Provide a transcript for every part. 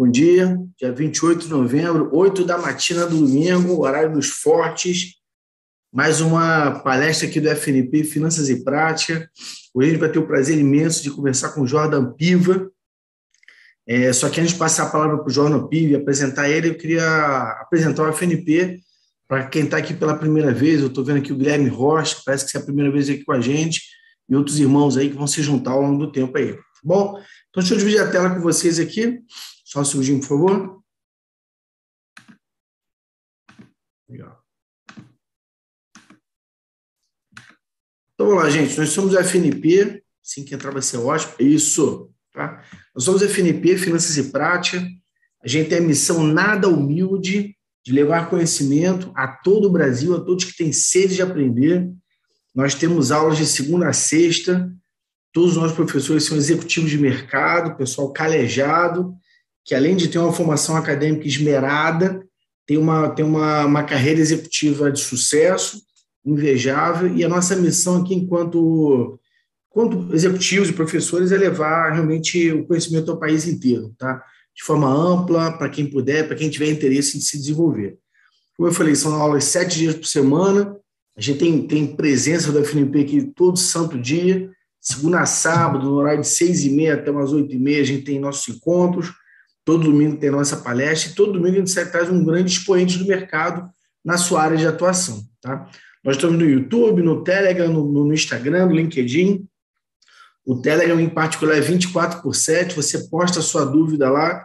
Bom dia, dia 28 de novembro, 8 da matina do domingo, horário dos fortes. Mais uma palestra aqui do FNP Finanças e Prática. Hoje a gente vai ter o prazer imenso de conversar com o Jordan Piva. É, só que antes de passar a palavra para o Jordan Piva e apresentar ele, eu queria apresentar o FNP para quem está aqui pela primeira vez. Eu estou vendo aqui o Guilherme Rocha, parece que é a primeira vez aqui com a gente, e outros irmãos aí que vão se juntar ao longo do tempo aí. Bom, então deixa eu dividir a tela com vocês aqui. Só um segundinho, por favor. Legal. Então vamos lá, gente. Nós somos FNP. Assim que entrar vai ser ótimo. Isso. Tá? Nós somos FNP, Finanças e Prática. A gente tem a missão nada humilde de levar conhecimento a todo o Brasil, a todos que têm sede de aprender. Nós temos aulas de segunda a sexta. Todos os nossos professores são executivos de mercado, pessoal calejado, que além de ter uma formação acadêmica esmerada, tem uma, tem uma, uma carreira executiva de sucesso, invejável, e a nossa missão aqui, enquanto, enquanto executivos e professores, é levar realmente o conhecimento ao país inteiro, tá? de forma ampla, para quem puder, para quem tiver interesse em se desenvolver. Como eu falei, são aulas sete dias por semana, a gente tem, tem presença do FNP aqui todo santo dia, segunda a sábado, no horário de seis e meia até umas oito e meia, a gente tem nossos encontros, Todo domingo tem nossa palestra e todo domingo a gente traz um grande expoente do mercado na sua área de atuação. Tá? Nós estamos no YouTube, no Telegram, no, no Instagram, no LinkedIn. O Telegram, em particular, é 24 por 7. Você posta a sua dúvida lá.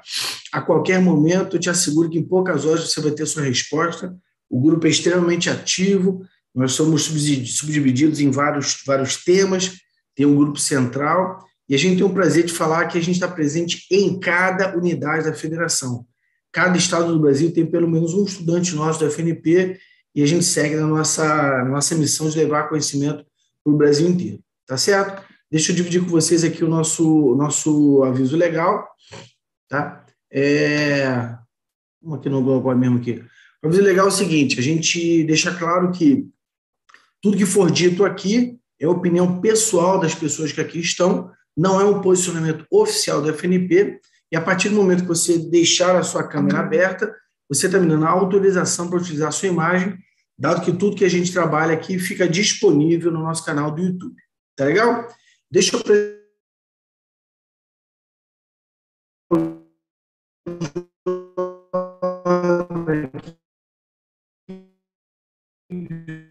A qualquer momento, eu te asseguro que em poucas horas você vai ter sua resposta. O grupo é extremamente ativo. Nós somos subdivididos em vários, vários temas. Tem um grupo central e a gente tem o prazer de falar que a gente está presente em cada unidade da federação. Cada estado do Brasil tem pelo menos um estudante nosso do FNP e a gente segue na nossa, nossa missão de levar conhecimento para o Brasil inteiro. Tá certo? Deixa eu dividir com vocês aqui o nosso, nosso aviso legal. Tá? É... Vamos aqui no Google mesmo aqui. O aviso legal é o seguinte: a gente deixa claro que tudo que for dito aqui é opinião pessoal das pessoas que aqui estão, não é um posicionamento oficial do FNP, e a partir do momento que você deixar a sua câmera aberta, você está me dando a autorização para utilizar a sua imagem, dado que tudo que a gente trabalha aqui fica disponível no nosso canal do YouTube. Tá legal? Deixa eu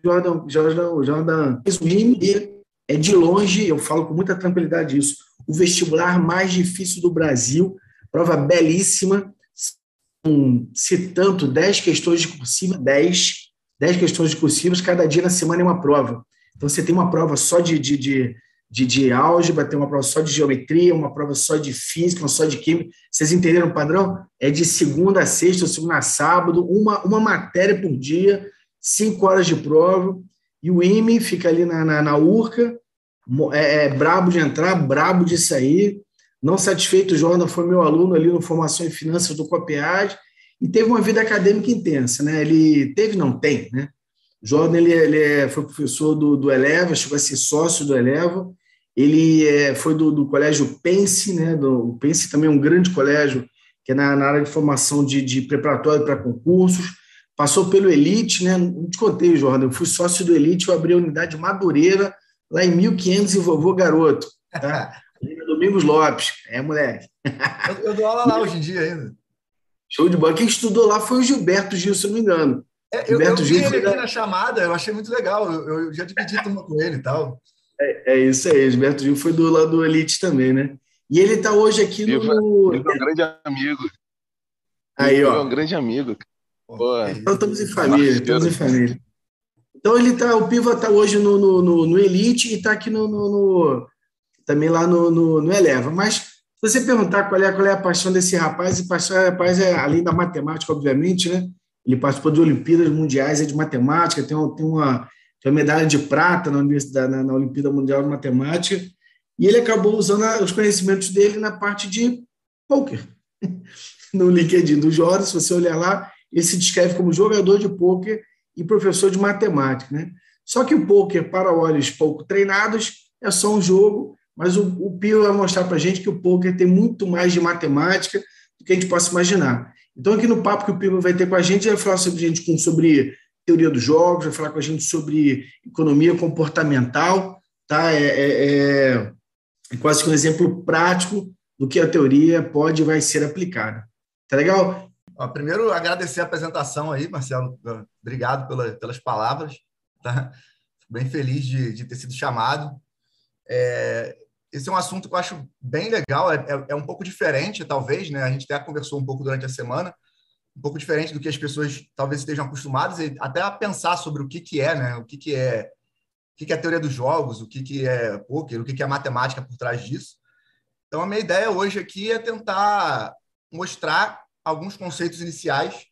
Jordan, Jordan, Jordan, é de longe, eu falo com muita tranquilidade isso, o vestibular mais difícil do Brasil, prova belíssima, se tanto 10 questões de cursiva, 10, 10 questões de cursivas, cada dia na semana é uma prova. Então, você tem uma prova só de, de, de, de, de álgebra, tem uma prova só de geometria, uma prova só de física, uma só de química. Vocês entenderam o padrão? É de segunda a sexta, segunda a sábado, uma, uma matéria por dia, cinco horas de prova. E o IME fica ali na, na, na URCA, é, é, brabo de entrar, brabo de sair. Não satisfeito, o Jordan foi meu aluno ali no Formação em Finanças do Copiage e teve uma vida acadêmica intensa, né? Ele teve, não tem, né? Jordan ele, ele é, foi professor do, do Eleva, chegou a ser sócio do Eleva. Ele é, foi do, do colégio Pense, né? Do, o Pense também é um grande colégio que é na, na área de formação de, de preparatório para concursos passou pelo Elite, né? Não te contei, Jordan, eu fui sócio do Elite, eu abri a unidade Madureira, lá em 1500 e vovô garoto, tá? Domingos Lopes, é, moleque. Eu, eu, dou aula lá hoje em dia ainda. Show de bola. Quem estudou lá foi o Gilberto Gil, se não me engano. É, eu, Gilberto eu vi Gil ele aqui na chamada, eu achei muito legal. Eu, eu já dividi turma com ele e tal. É, é, isso aí, Gilberto Gil foi do lado do Elite também, né? E ele está hoje aqui no. Ele é um grande amigo. Aí, ó. Ele é um grande amigo. Pô, então estamos em família, estamos em família. Então ele tá, o Piva está hoje no, no, no, no, Elite e está aqui no, no, também lá no, no, Eleva. Mas se você perguntar qual é, qual é a paixão desse rapaz, e paixão, rapaz é além da matemática, obviamente, né? Ele participou de Olimpíadas Mundiais é de Matemática, tem, uma, tem, uma, tem uma medalha de prata na, na, na Olimpíada Mundial de Matemática, e ele acabou usando os conhecimentos dele na parte de poker. No LinkedIn do Jorge, se você olhar lá, ele se descreve como jogador de pôquer e professor de matemática. Né? Só que o pôquer, para olhos pouco treinados, é só um jogo, mas o, o Pio vai mostrar para a gente que o pôquer tem muito mais de matemática do que a gente possa imaginar. Então, aqui no papo que o Piva vai ter com a gente, vai falar sobre, gente, sobre teoria dos jogos, vai falar com a gente sobre economia comportamental, tá? É, é, é, é quase que um exemplo prático do que a teoria pode e vai ser aplicada. Tá legal? Primeiro, agradecer a apresentação aí, Marcelo. Obrigado pela, pelas palavras. Tá? Bem feliz de, de ter sido chamado. É, esse é um assunto que eu acho bem legal, é, é, é, um pouco diferente, talvez, né? A gente até conversou um pouco durante a semana, um pouco diferente do que as pessoas talvez estejam acostumadas, e até a pensar sobre o que, que é, né? O que, que é o que, que é a teoria dos jogos, o que, que é poker, o que, que é a matemática por trás disso. Então, a minha ideia hoje aqui é tentar mostrar alguns conceitos iniciais.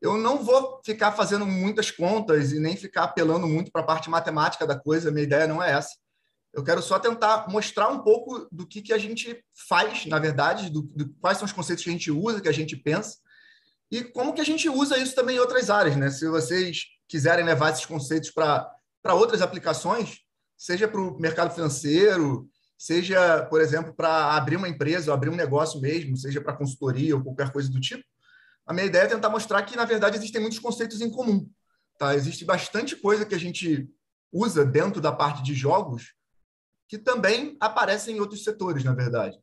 Eu não vou ficar fazendo muitas contas e nem ficar apelando muito para a parte matemática da coisa, minha ideia não é essa eu quero só tentar mostrar um pouco do que, que a gente faz, na verdade, do, do, quais são os conceitos que a gente usa, que a gente pensa, e como que a gente usa isso também em outras áreas. Né? Se vocês quiserem levar esses conceitos para outras aplicações, seja para o mercado financeiro, seja, por exemplo, para abrir uma empresa ou abrir um negócio mesmo, seja para consultoria ou qualquer coisa do tipo, a minha ideia é tentar mostrar que, na verdade, existem muitos conceitos em comum. Tá? Existe bastante coisa que a gente usa dentro da parte de jogos que também aparecem em outros setores, na verdade.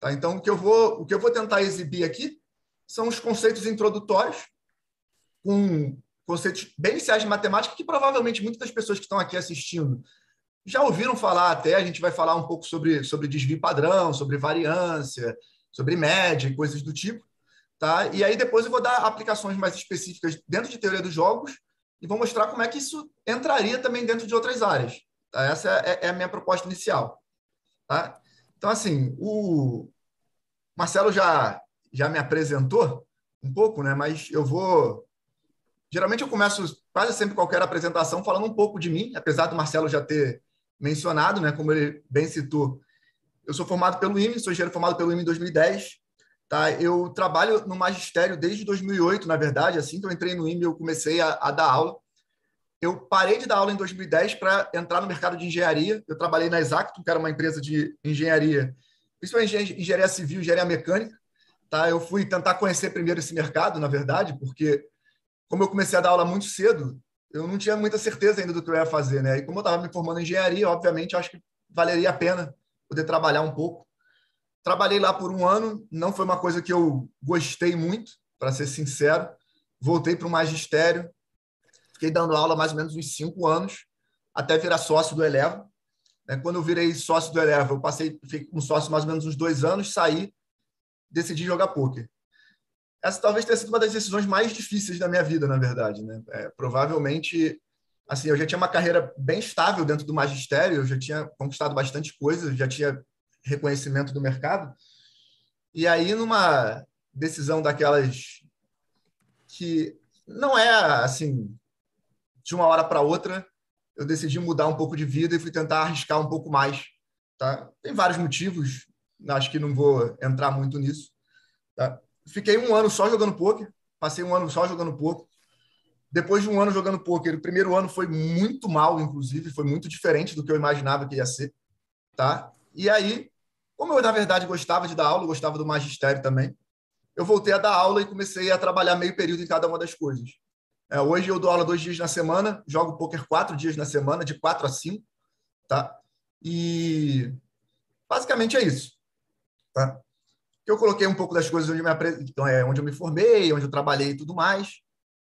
Tá? Então, o que, eu vou, o que eu vou tentar exibir aqui são os conceitos introdutórios, com conceitos bem iniciais de matemática, que provavelmente muitas das pessoas que estão aqui assistindo já ouviram falar até. A gente vai falar um pouco sobre, sobre desvio padrão, sobre variância, sobre média e coisas do tipo. Tá? E aí depois eu vou dar aplicações mais específicas dentro de teoria dos jogos e vou mostrar como é que isso entraria também dentro de outras áreas. Tá? Essa é, é, a minha proposta inicial. Tá? Então, assim, o Marcelo já, já me apresentou um pouco, né? mas eu vou. Geralmente eu começo quase sempre qualquer apresentação falando um pouco de mim, apesar do Marcelo já ter mencionado, né? como ele bem citou. Eu sou formado pelo IME, sou engenheiro formado pelo IME em 2010. Tá? Eu trabalho no magistério desde 2008, na verdade. Assim que eu entrei no IME, eu comecei a, a dar aula eu parei de dar aula em 2010 para entrar no mercado de engenharia. Eu trabalhei na Exactum, que era uma empresa de engenharia, principalmente engenharia civil, engenharia mecânica. Tá? Eu fui tentar conhecer primeiro esse mercado, na verdade, porque como eu comecei a dar aula muito cedo, eu não tinha muita certeza ainda do que eu ia fazer, né? E como eu estava me formando em engenharia, obviamente, acho que valeria a pena poder trabalhar um pouco. Trabalhei lá por um ano, não foi uma coisa que eu gostei muito, para ser sincero. Voltei para o magistério, Fiquei dando aula mais ou menos uns cinco anos, até virar sócio do Eleva. Né? Quando eu virei sócio do Eleva, eu passei, fiquei um sócio mais ou menos uns dois anos, saí, decidi jogar pôquer. Essa talvez tenha sido uma das decisões mais difíceis da minha vida, na verdade. Né? É, provavelmente, assim, eu já tinha uma carreira bem estável dentro do magistério, eu já tinha conquistado bastante coisas, já tinha reconhecimento do mercado. E aí, numa decisão daquelas que não é assim de uma hora para outra, eu decidi mudar um pouco de vida e fui tentar arriscar um pouco mais. Tá? Tem vários motivos, acho que não vou entrar muito nisso. Tá? Fiquei um ano só jogando poker, passei um ano só jogando poker. Depois de um ano jogando poker, o primeiro ano foi muito mal, inclusive, foi muito diferente do que eu imaginava que ia ser. Tá? E aí, como eu, na verdade, gostava de dar aula, gostava do magistério também, eu voltei a dar aula e comecei a trabalhar meio período em cada uma das coisas. É, hoje eu dou aula dois dias na semana, jogo poker quatro dias na semana, de quatro a cinco, tá? E basicamente é isso, tá? Eu coloquei um pouco das coisas onde eu me, é, onde eu me formei, onde eu trabalhei e tudo mais,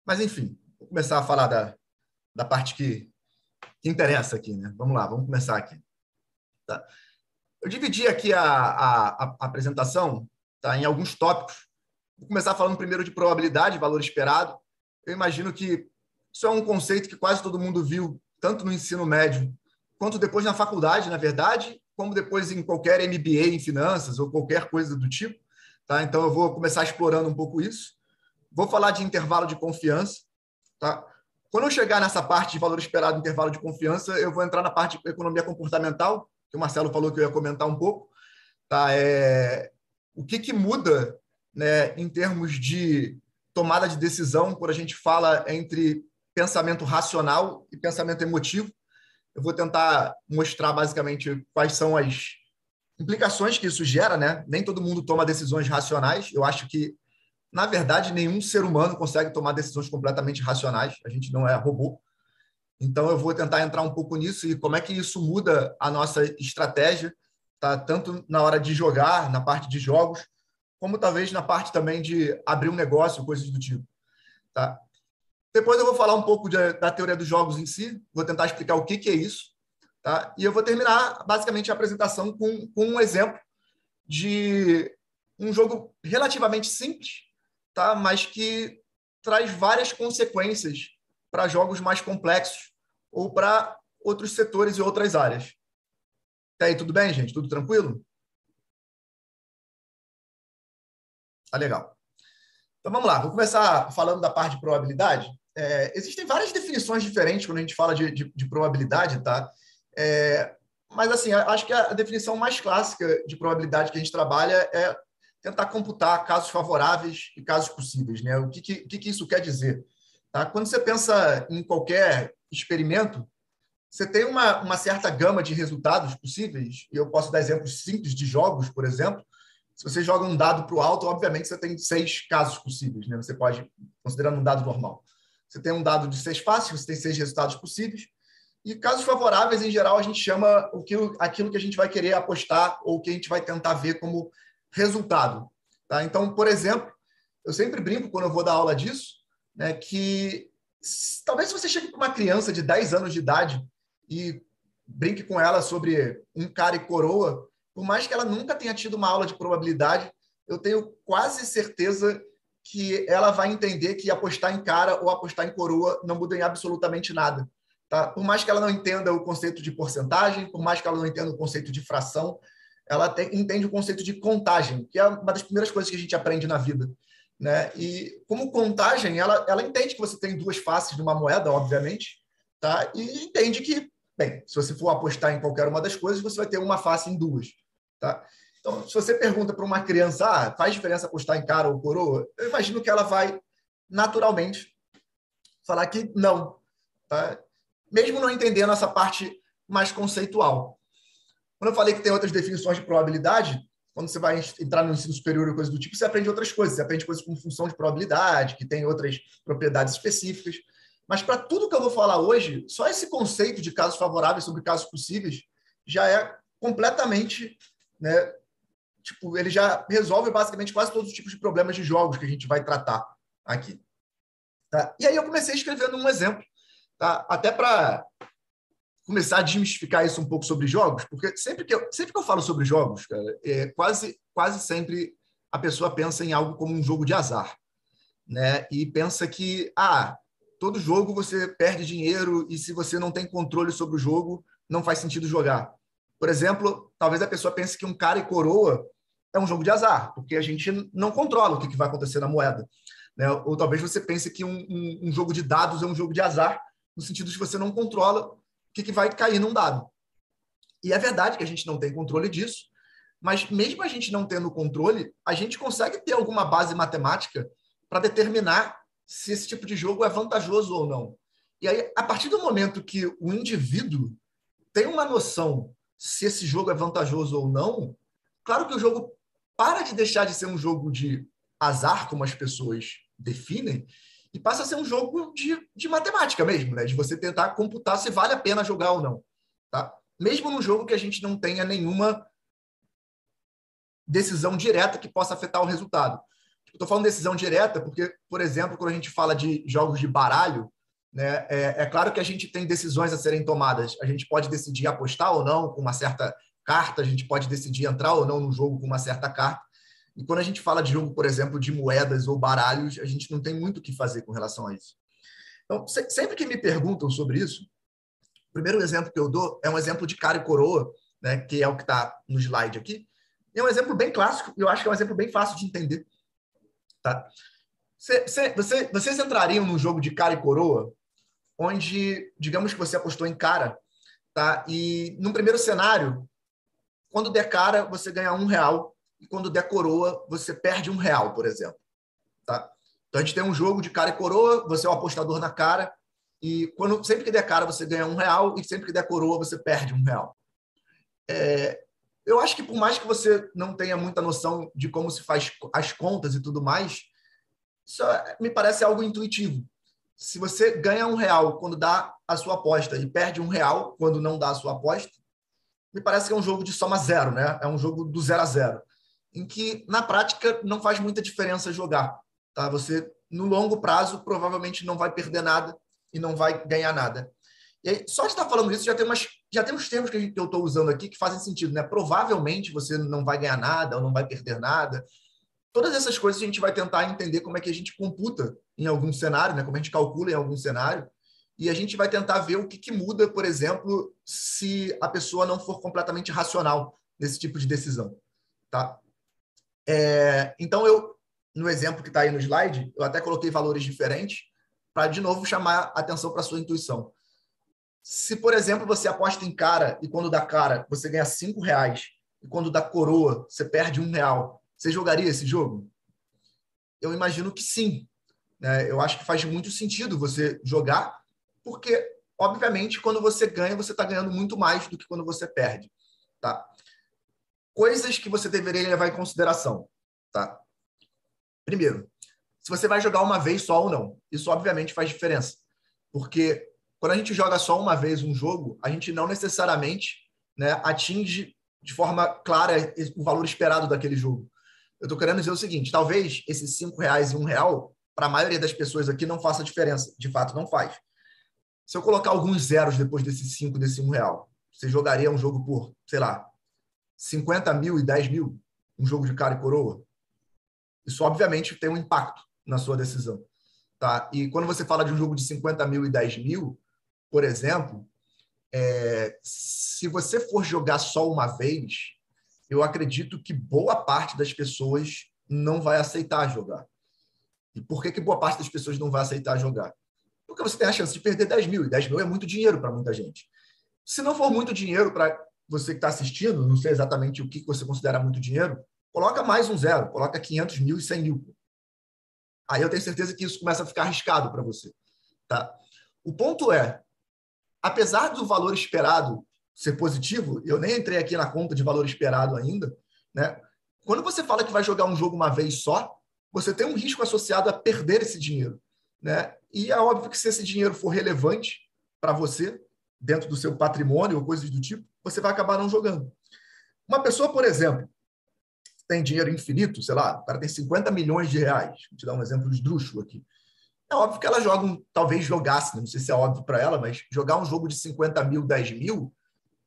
mas enfim, vou começar a falar da, da parte que, que interessa aqui, né? Vamos lá, vamos começar aqui. Tá? Eu dividi aqui a, a, a apresentação tá, em alguns tópicos. Vou começar falando primeiro de probabilidade, valor esperado eu imagino que isso é um conceito que quase todo mundo viu, tanto no ensino médio, quanto depois na faculdade, na verdade, como depois em qualquer MBA em finanças ou qualquer coisa do tipo. Tá? Então, eu vou começar explorando um pouco isso. Vou falar de intervalo de confiança. Tá? Quando eu chegar nessa parte de valor esperado, intervalo de confiança, eu vou entrar na parte de economia comportamental, que o Marcelo falou que eu ia comentar um pouco. Tá? É... O que, que muda né, em termos de tomada de decisão, quando a gente fala entre pensamento racional e pensamento emotivo. Eu vou tentar mostrar basicamente quais são as implicações que isso gera, né? Nem todo mundo toma decisões racionais. Eu acho que, na verdade, nenhum ser humano consegue tomar decisões completamente racionais. A gente não é robô. Então, eu vou tentar entrar um pouco nisso e como é que isso muda a nossa estratégia, tá? Tanto na hora de jogar, na parte de jogos, como talvez na parte também de abrir um negócio, coisas do tipo, tá? Depois eu vou falar um pouco de, da teoria dos jogos em si, vou tentar explicar o que, que é isso, Tá? E eu vou terminar basicamente a apresentação com, com um exemplo de um jogo relativamente simples, tá? mas que traz várias consequências para jogos mais complexos ou para outros setores e outras áreas. Tá aí, tudo bem, gente? Tudo tranquilo? Tá legal. Então vamos lá, vou começar falando da parte de probabilidade. É, existem várias definições diferentes quando a gente fala de, de, de probabilidade, tá? É, mas, assim, acho que a definição mais clássica de probabilidade que a gente trabalha é tentar computar casos favoráveis e casos possíveis. Né? O que, que, que isso quer dizer? Tá? Quando você pensa em qualquer experimento, você tem uma, uma certa gama de resultados possíveis, e eu posso dar exemplos simples de jogos, por exemplo. Se você joga um dado para o alto, obviamente você tem seis casos possíveis, né? Você pode, considerando um dado normal. Você tem um dado de seis faces, você tem seis resultados possíveis. E casos favoráveis, em geral, a gente chama o que, aquilo que a gente vai querer apostar ou que a gente vai tentar ver como resultado. Tá? Então, por exemplo, eu sempre brinco quando eu vou dar aula disso, né, que talvez se você chegue para uma criança de 10 anos de idade e brinque com ela sobre um cara e coroa, por mais que ela nunca tenha tido uma aula de probabilidade, eu tenho quase certeza que ela vai entender que apostar em cara ou apostar em coroa não muda em absolutamente nada. Tá? Por mais que ela não entenda o conceito de porcentagem, por mais que ela não entenda o conceito de fração, ela tem, entende o conceito de contagem, que é uma das primeiras coisas que a gente aprende na vida. Né? E como contagem, ela, ela entende que você tem duas faces de uma moeda, obviamente, tá? e entende que, bem, se você for apostar em qualquer uma das coisas, você vai ter uma face em duas. Tá? Então, se você pergunta para uma criança, ah, faz diferença apostar em cara ou coroa? Eu imagino que ela vai, naturalmente, falar que não. Tá? mesmo não entendendo essa parte mais conceitual. Quando eu falei que tem outras definições de probabilidade, quando você vai entrar no ensino superior ou coisa do tipo, você aprende outras coisas. Você aprende coisas como função de probabilidade, que tem outras propriedades específicas. Mas para tudo que eu vou falar hoje, só esse conceito de casos favoráveis sobre casos possíveis já é completamente, né, tipo, ele já resolve basicamente quase todos os tipos de problemas de jogos que a gente vai tratar aqui. Tá? E aí eu comecei escrevendo um exemplo tá? até para começar a desmistificar isso um pouco sobre jogos, porque sempre que eu, sempre que eu falo sobre jogos, cara, é, quase, quase sempre a pessoa pensa em algo como um jogo de azar. Né? E pensa que, ah, todo jogo você perde dinheiro e se você não tem controle sobre o jogo, não faz sentido jogar. Por exemplo, talvez a pessoa pense que um cara e coroa é um jogo de azar, porque a gente não controla o que vai acontecer na moeda. Né? Ou talvez você pense que um, um, um jogo de dados é um jogo de azar, no sentido de você não controla o que, que vai cair num dado. E é verdade que a gente não tem controle disso, mas mesmo a gente não tendo controle, a gente consegue ter alguma base matemática para determinar se esse tipo de jogo é vantajoso ou não. E aí, a partir do momento que o indivíduo tem uma noção se esse jogo é vantajoso ou não, claro que o jogo para de deixar de ser um jogo de azar, como as pessoas definem, e passa a ser um jogo de, de matemática mesmo, né? De você tentar computar se vale a pena jogar ou não, tá? Mesmo num jogo que a gente não tenha nenhuma decisão direta que possa afetar o resultado. Estou falando decisão direta porque, por exemplo, quando a gente fala de jogos de baralho, né, é, é, claro que a gente tem decisões a serem tomadas. A gente pode decidir apostar ou não com uma certa carta, a gente pode decidir entrar ou não no jogo com uma certa carta. E quando a gente fala de jogo, por exemplo, de moedas ou baralhos, a gente não tem muito o que fazer com relação a isso. Então, sempre que me perguntam sobre isso, o primeiro exemplo que eu dou é um exemplo de cara e coroa, né, que é o que está no slide aqui. É um exemplo bem clássico, eu acho que é um exemplo bem fácil de entender. Tá? Cê, cê, você, vocês entrariam num jogo de cara e coroa, onde, digamos que você apostou em cara, tá? e no primeiro cenário, quando der cara, você ganha um real e quando der coroa, você perde um real, por exemplo. Tá? Então a gente tem um jogo de cara e coroa, você é o apostador na cara, e quando sempre que der cara, você ganha um real, e sempre que der coroa, você perde um real. É, eu acho que por mais que você não tenha muita noção de como se faz as contas e tudo mais, isso me parece algo intuitivo. Se você ganha um real quando dá a sua aposta e perde um real quando não dá a sua aposta, me parece que é um jogo de soma zero, né? É um jogo do zero a zero, em que na prática não faz muita diferença jogar, tá? Você no longo prazo provavelmente não vai perder nada e não vai ganhar nada. E aí, só de estar falando isso já tem umas já tem uns termos que eu estou usando aqui que fazem sentido, né? Provavelmente você não vai ganhar nada ou não vai perder nada. Todas essas coisas a gente vai tentar entender como é que a gente computa em algum cenário, né? Como a gente calcula em algum cenário. E a gente vai tentar ver o que, que muda, por exemplo, se a pessoa não for completamente racional nesse tipo de decisão, tá? É, então eu, no exemplo que está aí no slide, eu até coloquei valores diferentes para de novo chamar atenção para sua intuição. Se, por exemplo, você aposta em cara e quando dá cara você ganha cinco reais e quando dá coroa você perde um real, você jogaria esse jogo? Eu imagino que sim. Né? Eu acho que faz muito sentido você jogar, porque, obviamente, quando você ganha, você está ganhando muito mais do que quando você perde. Tá? Coisas que você deveria levar em consideração. Tá? Primeiro, se você vai jogar uma vez só ou não. Isso, obviamente, faz diferença. Porque quando a gente joga só uma vez um jogo, a gente não necessariamente né, atinge de forma clara o valor esperado daquele jogo. Eu estou querendo dizer o seguinte: talvez esses cinco reais e um real, para a maioria das pessoas aqui, não faça diferença. De fato, não faz. Se eu colocar alguns zeros depois desses cinco, desse um real, você jogaria um jogo por, sei lá, 50 mil e 10 mil? Um jogo de cara e coroa? Isso, obviamente, tem um impacto na sua decisão. Tá? E quando você fala de um jogo de 50 mil e 10 mil, por exemplo, é, se você for jogar só uma vez, eu acredito que boa parte das pessoas não vai aceitar jogar. E por que, que boa parte das pessoas não vai aceitar jogar? Porque você tem a chance de perder 10 mil, e 10 mil é muito dinheiro para muita gente. Se não for muito dinheiro para você que está assistindo, não sei exatamente o que você considera muito dinheiro, coloca mais um zero, coloca 500 mil e 100 mil. Aí eu tenho certeza que isso começa a ficar arriscado para você. Tá? O ponto é, apesar do valor esperado ser positivo, eu nem entrei aqui na conta de valor esperado ainda, né? Quando você fala que vai jogar um jogo uma vez só, você tem um risco associado a perder esse dinheiro, né? E é óbvio que se esse dinheiro for relevante para você, dentro do seu patrimônio ou coisas do tipo, você vai acabar não jogando. Uma pessoa, por exemplo, tem dinheiro infinito, sei lá, o cara tem 50 milhões de reais, vou te dar um exemplo esdrúxulo aqui. É óbvio que ela joga, um, talvez jogasse, né? não sei se é óbvio para ela, mas jogar um jogo de 50 mil, 10 mil,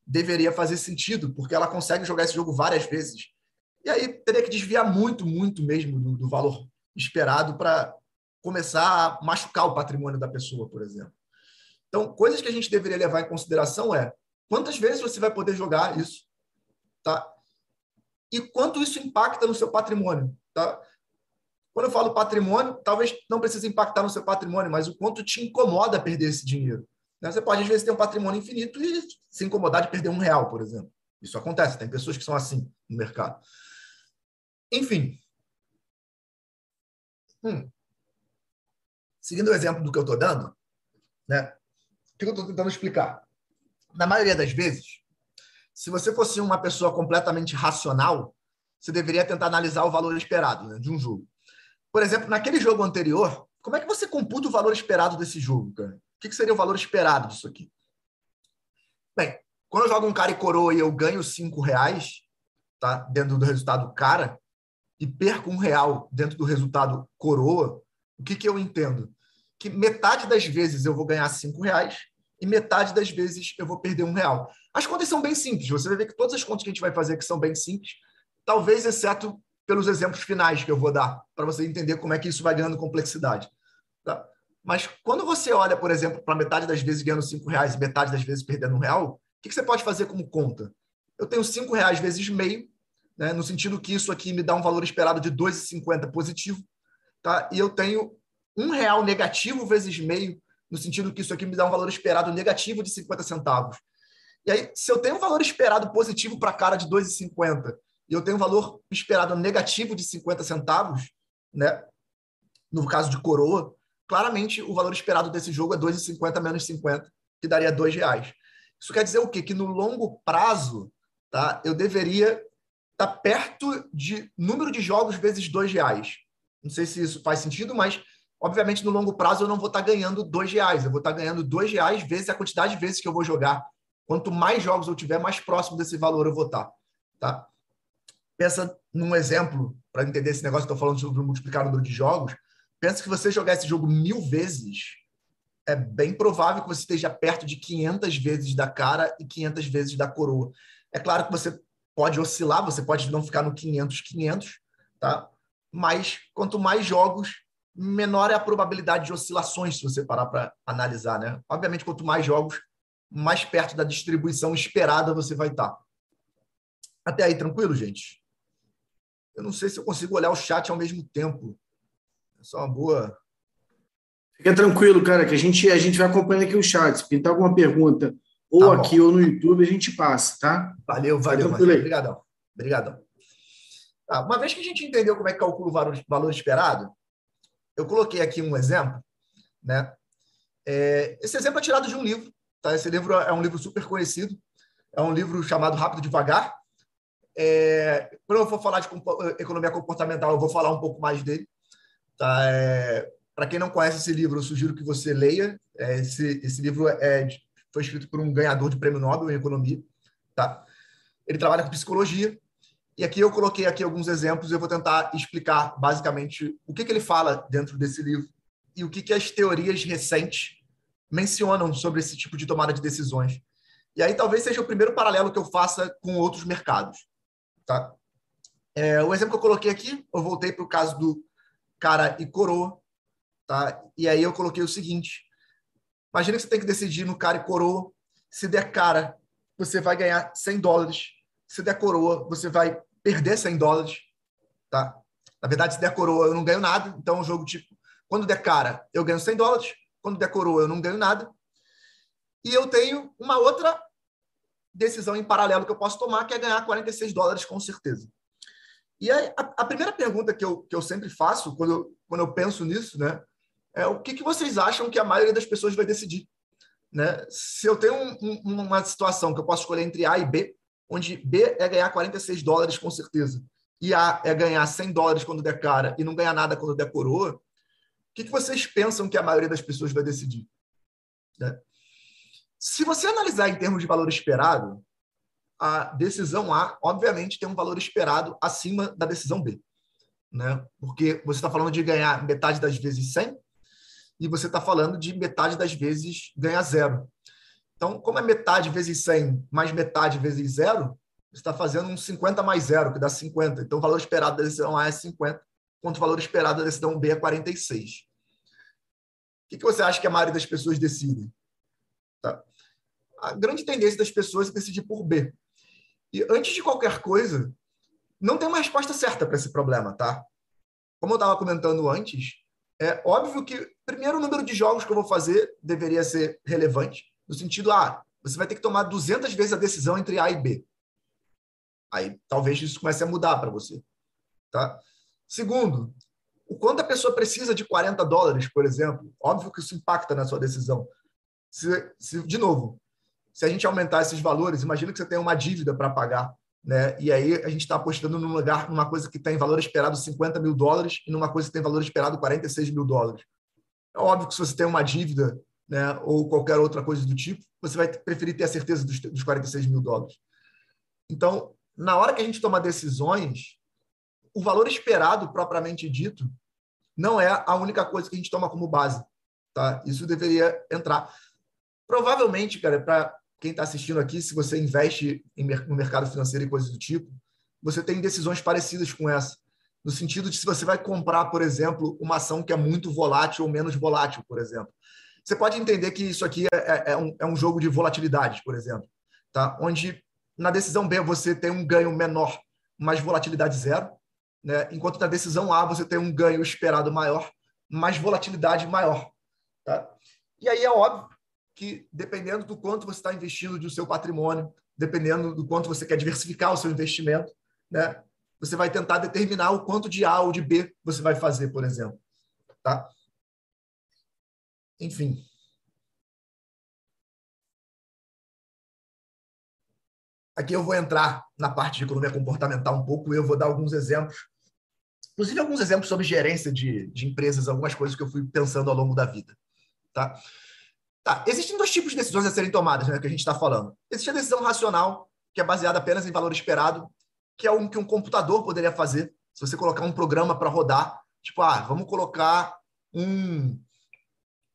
deveria fazer sentido, porque ela consegue jogar esse jogo várias vezes. E aí teria que desviar muito, muito mesmo do, do valor esperado para começar a machucar o patrimônio da pessoa, por exemplo. Então, coisas que a gente deveria levar em consideração é quantas vezes você vai poder jogar isso, tá? E quanto isso impacta no seu patrimônio, tá? Quando eu falo patrimônio, talvez não precise impactar no seu patrimônio, mas o quanto te incomoda perder esse dinheiro. Né? Você pode, às vezes, ter um patrimônio infinito e se incomodar de perder um real, por exemplo. Isso acontece, tem pessoas que são assim no mercado. Enfim. Hum. Seguindo o exemplo do que eu estou dando, né? o que eu estou tentando explicar? Na maioria das vezes, se você fosse uma pessoa completamente racional, você deveria tentar analisar o valor esperado né, de um jogo. Por exemplo, naquele jogo anterior, como é que você computa o valor esperado desse jogo, cara? O que seria o valor esperado disso aqui? Bem, quando eu jogo um cara e coroa e eu ganho cinco reais, tá? Dentro do resultado cara, e perco um real dentro do resultado coroa, o que, que eu entendo? Que metade das vezes eu vou ganhar cinco reais e metade das vezes eu vou perder um real. As contas são bem simples. Você vai ver que todas as contas que a gente vai fazer aqui são bem simples, talvez exceto pelos exemplos finais que eu vou dar, para você entender como é que isso vai ganhando complexidade. Tá? Mas quando você olha, por exemplo, para metade das vezes ganhando cinco reais e metade das vezes perdendo um real, o que, que você pode fazer como conta? Eu tenho cinco reais vezes meio, né, no sentido que isso aqui me dá um valor esperado de 2,50 positivo, tá? e eu tenho um real negativo vezes meio, no sentido que isso aqui me dá um valor esperado negativo de 50 centavos. E aí, se eu tenho um valor esperado positivo para a cara de 2,50 e eu tenho um valor esperado negativo de 50 centavos, né? no caso de coroa, claramente o valor esperado desse jogo é 2,50 menos 50, que daria R$ reais. Isso quer dizer o quê? Que no longo prazo, tá? eu deveria estar tá perto de número de jogos vezes dois reais. Não sei se isso faz sentido, mas obviamente no longo prazo eu não vou estar ganhando dois reais. Eu vou estar ganhando dois reais vezes a quantidade de vezes que eu vou jogar. Quanto mais jogos eu tiver, mais próximo desse valor eu vou estar. Tá? Pensa num exemplo, para entender esse negócio que eu estou falando sobre o multiplicador de jogos. Pensa que você jogar esse jogo mil vezes, é bem provável que você esteja perto de 500 vezes da cara e 500 vezes da coroa. É claro que você pode oscilar, você pode não ficar no 500, 500, tá? Mas quanto mais jogos, menor é a probabilidade de oscilações, se você parar para analisar, né? Obviamente, quanto mais jogos, mais perto da distribuição esperada você vai estar. Até aí, tranquilo, gente? Eu não sei se eu consigo olhar o chat ao mesmo tempo. É só uma boa. Fica tranquilo, cara, que a gente, a gente vai acompanhando aqui o chat. Se pintar alguma pergunta ou tá aqui ou no YouTube, a gente passa, tá? Valeu, valeu. Obrigadão. Obrigadão. Tá, uma vez que a gente entendeu como é que calcula o valor, valor esperado, eu coloquei aqui um exemplo, né? É, esse exemplo é tirado de um livro, tá? Esse livro é um livro super conhecido, é um livro chamado Rápido Devagar. É, quando eu for falar de economia comportamental, eu vou falar um pouco mais dele. Tá? É, Para quem não conhece esse livro, eu sugiro que você leia. É, esse, esse livro é foi escrito por um ganhador de prêmio Nobel em economia, tá? Ele trabalha com psicologia. E aqui eu coloquei aqui alguns exemplos e eu vou tentar explicar basicamente o que, que ele fala dentro desse livro e o que, que as teorias recentes mencionam sobre esse tipo de tomada de decisões. E aí talvez seja o primeiro paralelo que eu faça com outros mercados. Tá? É, o exemplo que eu coloquei aqui, eu voltei para o caso do cara e coroa. Tá? E aí eu coloquei o seguinte: Imagina que você tem que decidir no cara e coroa. Se der cara, você vai ganhar 100 dólares. Se der coroa, você vai perder 100 dólares. Tá? Na verdade, se der coroa, eu não ganho nada. Então, é um jogo tipo, quando der cara, eu ganho 100 dólares. Quando der coroa, eu não ganho nada. E eu tenho uma outra decisão em paralelo que eu posso tomar, que é ganhar 46 dólares com certeza. E aí, a, a primeira pergunta que eu, que eu sempre faço, quando eu, quando eu penso nisso, né, é, o que, que vocês acham que a maioria das pessoas vai decidir? Né? Se eu tenho um, um, uma situação que eu posso escolher entre A e B, onde B é ganhar 46 dólares com certeza, e A é ganhar 100 dólares quando der cara e não ganhar nada quando der coroa, o que, vocês pensam que a maioria das pessoas vai decidir? Né? Se você analisar em termos de valor esperado, a decisão A, obviamente, tem um valor esperado acima da decisão B. Né? Porque você está falando de ganhar metade das vezes 100, e você está falando de metade das vezes ganhar zero. Então, como é metade vezes 100 mais metade vezes zero, você está fazendo um 50 mais zero, que dá 50. Então, o valor esperado da decisão A é 50, enquanto o valor esperado da decisão B é 46. O que, que você acha que a maioria das pessoas decidem? Tá. A grande tendência das pessoas é decidir por B. E antes de qualquer coisa, não tem uma resposta certa para esse problema, tá? Como eu estava comentando antes, é óbvio que primeiro o número de jogos que eu vou fazer deveria ser relevante, no sentido, ah, você vai ter que tomar 200 vezes a decisão entre A e B. Aí talvez isso comece a mudar para você. Tá? Segundo, o quanto a pessoa precisa de 40 dólares, por exemplo, óbvio que isso impacta na sua decisão. Se, se, de novo, se a gente aumentar esses valores, imagina que você tem uma dívida para pagar né? E aí a gente está apostando num lugar, numa coisa que tem valor esperado 50 mil dólares e numa coisa que tem valor esperado 46 mil dólares. É óbvio que se você tem uma dívida né, ou qualquer outra coisa do tipo, você vai preferir ter a certeza dos, dos 46 mil dólares. Então, na hora que a gente toma decisões, o valor esperado, propriamente dito, não é a única coisa que a gente toma como base. Tá? Isso deveria entrar. Provavelmente, cara, para quem está assistindo aqui, se você investe no mercado financeiro e coisas do tipo, você tem decisões parecidas com essa. No sentido de se você vai comprar, por exemplo, uma ação que é muito volátil ou menos volátil, por exemplo. Você pode entender que isso aqui é, é, é um, é um jogo de volatilidade, por exemplo, tá? onde na decisão B você tem um ganho menor, mas volatilidade zero, né? enquanto na decisão A você tem um ganho esperado maior, mas volatilidade maior. Tá? E aí é óbvio que, dependendo do quanto você está investindo do seu patrimônio, dependendo do quanto você quer diversificar o seu investimento, né, você vai tentar determinar o quanto de A ou de B você vai fazer, por exemplo. Tá? Enfim. aqui eu vou entrar na parte de economia comportamental um pouco eu vou dar alguns exemplos. Inclusive, alguns exemplos sobre gerência de, de empresas, algumas coisas que eu fui pensando ao longo da vida. Tá? Tá, existem dois tipos de decisões a serem tomadas, né, que a gente está falando. Existe a decisão racional, que é baseada apenas em valor esperado, que é o que um computador poderia fazer. Se você colocar um programa para rodar, tipo, ah, vamos colocar um,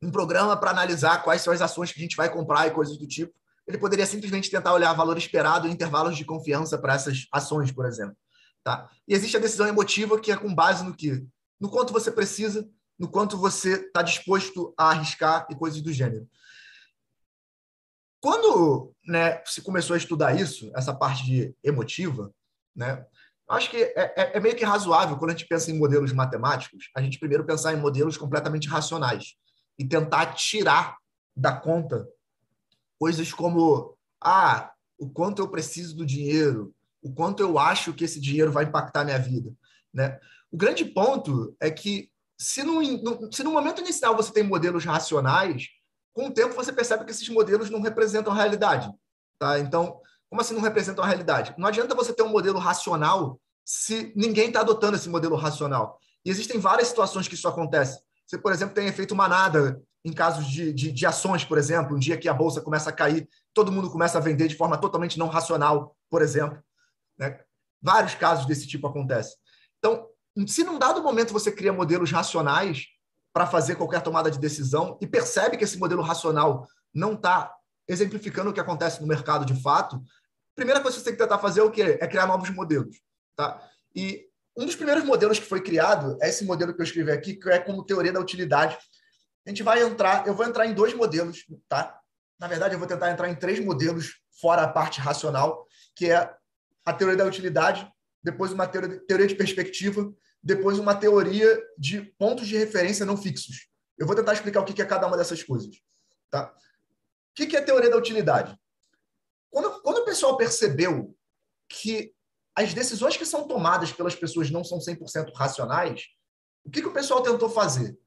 um programa para analisar quais são as ações que a gente vai comprar e coisas do tipo. Ele poderia simplesmente tentar olhar valor esperado e intervalos de confiança para essas ações, por exemplo. Tá? E existe a decisão emotiva, que é com base no que? No quanto você precisa, no quanto você está disposto a arriscar e coisas do gênero. Quando né, se começou a estudar isso, essa parte de emotiva, né, acho que é, é, é, meio que razoável quando a gente pensa em modelos matemáticos, a gente primeiro pensar em modelos completamente racionais e tentar tirar da conta coisas como ah, o quanto eu preciso do dinheiro, o quanto eu acho que esse dinheiro vai impactar minha vida. Né? O grande ponto é que se no, no, se no momento inicial você tem modelos racionais, com o tempo você percebe que esses modelos não representam a realidade. Tá? Então, como assim não representam a realidade? Não adianta você ter um modelo racional se ninguém está adotando esse modelo racional. E existem várias situações que isso acontece. Você, por exemplo, tem efeito manada em casos de, de, de, ações, por exemplo, um dia que a bolsa começa a cair, todo mundo começa a vender de forma totalmente não racional, por exemplo. Né? Vários casos desse tipo acontecem. Então, se num dado momento você cria modelos racionais para fazer qualquer tomada de decisão e percebe que esse modelo racional não está exemplificando o que acontece no mercado de fato, a primeira coisa que você tem que tentar fazer é o quê? É criar novos modelos. Tá? E um dos primeiros modelos que foi criado é esse modelo que eu escrevi aqui, que é como teoria da utilidade. A gente vai entrar, eu vou entrar em dois modelos, tá? Na verdade, eu vou tentar entrar em três modelos fora a parte racional, que é a teoria da utilidade, depois uma teoria, de perspectiva depois uma teoria de pontos de referência não fixos. Eu vou tentar explicar o que é cada uma dessas coisas. Tá? O que é a teoria da utilidade? Quando, quando o pessoal percebeu que as decisões que são tomadas pelas pessoas não são 100% racionais, o que, que o pessoal tentou fazer?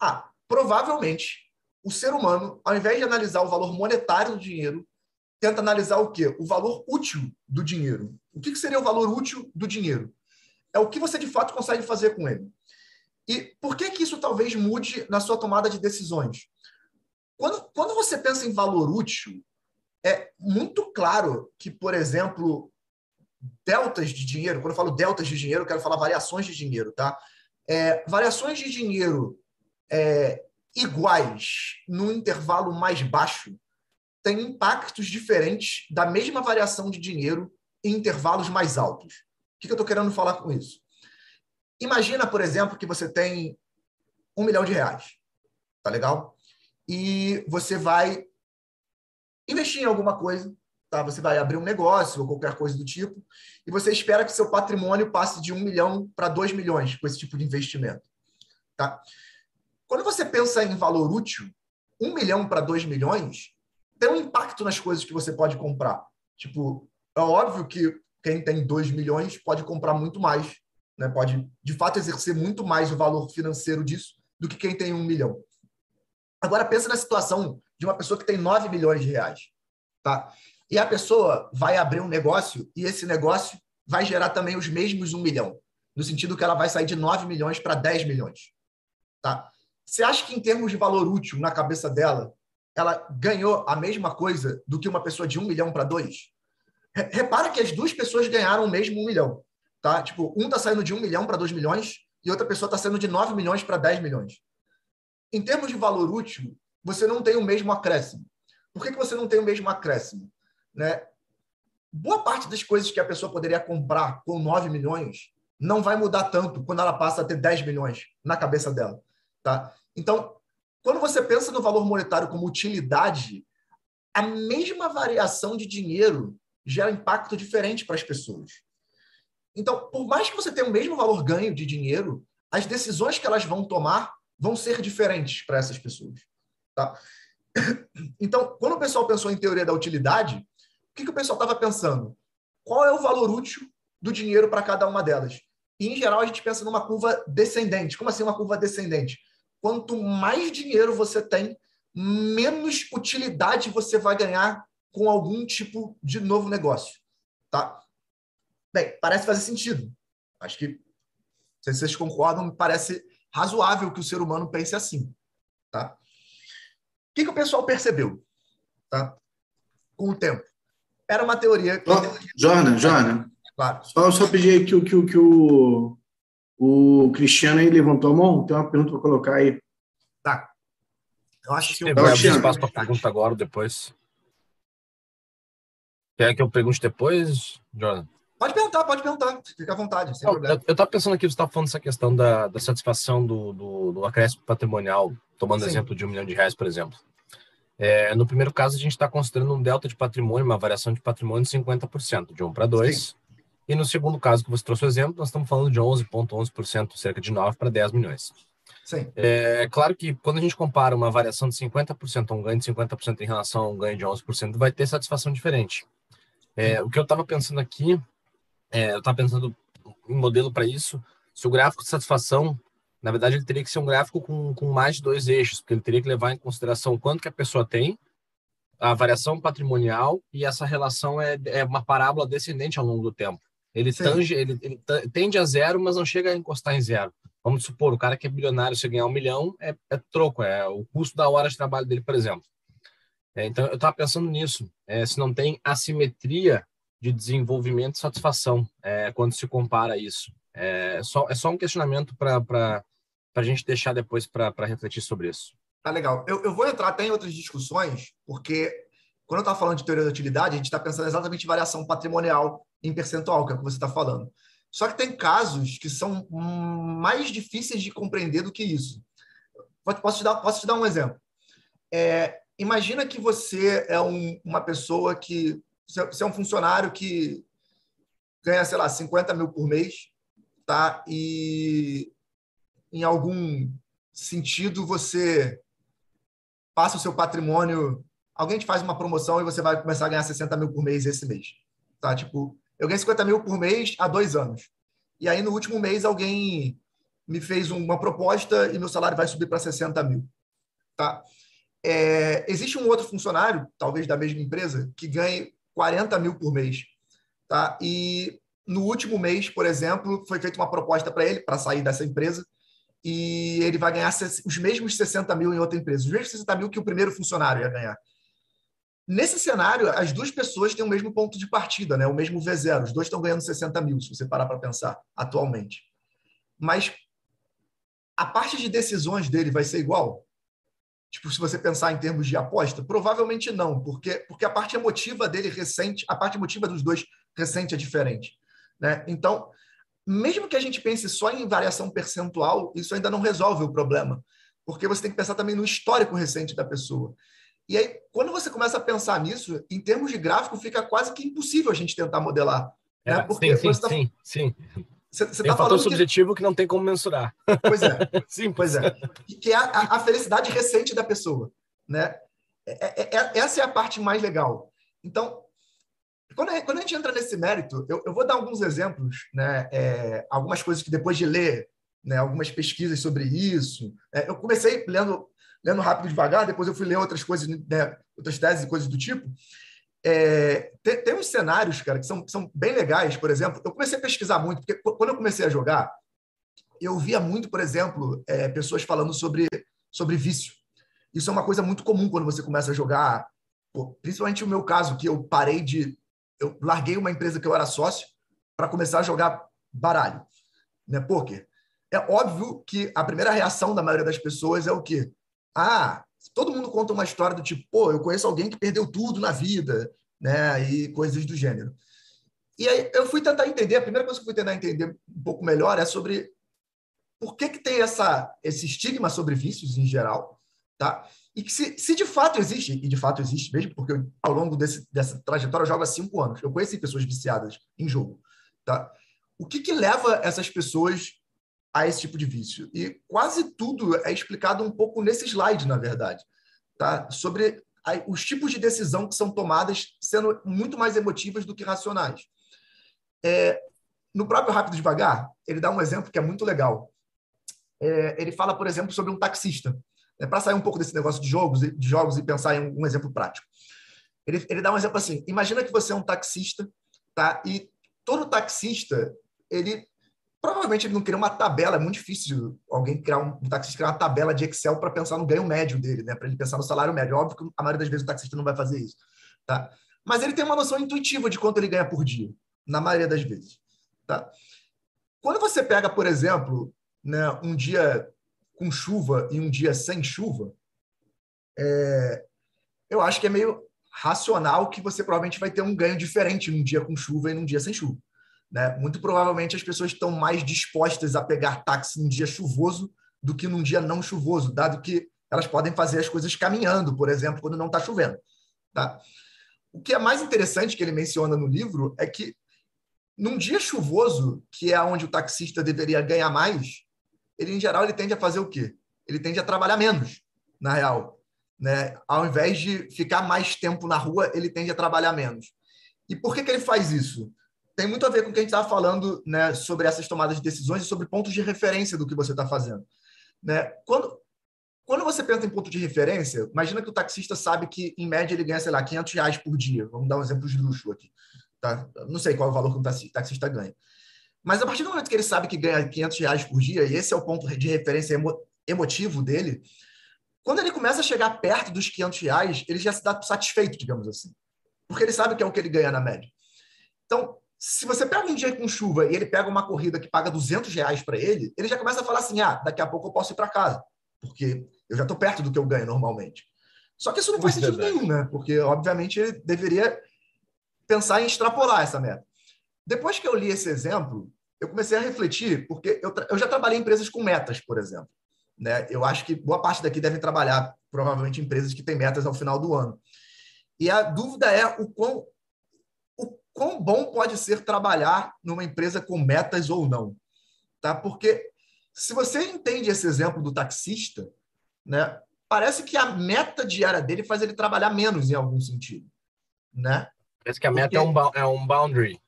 Ah, provavelmente o ser humano, ao invés de analisar o valor monetário do dinheiro, tenta analisar o quê? O valor útil do dinheiro. O que, que seria o valor útil do dinheiro? é o que você de fato consegue fazer com ele. E por que que isso talvez mude na sua tomada de decisões? Quando, quando você pensa em valor útil, é muito claro que, por exemplo, deltas de dinheiro, quando eu falo deltas de dinheiro, eu quero falar variações de dinheiro, tá? É, variações de dinheiro é, iguais no intervalo mais baixo têm impactos diferentes da mesma variação de dinheiro em intervalos mais altos. O que eu estou querendo falar com isso? Imagina, por exemplo, que você tem um milhão de reais. Tá legal? E você vai investir em alguma coisa, tá? Você vai abrir um negócio ou qualquer coisa do tipo, e você espera que seu patrimônio passe de um milhão para dois milhões com esse tipo de investimento, tá? Quando você pensa em valor útil, um milhão para dois milhões tem um impacto nas coisas que você pode comprar. Tipo, é óbvio que quem tem 2 milhões pode comprar muito mais, né? pode, de fato, exercer muito mais o valor financeiro disso do que quem tem um milhão. Agora, pensa na situação de uma pessoa que tem 9 milhões de reais. Tá? E a pessoa vai abrir um negócio e esse negócio vai gerar também os mesmos 1 milhão, no sentido que ela vai sair de 9 milhões para 10 milhões. Tá? Você acha que, em termos de valor útil na cabeça dela, ela ganhou a mesma coisa do que uma pessoa de 1 milhão para 2? Repara que as duas pessoas ganharam o mesmo um milhão. Tá? Tipo, um está saindo de um milhão para dois milhões e outra pessoa está saindo de 9 milhões para 10 milhões. Em termos de valor útil, você não tem o mesmo acréscimo. Por que, que você não tem o mesmo acréscimo? Né? Boa parte das coisas que a pessoa poderia comprar com 9 milhões não vai mudar tanto quando ela passa a ter 10 milhões na cabeça dela. Tá? Então, quando você pensa no valor monetário como utilidade, a mesma variação de dinheiro gera impacto diferente para as pessoas. Então, por mais que você tenha o mesmo valor ganho de dinheiro, as decisões que elas vão tomar vão ser diferentes para essas pessoas. Tá? Então, quando o pessoal pensou em teoria da utilidade, que, que o pessoal estava pensando? Qual é o valor útil do dinheiro para cada uma delas? E, em geral, a gente pensa numa curva descendente. Como assim uma curva descendente? Quanto mais dinheiro você tem, menos utilidade você vai ganhar com algum tipo de novo negócio. Tá? Bem, parece fazer sentido. Acho que, se vocês concordam, parece razoável que o ser humano pense assim. Tá? O que, que o pessoal percebeu? Tá? Com o tempo. Era uma teoria. Oh, Jorna, Jorna. Claro. Só, só pedir que, que, que, que o, o Cristiano aí levantou a mão. Tem uma pergunta para colocar aí. Tá. Eu acho que eu vou abrir espaço para pergunta agora ou depois. Quer que eu pergunte depois, Jordan? Pode perguntar, pode perguntar. Fica à vontade, sem Não, problema. Eu estava pensando aqui, você estava falando dessa questão da, da satisfação do, do, do acréscimo patrimonial, tomando Sim. exemplo de um milhão de reais, por exemplo. É, no primeiro caso, a gente está considerando um delta de patrimônio, uma variação de patrimônio de 50%, de 1 para 2. E no segundo caso que você trouxe o exemplo, nós estamos falando de 11,11%, ,11%, cerca de 9 para 10 milhões. Sim. É claro que quando a gente compara uma variação de 50% a um ganho de 50% em relação a um ganho de 11%, vai ter satisfação diferente. É, o que eu estava pensando aqui, é, eu estava pensando em modelo para isso, se o gráfico de satisfação, na verdade, ele teria que ser um gráfico com, com mais de dois eixos, porque ele teria que levar em consideração quanto que a pessoa tem, a variação patrimonial, e essa relação é, é uma parábola descendente ao longo do tempo. Ele, tange, ele, ele tende a zero, mas não chega a encostar em zero. Vamos supor, o cara que é bilionário, se ganhar um milhão, é, é troco, é o custo da hora de trabalho dele, por exemplo. É, então, eu estava pensando nisso, é, se não tem assimetria de desenvolvimento e satisfação é, quando se compara isso. É só, é só um questionamento para a gente deixar depois para refletir sobre isso. Tá legal. Eu, eu vou entrar até em outras discussões, porque quando eu estava falando de teoria da utilidade, a gente está pensando exatamente em variação patrimonial em percentual, que é o que você está falando. Só que tem casos que são mais difíceis de compreender do que isso. Posso te dar, posso te dar um exemplo. É, imagina que você é um, uma pessoa que. Você é um funcionário que ganha, sei lá, 50 mil por mês, tá? E em algum sentido você passa o seu patrimônio. Alguém te faz uma promoção e você vai começar a ganhar 60 mil por mês esse mês. Tá? Tipo, eu ganhei 50 mil por mês há dois anos. E aí, no último mês, alguém me fez uma proposta e meu salário vai subir para 60 mil. Tá? É, existe um outro funcionário, talvez da mesma empresa, que ganhe 40 mil por mês. Tá? E no último mês, por exemplo, foi feita uma proposta para ele, para sair dessa empresa, e ele vai ganhar os mesmos 60 mil em outra empresa, os mesmos 60 mil que o primeiro funcionário ia ganhar. Nesse cenário, as duas pessoas têm o mesmo ponto de partida, né? o mesmo V0. Os dois estão ganhando 60 mil, se você parar para pensar, atualmente. Mas a parte de decisões dele vai ser igual? Tipo, se você pensar em termos de aposta, provavelmente não, porque, porque a parte emotiva dele recente, a parte emotiva dos dois recente é diferente. Né? Então, mesmo que a gente pense só em variação percentual, isso ainda não resolve o problema, porque você tem que pensar também no histórico recente da pessoa. E aí, quando você começa a pensar nisso, em termos de gráfico, fica quase que impossível a gente tentar modelar. Né? É, Porque sim, sim, tá... sim, sim. Você, você tem tá um fator subjetivo que... que... não tem como mensurar. Pois é. sim, pois é. Que é a, a, felicidade recente da pessoa, né? É, é, é, essa é a parte mais legal. Então, quando a, quando a gente entra nesse mérito, eu, eu vou dar alguns exemplos, né? É, algumas coisas que depois de ler, né? Algumas pesquisas sobre isso. É, eu comecei lendo lendo rápido e devagar, depois eu fui ler outras coisas, né, outras teses e coisas do tipo. É, tem, tem, uns cenários, cara, que são, são bem legais. Por exemplo, eu comecei a pesquisar muito, porque quando eu comecei a jogar, eu via muito, por exemplo, é, pessoas falando sobre, sobre vício. Isso é uma coisa muito comum quando você começa a jogar, pô, principalmente o meu caso, que eu parei de. Eu larguei uma empresa que eu era sócio para começar a jogar baralho, né, poker. É óbvio que a primeira reação da maioria das pessoas é o quê? Ah, todo mundo conta uma história do tipo, pô, eu conheço alguém que perdeu tudo na vida, né? E coisas do gênero. E aí eu fui tentar entender, a primeira coisa que eu fui tentar entender um pouco melhor é sobre por que, que tem essa, esse estigma sobre vícios em geral, tá? E que se, se de fato existe, e de fato existe mesmo, porque eu, ao longo desse, dessa trajetória eu jogo há cinco anos, eu conheci pessoas viciadas em jogo, tá? O que, que leva essas pessoas a esse tipo de vício. E quase tudo é explicado um pouco nesse slide, na verdade, tá? sobre os tipos de decisão que são tomadas sendo muito mais emotivas do que racionais. É, no próprio Rápido Devagar, ele dá um exemplo que é muito legal. É, ele fala, por exemplo, sobre um taxista. É, Para sair um pouco desse negócio de jogos, de jogos e pensar em um exemplo prático. Ele, ele dá um exemplo assim: imagina que você é um taxista tá? E todo taxista, ele provavelmente ele não cria uma tabela, é muito difícil alguém criar um, um taxista criar uma tabela de Excel para pensar no ganho médio dele, né? Para ele pensar no salário médio. Óbvio que a maioria das vezes o taxista não vai fazer isso, tá? Mas ele tem uma noção intuitiva de quanto ele ganha por dia, na maioria das vezes, tá? Quando você pega, por exemplo, né, um dia com chuva e um dia sem chuva, é, eu acho que é meio racional que você provavelmente vai ter um ganho diferente num dia com chuva e num dia sem chuva. Né? Muito provavelmente as pessoas estão mais dispostas a pegar táxi num dia chuvoso do que num dia não chuvoso, dado que elas podem fazer as coisas caminhando, por exemplo, quando não está chovendo. Tá? O que é mais interessante que ele menciona no livro é que num dia chuvoso, que é onde o taxista deveria ganhar mais, ele em geral ele tende a fazer o quê? Ele tende a trabalhar menos, na real, né? Ao invés de ficar mais tempo na rua, ele tende a trabalhar menos. E por que, que ele faz isso? Tem muito a ver com o que a gente estava falando né, sobre essas tomadas de decisões e sobre pontos de referência do que você está fazendo. Né? Quando, quando você pensa em ponto de referência, imagina que o taxista sabe que, em média, ele ganha, sei lá, 500 reais por dia. Vamos dar um exemplo de luxo aqui. Tá? Não sei qual é o valor que um taxista ganha. Mas a partir do momento que ele sabe que ganha 500 reais por dia, e esse é o ponto de referência emo emotivo dele, quando ele começa a chegar perto dos 500 reais, ele já se dá satisfeito, digamos assim. Porque ele sabe que é o que ele ganha na média. Então, se você pega um dia com chuva e ele pega uma corrida que paga 200 reais para ele, ele já começa a falar assim: ah, daqui a pouco eu posso ir para casa, porque eu já estou perto do que eu ganho normalmente. Só que isso não faz Muito sentido verdade. nenhum, né? Porque, obviamente, ele deveria pensar em extrapolar essa meta. Depois que eu li esse exemplo, eu comecei a refletir, porque eu, eu já trabalhei em empresas com metas, por exemplo. Né? Eu acho que boa parte daqui devem trabalhar, provavelmente, em empresas que têm metas ao final do ano. E a dúvida é o quão, o quão bom pode ser trabalhar numa empresa com metas ou não. Tá? Porque se você entende esse exemplo do taxista, né, parece que a meta diária dele faz ele trabalhar menos em algum sentido. Né? Parece que a meta Porque... é, um, é um boundary.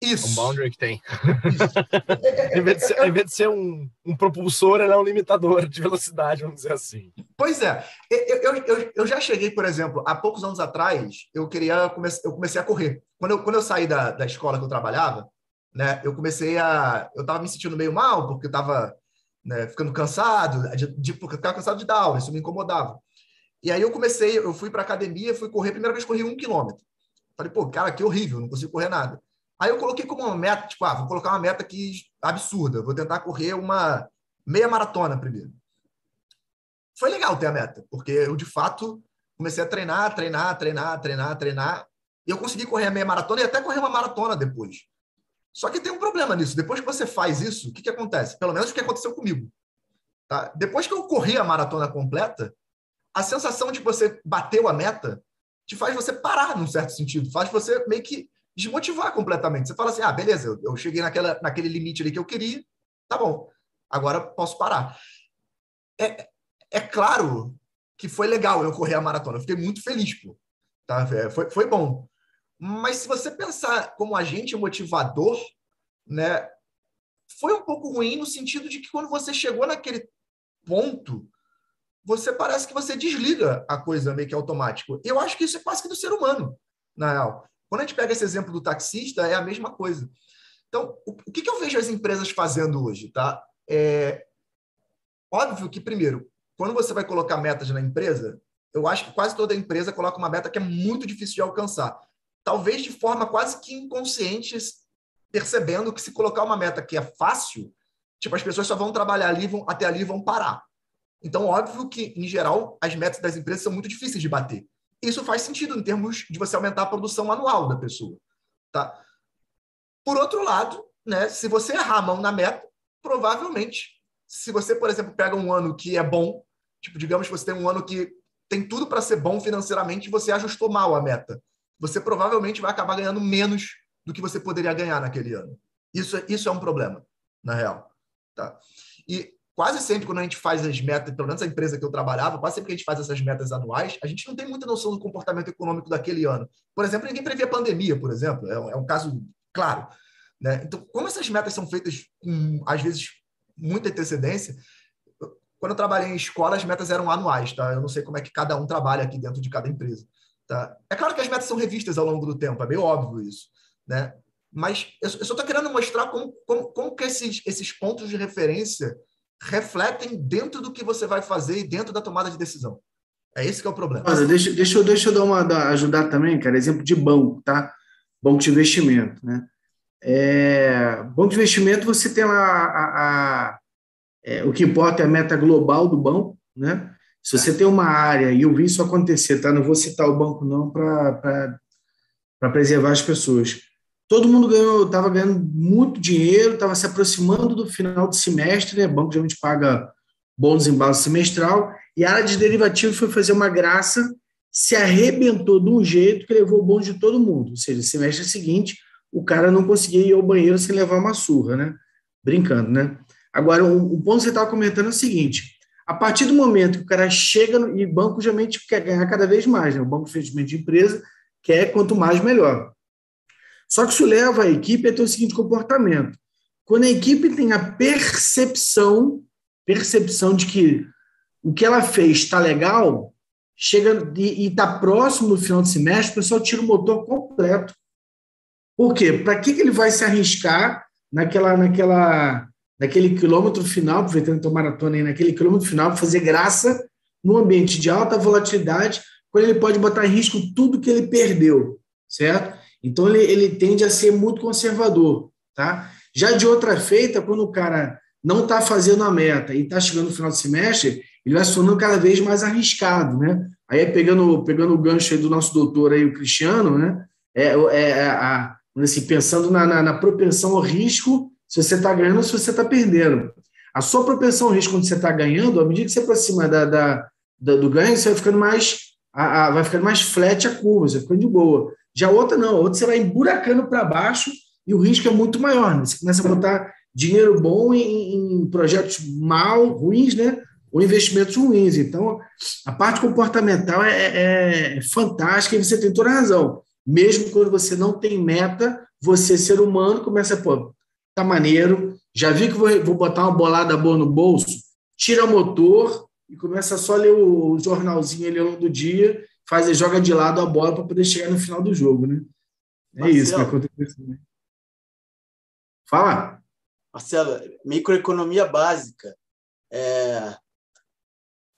Isso. Um boundary que tem. em, vez de ser, em vez de ser um, um propulsor, ele é um limitador de velocidade, vamos dizer assim. Pois é. Eu, eu, eu já cheguei, por exemplo, há poucos anos atrás, eu queria eu comecei a correr. Quando eu, quando eu saí da, da escola que eu trabalhava, né, eu comecei a. Eu estava me sentindo meio mal, porque eu estava né, ficando cansado, de, de, porque eu ficava cansado de dar aula, isso me incomodava. E aí eu comecei, eu fui para academia, fui correr, a primeira vez corri um quilômetro. Falei, pô, cara, que horrível, não consigo correr nada. Aí eu coloquei como uma meta, tipo, ah, vou colocar uma meta aqui absurda, vou tentar correr uma meia maratona primeiro. Foi legal ter a meta, porque eu, de fato, comecei a treinar, treinar, treinar, treinar, treinar, e eu consegui correr a meia maratona e até correr uma maratona depois. Só que tem um problema nisso. Depois que você faz isso, o que, que acontece? Pelo menos o que aconteceu comigo. Tá? Depois que eu corri a maratona completa, a sensação de que você bateu a meta te faz você parar, num certo sentido. Faz você meio que desmotivar completamente. Você fala assim, ah, beleza, eu, eu cheguei naquela, naquele limite ali que eu queria, tá bom, agora posso parar. É, é claro que foi legal eu correr a maratona, eu fiquei muito feliz, pô. Tá? É, foi, foi bom. Mas se você pensar como agente motivador, né, foi um pouco ruim no sentido de que quando você chegou naquele ponto, você parece que você desliga a coisa meio que automático. Eu acho que isso é quase que do ser humano, na real. Quando a gente pega esse exemplo do taxista, é a mesma coisa. Então, o, que, que eu vejo as empresas fazendo hoje? Tá? É óbvio que, primeiro, quando você vai colocar metas na empresa, eu acho que quase toda empresa coloca uma meta que é muito difícil de alcançar. Talvez de forma quase que inconsciente, percebendo que se colocar uma meta que é fácil, tipo, as pessoas só vão trabalhar ali, vão, até ali vão parar. Então, óbvio que, em geral, as metas das empresas são muito difíceis de bater. Isso faz sentido em termos de você aumentar a produção anual da pessoa. Tá? Por outro lado, né, se você errar a mão na meta, provavelmente, se você, por exemplo, pega um ano que é bom, tipo, digamos que você tem um ano que tem tudo para ser bom financeiramente e você ajustou mal a meta, você provavelmente vai acabar ganhando menos do que você poderia ganhar naquele ano. Isso, é, isso é um problema, na real. Tá? E quase sempre quando a gente faz as metas, pelo menos a empresa que eu trabalhava, quase sempre que a gente faz essas metas anuais, a gente não tem muita noção do comportamento econômico daquele ano. Por exemplo, ninguém previa pandemia, por exemplo, é um, é um caso claro. Né? Então, como essas metas são feitas com, às vezes, muita antecedência, quando eu trabalhei em escola, as metas eram anuais, tá? Eu não sei como é que cada um trabalha aqui dentro de cada empresa. Tá? É claro que as metas são revistas ao longo do tempo, é meio óbvio isso. Né? Mas eu, eu só estou querendo mostrar como, como, como que esses, esses pontos de referência refletem dentro do que você vai fazer e dentro da tomada de decisão. É esse que é o problema. Olha, deixa, deixa, eu, deixa eu dar uma, dar, ajudar também, cara, exemplo de banco, tá? Banco de investimento, né? É, banco de investimento, você tem lá a, a, é, o que importa é a meta global do banco, né? Se você tem uma área, e eu vi isso acontecer, tá? Não vou citar o banco não para preservar as pessoas. Todo mundo ganhou, estava ganhando muito dinheiro, estava se aproximando do final do semestre, né? O banco geralmente paga bônus em base semestral, e a área de derivativos foi fazer uma graça, se arrebentou de um jeito que levou o bônus de todo mundo. Ou seja, semestre seguinte, o cara não conseguia ir ao banheiro sem levar uma surra, né? Brincando, né? Agora, o, o ponto que você estava comentando é o seguinte: a partir do momento que o cara chega, no, e banco geralmente quer ganhar cada vez mais, né? O banco de investimento de empresa quer quanto mais melhor. Só que isso leva a equipe a ter o seguinte comportamento. Quando a equipe tem a percepção, percepção de que o que ela fez está legal, chega e está próximo do final do semestre, o pessoal tira o motor completo. Por quê? Para que, que ele vai se arriscar naquela, naquela, naquele quilômetro final, aproveitando a maratona aí, naquele quilômetro final, para fazer graça num ambiente de alta volatilidade, quando ele pode botar em risco tudo que ele perdeu, certo? Então ele, ele tende a ser muito conservador, tá? Já de outra feita, quando o cara não está fazendo a meta e está chegando no final do semestre, ele vai se tornando cada vez mais arriscado, né? Aí, pegando, pegando o gancho do nosso doutor aí, o Cristiano, né? É, é, é a, assim, pensando na, na, na propensão ao risco, se você está ganhando ou se você está perdendo. A sua propensão ao risco quando você está ganhando, à medida que você aproxima da, da, da, do ganho, você vai ficando mais a, a, vai ficando mais flat a curva, você vai ficando de boa. Já outra não, outra você vai emburacando para baixo e o risco é muito maior. Né? Você começa a botar dinheiro bom em, em projetos mal, ruins, né? ou investimentos ruins. Então, a parte comportamental é, é, é fantástica e você tem toda a razão. Mesmo quando você não tem meta, você, ser humano, começa a, pô, tá maneiro, já vi que vou, vou botar uma bolada boa no bolso, tira o motor e começa só a ler o jornalzinho ali ao longo do dia, faz joga de lado a bola para poder chegar no final do jogo, né? É Marcelo, isso que acontece. Né? Fala. Marcelo, microeconomia básica. É,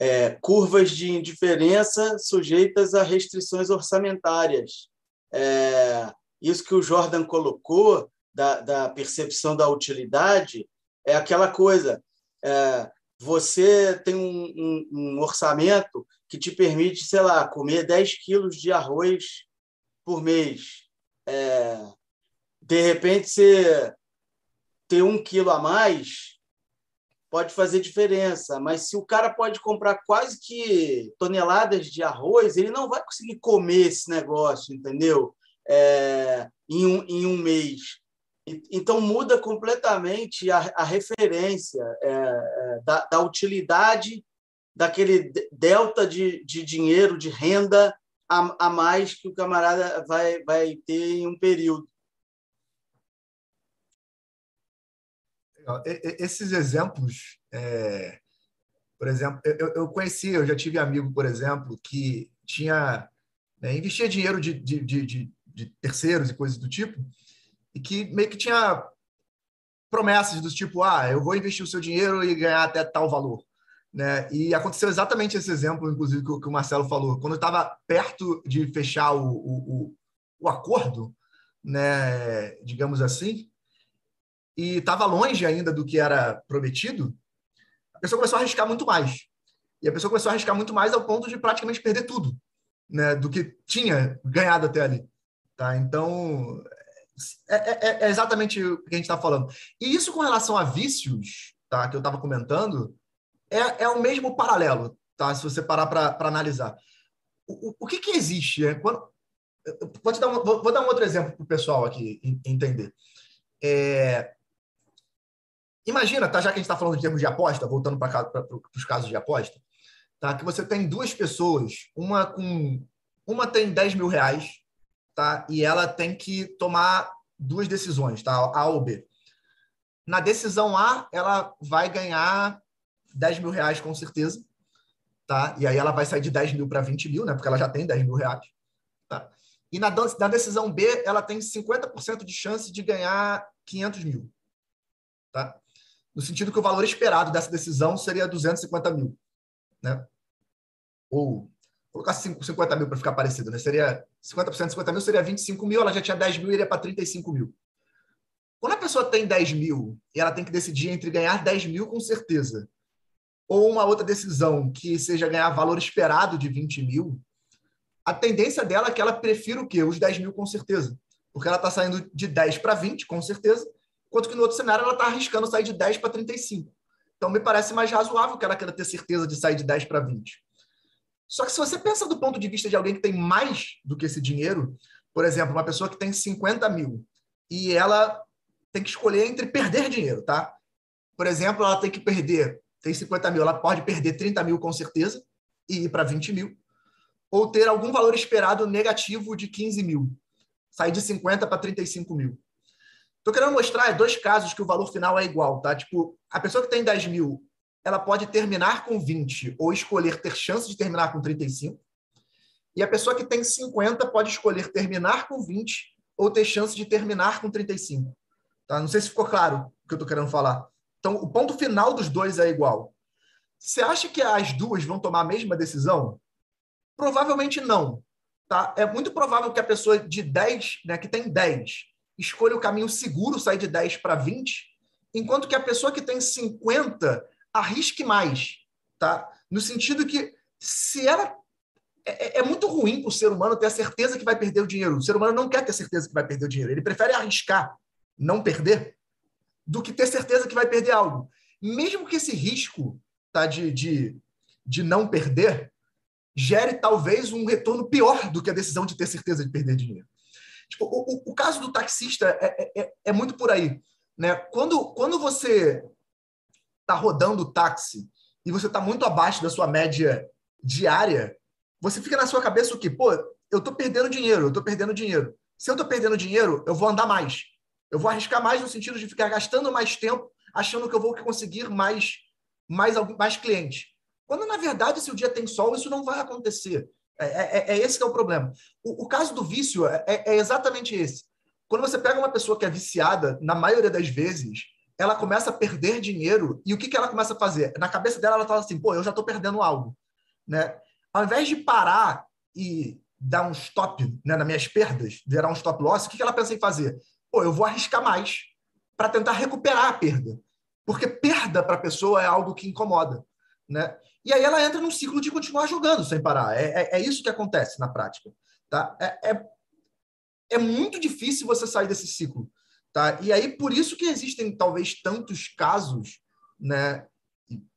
é, curvas de indiferença sujeitas a restrições orçamentárias. É, isso que o Jordan colocou, da, da, percepção da utilidade, é aquela coisa. É, você tem um, um, um, orçamento que te permite, sei lá, comer 10 quilos de arroz por mês. É, de repente, você ter um quilo a mais pode fazer diferença, mas se o cara pode comprar quase que toneladas de arroz, ele não vai conseguir comer esse negócio, entendeu? É, em, um, em um mês. Então, muda completamente a, a referência é, é, da, da, utilidade daquele delta de, de dinheiro, de renda a, a mais que o camarada vai, vai ter em um período. Esses exemplos, é, por exemplo, eu, eu conheci, eu já tive amigo, por exemplo, que tinha né, investia dinheiro de, de, de, de, terceiros e coisas do tipo, e que meio que tinha promessas do tipo, ah, eu vou investir o seu dinheiro e ganhar até tal valor. Né? E aconteceu exatamente esse exemplo, inclusive, que, o Marcelo falou. Quando eu estava perto de fechar o, o, o acordo, né, digamos assim, e estava longe ainda do que era prometido, a pessoa começou a arriscar muito mais. E a pessoa começou a arriscar muito mais ao ponto de praticamente perder tudo, né, do que tinha ganhado até ali. Tá? Então, é, é, é exatamente o que a gente está falando. E isso com relação a vícios, tá, que eu estava comentando, é, é o mesmo paralelo, tá? se você parar para analisar. O, o, o, que, que existe? É, quando, vou, dar um, vou, vou, dar um outro exemplo para o pessoal aqui entender. É, Imagina, tá, já que a gente está falando de termos de aposta, voltando para os casos de aposta, tá, que você tem duas pessoas, uma com uma tem 10 mil reais, tá, e ela tem que tomar duas decisões, tá, A ou B. Na decisão A, ela vai ganhar 10 mil reais com certeza, tá, e aí ela vai sair de 10 mil para 20 mil, né, porque ela já tem 10 mil reais, tá. E na, na decisão B, ela tem 50% de chance de ganhar 500 mil. Tá? No sentido que o valor esperado dessa decisão seria 250 mil. Né? Ou colocar 50 mil para ficar parecido, né? Seria 50% de 50 mil, seria 25 mil, ela já tinha 10 mil, iria para 35 mil. Quando a pessoa tem 10 mil e ela tem que decidir entre ganhar 10 mil com certeza ou uma outra decisão que seja ganhar valor esperado de 20 mil, a tendência dela é que ela prefira o quê? Os 10 mil com certeza. Porque ela está saindo de 10 para 20, com certeza, enquanto que no outro cenário ela está arriscando sair de 10 para 35. Então, me parece mais razoável que ela queira ter certeza de sair de 10 para 20. Só que se você pensa do ponto de vista de alguém que tem mais do que esse dinheiro, por exemplo, uma pessoa que tem 50 mil e ela tem que escolher entre perder dinheiro, tá? Por exemplo, ela tem que perder, tem 50 mil, ela pode perder 30 mil com certeza e ir para 20 mil, ou ter algum valor esperado negativo de 15 mil, sair de 50 para 35 mil. Estou querendo mostrar dois casos que o valor final é igual, tá? Tipo, a pessoa que tem 10 mil ela pode terminar com 20 ou escolher ter chance de terminar com 35. E a pessoa que tem 50 pode escolher terminar com 20 ou ter chance de terminar com 35. Tá? Não sei se ficou claro o que eu estou querendo falar. Então, o ponto final dos dois é igual. Você acha que as duas vão tomar a mesma decisão? Provavelmente não. Tá? É muito provável que a pessoa de 10, né, que tem 10, escolha o caminho seguro, sair de 10 para 20, enquanto que a pessoa que tem 50 arrisque mais, tá? No sentido que se ela é, é, é muito ruim para o ser humano ter a certeza que vai perder o dinheiro. O ser humano não quer ter certeza que vai perder o dinheiro. Ele prefere arriscar, não perder, do que ter certeza que vai perder algo. Mesmo que esse risco tá, de, de, de não perder gere talvez um retorno pior do que a decisão de ter certeza de perder dinheiro. Tipo, o, o, caso do taxista é, é, é, é muito por aí. Né? Quando, quando você está rodando o táxi e você está muito abaixo da sua média diária, você fica na sua cabeça o quê? Pô, eu estou perdendo dinheiro, eu estou perdendo dinheiro. Se eu estou perdendo dinheiro, eu vou andar mais. Eu vou arriscar mais no sentido de ficar gastando mais tempo, achando que eu vou conseguir mais, mais, mais clientes. Quando, na verdade, se o dia tem sol, isso não vai acontecer. É, é, é, é esse que é o problema. O, o caso do vício é, é, é exatamente esse. Quando você pega uma pessoa que é viciada, na maioria das vezes, ela começa a perder dinheiro e o que, que ela começa a fazer? Na cabeça dela, ela fala assim, pô, eu já estou perdendo algo. Né? Ao invés de parar e dar um stop né, nas minhas perdas, gerar um stop loss, o que, que ela pensa em fazer? Pô, eu vou arriscar mais para tentar recuperar a perda. Porque perda para a pessoa é algo que incomoda. Né? E aí ela entra num ciclo de continuar jogando sem parar. É, é, é isso que acontece na prática. Tá? É, é, é muito difícil você sair desse ciclo. Tá? E aí, por isso que existem talvez tantos casos, né,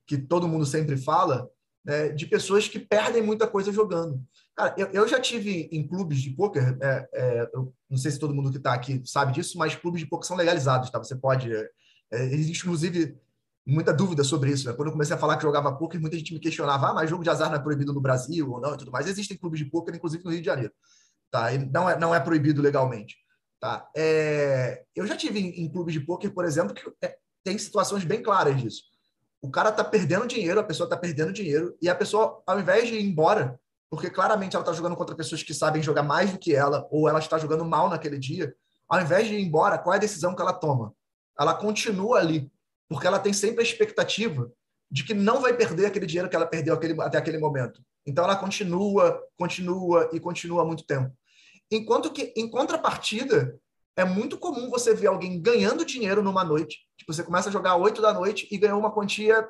que todo mundo sempre fala, né, de pessoas que perdem muita coisa jogando. Cara, eu, eu já tive em clubes de poker, é, é, não sei se todo mundo que está aqui sabe disso, mas clubes de poker são legalizados, tá? Você pode. É, é, existe, inclusive, muita dúvida sobre isso. Né? Quando eu comecei a falar que jogava poker, muita gente me questionava, ah, mas jogo de azar não é proibido no Brasil ou não e tudo mais. Existem clubes de poker, inclusive no Rio de Janeiro. Tá? E não é, não é proibido legalmente. Tá? É, eu já tive em, em clubes de pôquer, por exemplo, que é, tem situações bem claras disso. O cara está perdendo dinheiro, a pessoa está perdendo dinheiro, e a pessoa, ao invés de ir embora, porque claramente ela está jogando contra pessoas que sabem jogar mais do que ela, ou ela está jogando mal naquele dia, ao invés de ir embora, qual é a decisão que ela toma? Ela continua ali, porque ela tem sempre a expectativa de que não vai perder aquele dinheiro que ela perdeu aquele, até aquele momento. Então ela continua, continua e continua há muito tempo. Enquanto que, em contrapartida, é muito comum você ver alguém ganhando dinheiro numa noite. Tipo, você começa a jogar 8 da noite e ganhou uma quantia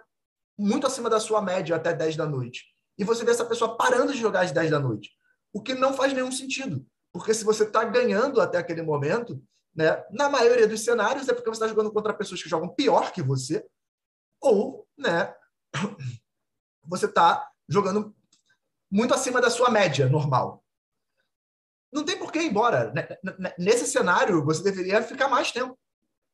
muito acima da sua média até 10 da noite. E você vê essa pessoa parando de jogar às 10 da noite. O que não faz nenhum sentido. Porque se você está ganhando até aquele momento, né, na maioria dos cenários é porque você está jogando contra pessoas que jogam pior que você, ou né, você está jogando muito acima da sua média normal não tem por que ir embora. Nesse cenário, você deveria ficar mais tempo.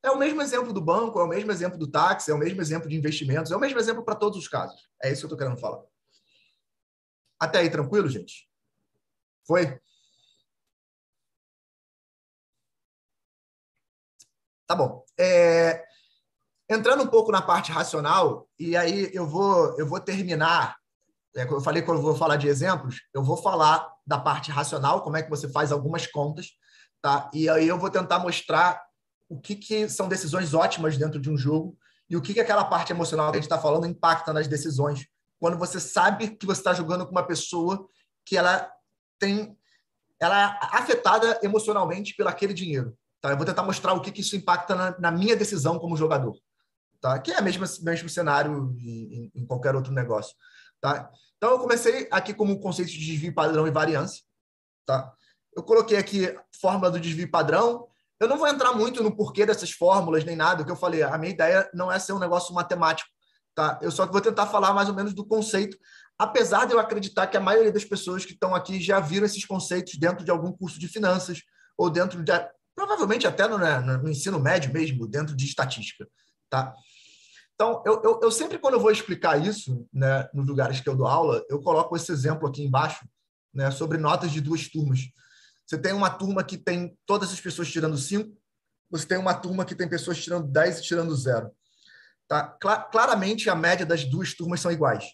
É o mesmo exemplo do banco, é o mesmo exemplo do táxi, é o mesmo exemplo de investimentos, é o mesmo exemplo para todos os casos. É isso que eu estou querendo falar. Até aí, tranquilo, gente? Foi? Tá bom. É... Entrando um pouco na parte racional, e aí eu vou, eu vou terminar eu falei que eu vou falar de exemplos, eu vou falar da parte racional, como é que você faz algumas contas, tá? E aí eu vou tentar mostrar o que, que são decisões ótimas dentro de um jogo e o que, que aquela parte emocional que a gente está falando impacta nas decisões. Quando você sabe que você está jogando com uma pessoa que ela tem, ela é afetada emocionalmente pelo aquele dinheiro. Tá? Eu vou tentar mostrar o que, que isso impacta na, na minha decisão como jogador. Tá? Que é o mesmo, mesmo cenário em, em qualquer outro negócio. Tá? Então, eu comecei aqui como conceito de desvio padrão e variância. Tá? Eu coloquei aqui fórmula do desvio padrão. Eu não vou entrar muito no porquê dessas fórmulas, nem nada. O que eu falei, a minha ideia não é ser um negócio matemático. Tá? Eu só vou tentar falar mais ou menos do conceito, apesar de eu acreditar que a maioria das pessoas que estão aqui já viram esses conceitos dentro de algum curso de finanças ou dentro de provavelmente até no, né, no ensino médio mesmo, dentro de estatística, tá? Então, eu, eu, eu, sempre, quando eu vou explicar isso, né, nos lugares que eu dou aula, eu coloco esse exemplo aqui embaixo, né, sobre notas de duas turmas. Você tem uma turma que tem todas as pessoas tirando cinco, você tem uma turma que tem pessoas tirando 10 e tirando zero. Tá? Claramente, a média das duas turmas são iguais.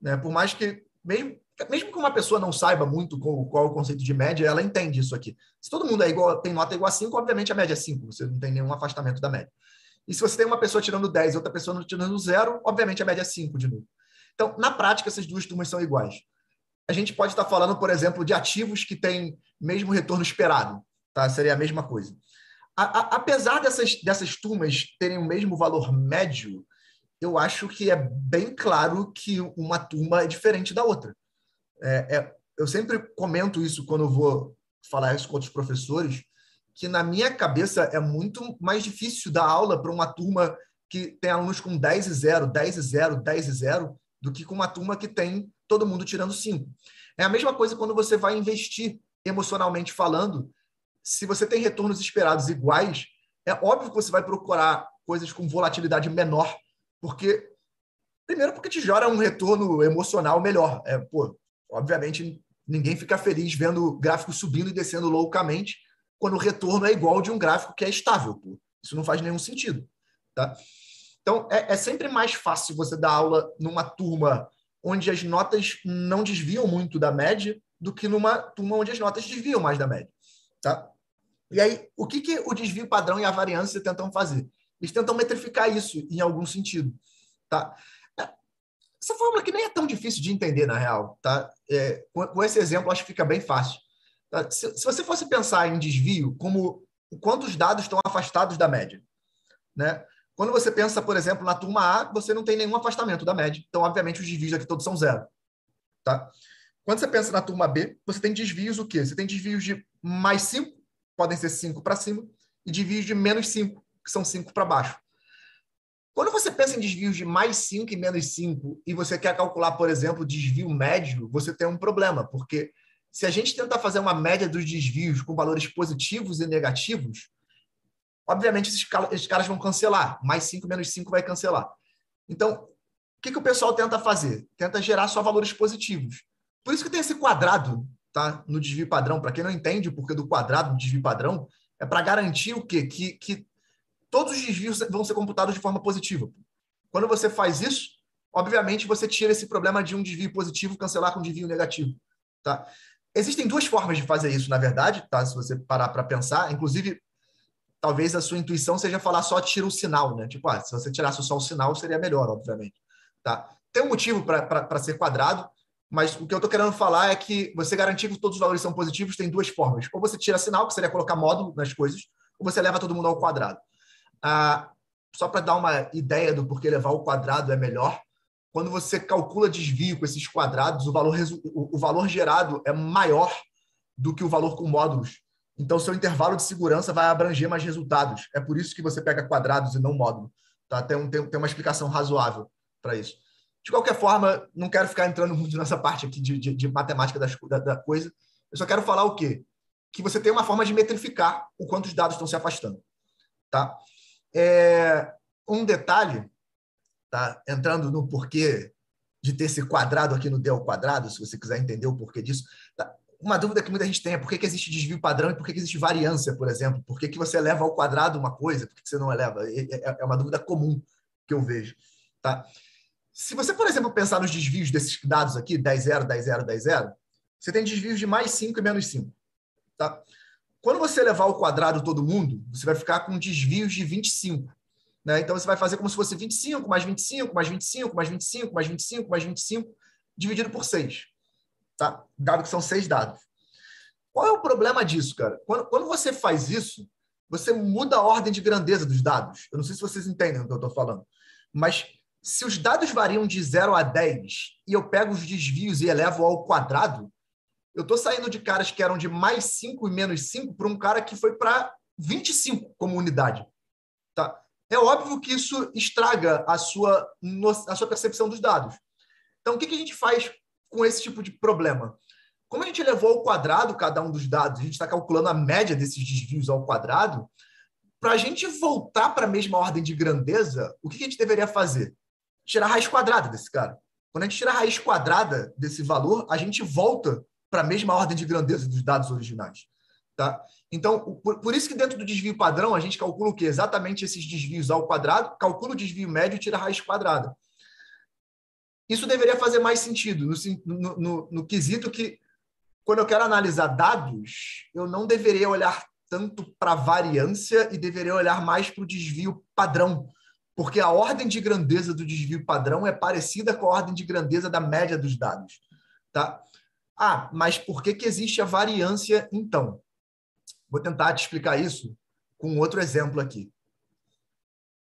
Né? Por mais que, mesmo, mesmo que uma pessoa não saiba muito qual, qual é o conceito de média, ela entende isso aqui. Se todo mundo é igual, tem nota igual a 5, obviamente a média é 5, você não tem nenhum afastamento da média. E se você tem uma pessoa tirando 10 e outra pessoa tirando 0, obviamente a média é 5 de novo. Então, na prática, essas duas turmas são iguais. A gente pode estar falando, por exemplo, de ativos que têm mesmo retorno esperado. Tá? Seria a mesma coisa. A, a, apesar dessas, dessas turmas terem o mesmo valor médio, eu acho que é bem claro que uma turma é diferente da outra. É, é, eu sempre comento isso quando vou falar isso com outros professores, que na minha cabeça é muito mais difícil dar aula para uma turma que tem alunos com 10 e 0, 10 e 0, 10 e 0, do que com uma turma que tem todo mundo tirando 5. É a mesma coisa quando você vai investir emocionalmente falando. Se você tem retornos esperados iguais, é óbvio que você vai procurar coisas com volatilidade menor, porque primeiro porque te gera um retorno emocional melhor. É, pô, obviamente ninguém fica feliz vendo gráficos subindo e descendo loucamente, quando o retorno é igual de um gráfico que é estável. Pô. Isso não faz nenhum sentido. Tá? Então, é, é sempre mais fácil você dar aula numa turma onde as notas não desviam muito da média do que numa turma onde as notas desviam mais da média. Tá? E aí, o que, que o desvio padrão e a variância tentam fazer? Eles tentam metrificar isso em algum sentido. Tá? Essa fórmula que nem é tão difícil de entender, na real. Tá? É, com, esse exemplo, acho que fica bem fácil. Tá? Se, se, você fosse pensar em desvio como quantos dados estão afastados da média, né? Quando você pensa, por exemplo, na turma A, você não tem nenhum afastamento da média. Então, obviamente, os desvios aqui todos são zero. Tá? Quando você pensa na turma B, você tem desvios o quê? Você tem desvios de mais 5, podem ser 5 para cima, e desvios de menos 5, que são 5 para baixo. Quando você pensa em desvios de mais 5 e menos 5, e você quer calcular, por exemplo, desvio médio, você tem um problema, porque se a gente tentar fazer uma média dos desvios com valores positivos e negativos, obviamente esses, esses caras vão cancelar. Mais 5 menos 5 vai cancelar. Então, o que, que o pessoal tenta fazer? Tenta gerar só valores positivos. Por isso que tem esse quadrado tá, no desvio padrão. Para quem não entende o porquê do quadrado no desvio padrão, é para garantir o quê? Que, que todos os desvios vão ser computados de forma positiva. Quando você faz isso, obviamente você tira esse problema de um desvio positivo cancelar com um desvio negativo. Tá? Existem duas formas de fazer isso, na verdade, tá? Se você parar para pensar, inclusive, talvez a sua intuição seja falar só tira o sinal, né? Tipo, ah, se você tirasse só o sinal, seria melhor, obviamente. Tá? Tem um motivo para ser quadrado, mas o que eu estou querendo falar é que você garantir que todos os valores são positivos tem duas formas. Ou você tira sinal, que seria colocar módulo nas coisas, ou você leva todo mundo ao quadrado. Ah, só para dar uma ideia do porquê levar ao quadrado é melhor, quando você calcula desvio com esses quadrados, o valor, o valor gerado é maior do que o valor com módulos. Então, seu intervalo de segurança vai abranger mais resultados. É por isso que você pega quadrados e não módulo. Tá? Tem, um, tem, tem uma explicação razoável para isso. De qualquer forma, não quero ficar entrando muito nessa parte aqui de, de, de matemática das, da, da, coisa. Eu só quero falar o quê? Que você tem uma forma de metrificar o quanto os dados estão se afastando. Tá? É, um detalhe tá? entrando no porquê de ter esse quadrado aqui no D ao quadrado, se você quiser entender o porquê disso. Tá? Uma dúvida que muita gente tem é por que, que existe desvio padrão e por que, que existe variância, por exemplo? Por que, que você eleva ao quadrado uma coisa, por que, que você não eleva? É, é, é uma dúvida comum que eu vejo. Tá? Se você, por exemplo, pensar nos desvios desses dados aqui, 10, 0, 10, 0, 10, 0, você tem desvios de mais 5 e menos 5. Tá? Quando você levar ao quadrado todo mundo, você vai ficar com desvios de 25. Né? Então, você vai fazer como se fosse 25, mais 25, mais 25, mais 25, mais 25, mais 25, dividido por 6. Tá? Dado que são seis dados. Qual é o problema disso, cara? Quando, quando você faz isso, você muda a ordem de grandeza dos dados. Eu não sei se vocês entendem o que eu estou falando. Mas se os dados variam de 0 a 10 e eu pego os desvios e elevo ao quadrado, eu estou saindo de caras que eram de mais 5 e menos 5 para um cara que foi para 25 como unidade. Tá? É óbvio que isso estraga a sua, a sua percepção dos dados. Então, o que, a gente faz com esse tipo de problema? Como a gente levou ao quadrado cada um dos dados, a gente está calculando a média desses desvios ao quadrado, para a gente voltar para a mesma ordem de grandeza, o que, que a gente deveria fazer? Tirar a raiz quadrada desse cara. Quando a gente tira a raiz quadrada desse valor, a gente volta para a mesma ordem de grandeza dos dados originais. Tá? Então, por, por, isso que dentro do desvio padrão, a gente calcula o quê? Exatamente esses desvios ao quadrado, calcula o desvio médio e tira a raiz quadrada. Isso deveria fazer mais sentido no, no, no, no quesito que, quando eu quero analisar dados, eu não deveria olhar tanto para a variância e deveria olhar mais para o desvio padrão, porque a ordem de grandeza do desvio padrão é parecida com a ordem de grandeza da média dos dados. Tá? Ah, mas por que, que existe a variância então? Vou tentar te explicar isso com outro exemplo aqui.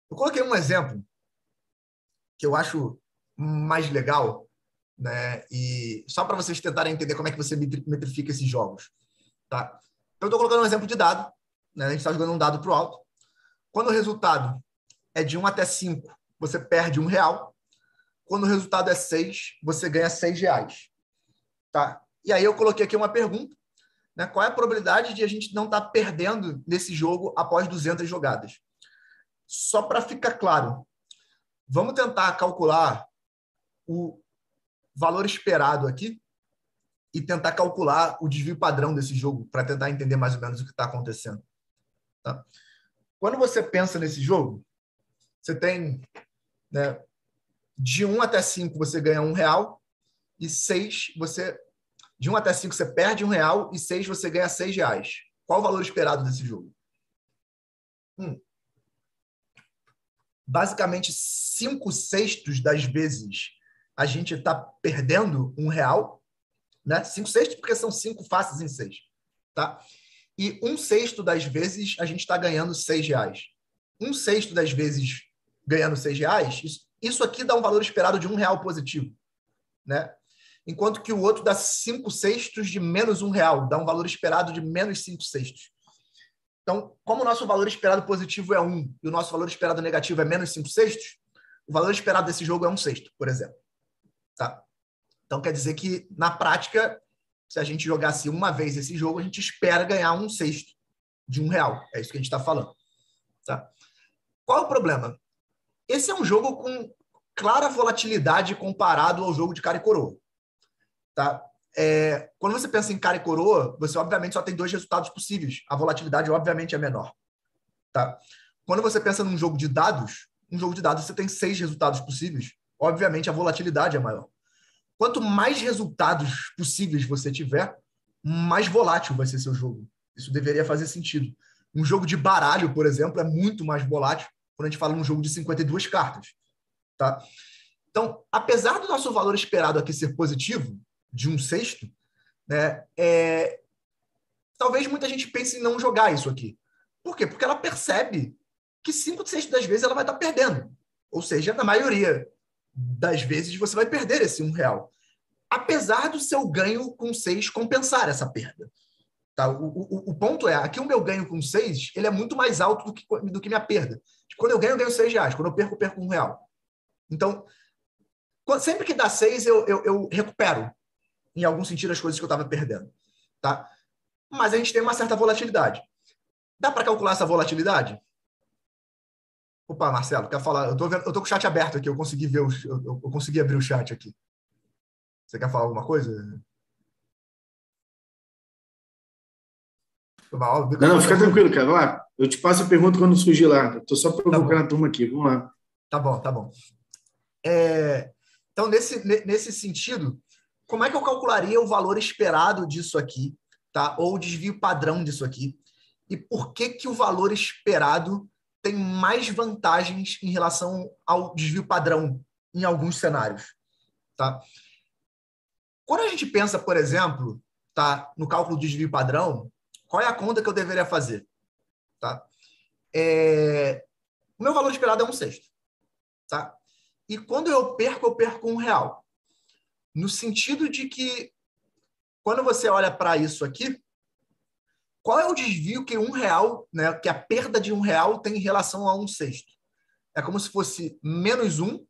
Eu coloquei um exemplo que eu acho mais legal, né? E só para vocês tentarem entender como é que você metrifica esses jogos, tá? Então, eu estou colocando um exemplo de dado, né? A gente está jogando um dado para o alto. Quando o resultado é de 1 até 5, você perde um real. Quando o resultado é 6, você ganha 6 reais. Tá? E aí eu coloquei aqui uma pergunta. Né? Qual é a probabilidade de a gente não estar tá perdendo nesse jogo após 200 jogadas? Só para ficar claro, vamos tentar calcular o valor esperado aqui e tentar calcular o desvio padrão desse jogo para tentar entender mais ou menos o que está acontecendo. Tá? Quando você pensa nesse jogo, você tem né, de 1 até 5 você ganha um real e 6 você de 1 até 5 você perde um real e 6 você ganha 6 reais. Qual o valor esperado desse jogo? Hum. Basicamente, 5 sextos das vezes a gente está perdendo um real, né? 5 sextos porque são 5 faces em 6, tá? E um sexto das vezes a gente está ganhando 6 reais. Um sexto das vezes ganhando 6 reais, isso, isso aqui dá um valor esperado de um real positivo, né? Enquanto que o outro dá 5 sextos de menos um real, dá um valor esperado de menos 5 sextos. Então, como o nosso valor esperado positivo é 1 um, e o nosso valor esperado negativo é menos 5 sextos, o valor esperado desse jogo é um sexto, por exemplo. Tá? Então, quer dizer que, na prática, se a gente jogasse uma vez esse jogo, a gente espera ganhar um sexto de um real. É isso que a gente está falando. Tá? Qual é o problema? Esse é um jogo com clara volatilidade comparado ao jogo de cara e coroa. Tá? É, quando você pensa em cara e coroa, você obviamente só tem dois resultados possíveis. A volatilidade, obviamente, é menor. Tá? Quando você pensa num jogo de dados, um jogo de dados você tem seis resultados possíveis. Obviamente, a volatilidade é maior. Quanto mais resultados possíveis você tiver, mais volátil vai ser seu jogo. Isso deveria fazer sentido. Um jogo de baralho, por exemplo, é muito mais volátil quando a gente fala num jogo de 52 cartas. Tá? Então, apesar do nosso valor esperado aqui ser positivo, de um sexto, né, é, talvez muita gente pense em não jogar isso aqui. Por quê? Porque ela percebe que cinco sextos das vezes ela vai estar perdendo. Ou seja, na maioria das vezes você vai perder esse um real. Apesar do seu ganho com seis compensar essa perda. Tá? O, o, o ponto é, aqui o meu ganho com seis ele é muito mais alto do que, do que minha perda. Quando eu ganho, eu ganho seis reais. Quando eu perco, eu perco um real. Então, sempre que dá seis, eu, eu, eu recupero em algum sentido, as coisas que eu estava perdendo. Tá? Mas a gente tem uma certa volatilidade. Dá para calcular essa volatilidade? Opa, Marcelo, quer falar? Eu tô, vendo, eu tô com o chat aberto aqui, eu consegui ver, o, eu, eu consegui abrir o chat aqui. Você quer falar alguma coisa? Não, não, fica tranquilo, cara. Vai lá. Eu te passo a pergunta quando surgir lá. Estou só provocando tá a turma aqui. Vamos lá. Tá bom, tá bom. é, então, nesse, nesse sentido, como é que eu calcularia o valor esperado disso aqui, tá? ou o desvio padrão disso aqui? E por que, que o valor esperado tem mais vantagens em relação ao desvio padrão em alguns cenários? Tá? Quando a gente pensa, por exemplo, tá, no cálculo do desvio padrão, qual é a conta que eu deveria fazer? Tá? É... O meu valor esperado é um sexto. Tá? E quando eu perco, eu perco um real. No sentido de que, quando você olha para isso aqui, qual é o desvio que um real, né, que a perda de um real tem em relação a um sexto? É como se fosse menos um,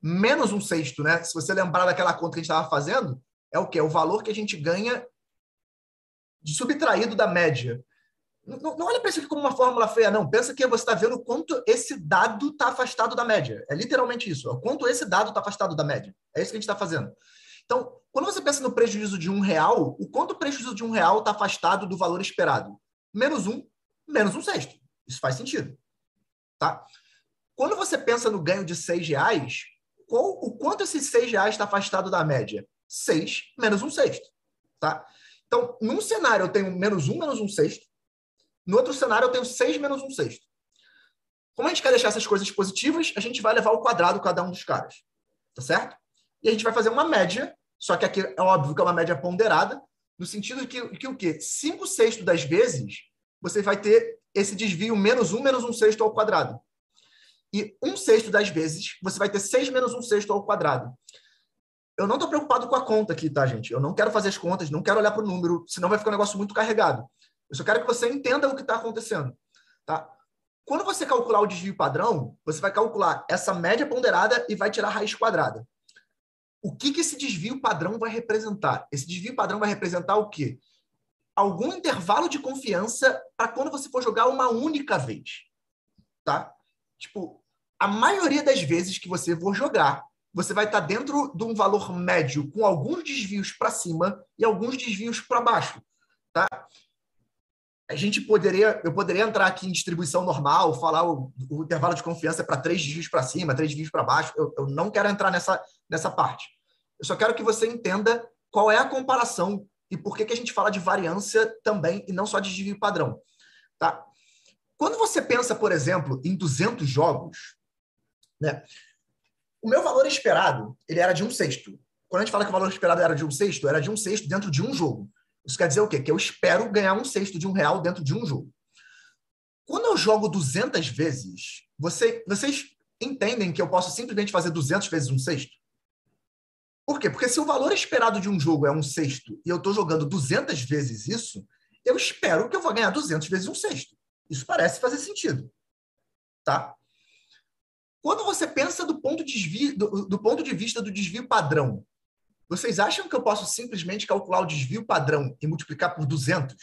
menos um sexto, né? Se você lembrar daquela conta que a gente estava fazendo, é o quê? É o valor que a gente ganha subtraído da média. Não, não olha para isso aqui como uma fórmula feia, não. Pensa que você está vendo quanto esse dado está afastado da média. É literalmente isso. O quanto esse dado está afastado da média. É isso que a gente está fazendo. Então, quando você pensa no prejuízo de um real, o quanto o prejuízo de um real está afastado do valor esperado? Menos um, menos um sexto. Isso faz sentido. Tá? Quando você pensa no ganho de seis reais, qual, o quanto esses seis reais está afastado da média? Seis menos um sexto. Tá? Então, num cenário eu tenho menos um menos um sexto, no outro cenário, eu tenho 6 menos 1 sexto. Como a gente quer deixar essas coisas positivas, a gente vai levar ao quadrado cada um dos caras. Tá certo? E a gente vai fazer uma média, só que aqui é óbvio que é uma média ponderada, no sentido de que, que o quê? 5 sextos das vezes, você vai ter esse desvio menos 1 menos 1 sexto ao quadrado. E 1 sexto das vezes, você vai ter 6 menos 1 sexto ao quadrado. Eu não estou preocupado com a conta aqui, tá, gente? Eu não quero fazer as contas, não quero olhar para o número, senão vai ficar um negócio muito carregado. Eu só quero que você entenda o que está acontecendo. Tá? Quando você calcular o desvio padrão, você vai calcular essa média ponderada e vai tirar a raiz quadrada. O que, que esse desvio padrão vai representar? Esse desvio padrão vai representar o quê? Algum intervalo de confiança para quando você for jogar uma única vez. Tá? Tipo, a maioria das vezes que você for jogar, você vai estar tá dentro de um valor médio com alguns desvios para cima e alguns desvios para baixo. Tá? A gente poderia, eu poderia entrar aqui em distribuição normal, falar o, o intervalo de confiança para três desvios para cima, três desvios para baixo. Eu, eu, não quero entrar nessa, nessa parte. Eu só quero que você entenda qual é a comparação e por que, que a gente fala de variância também e não só de desvio padrão. Tá? Quando você pensa, por exemplo, em 200 jogos, né, o meu valor esperado ele era de um sexto. Quando a gente fala que o valor esperado era de um sexto, era de um sexto dentro de um jogo. Isso quer dizer o quê? Que eu espero ganhar um sexto de um real dentro de um jogo. Quando eu jogo 200 vezes, você, vocês entendem que eu posso simplesmente fazer 200 vezes um sexto? Por quê? Porque se o valor esperado de um jogo é um sexto e eu estou jogando 200 vezes isso, eu espero que eu vou ganhar 200 vezes um sexto. Isso parece fazer sentido. Tá? Quando você pensa do ponto de, do, do ponto de vista do desvio padrão, vocês acham que eu posso simplesmente calcular o desvio padrão e multiplicar por 200?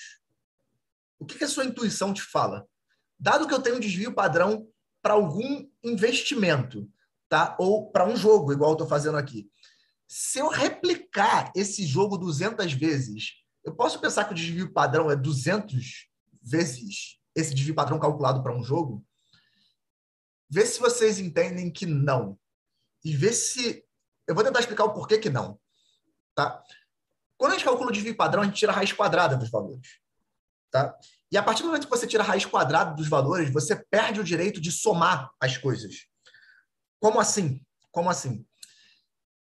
O que, que a sua intuição te fala? Dado que eu tenho um desvio padrão para algum investimento, tá? ou para um jogo, igual eu estou fazendo aqui, se eu replicar esse jogo 200 vezes, eu posso pensar que o desvio padrão é 200 vezes esse desvio padrão calculado para um jogo? Vê se vocês entendem que não. E vê se. Eu vou tentar explicar o porquê que não. Tá? Quando a gente calcula o desvio padrão, a gente tira a raiz quadrada dos valores. Tá? E a partir do momento que você tira a raiz quadrada dos valores, você perde o direito de somar as coisas. Como assim? Como assim?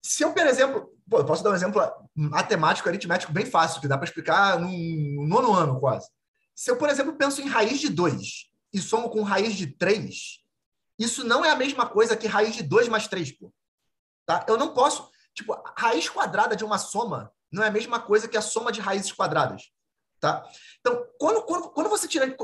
Se eu, por exemplo, pô, eu posso dar um exemplo matemático, aritmético bem fácil, que dá para explicar no nono ano quase. Se eu, por exemplo, penso em raiz de 2 e somo com raiz de 3, isso não é a mesma coisa que raiz de 2 mais 3, pô. Tá? Eu não posso. Tipo, raiz quadrada de uma soma não é a mesma coisa que a soma de raízes quadradas. Tá? Então, quando, quando, quando, você tira,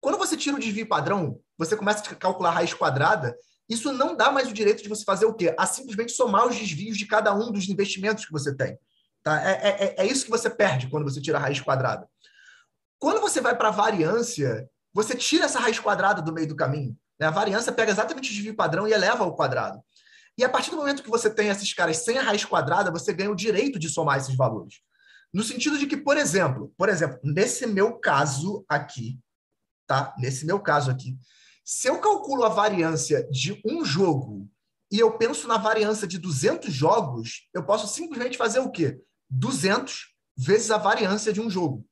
quando você tira o desvio padrão, você começa a calcular a raiz quadrada, isso não dá mais o direito de você fazer o quê? A simplesmente somar os desvios de cada um dos investimentos que você tem. Tá? É, é, é, é isso que você perde quando você tira a raiz quadrada. Quando você vai para a variância, você tira essa raiz quadrada do meio do caminho. Né? A variância pega exatamente o desvio padrão e eleva ao quadrado. E a partir do momento que você tem esses caras sem a raiz quadrada, você ganha o direito de somar esses valores. No sentido de que, por exemplo, por exemplo, nesse meu caso aqui, tá? Nesse meu caso aqui, se eu calculo a variância de um jogo e eu penso na variância de 200 jogos, eu posso simplesmente fazer o quê? 200 vezes a variância de um jogo,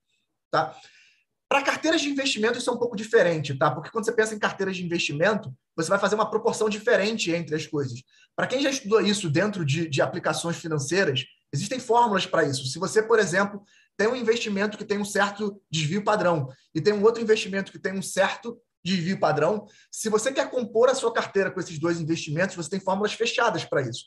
tá? Para carteiras de investimento, isso é um pouco diferente, tá? Porque quando você pensa em carteiras de investimento, você vai fazer uma proporção diferente entre as coisas. Para quem já estudou isso dentro de, de aplicações financeiras, existem fórmulas para isso. Se você, por exemplo, tem um investimento que tem um certo desvio padrão e tem um outro investimento que tem um certo desvio padrão, se você quer compor a sua carteira com esses dois investimentos, você tem fórmulas fechadas para isso.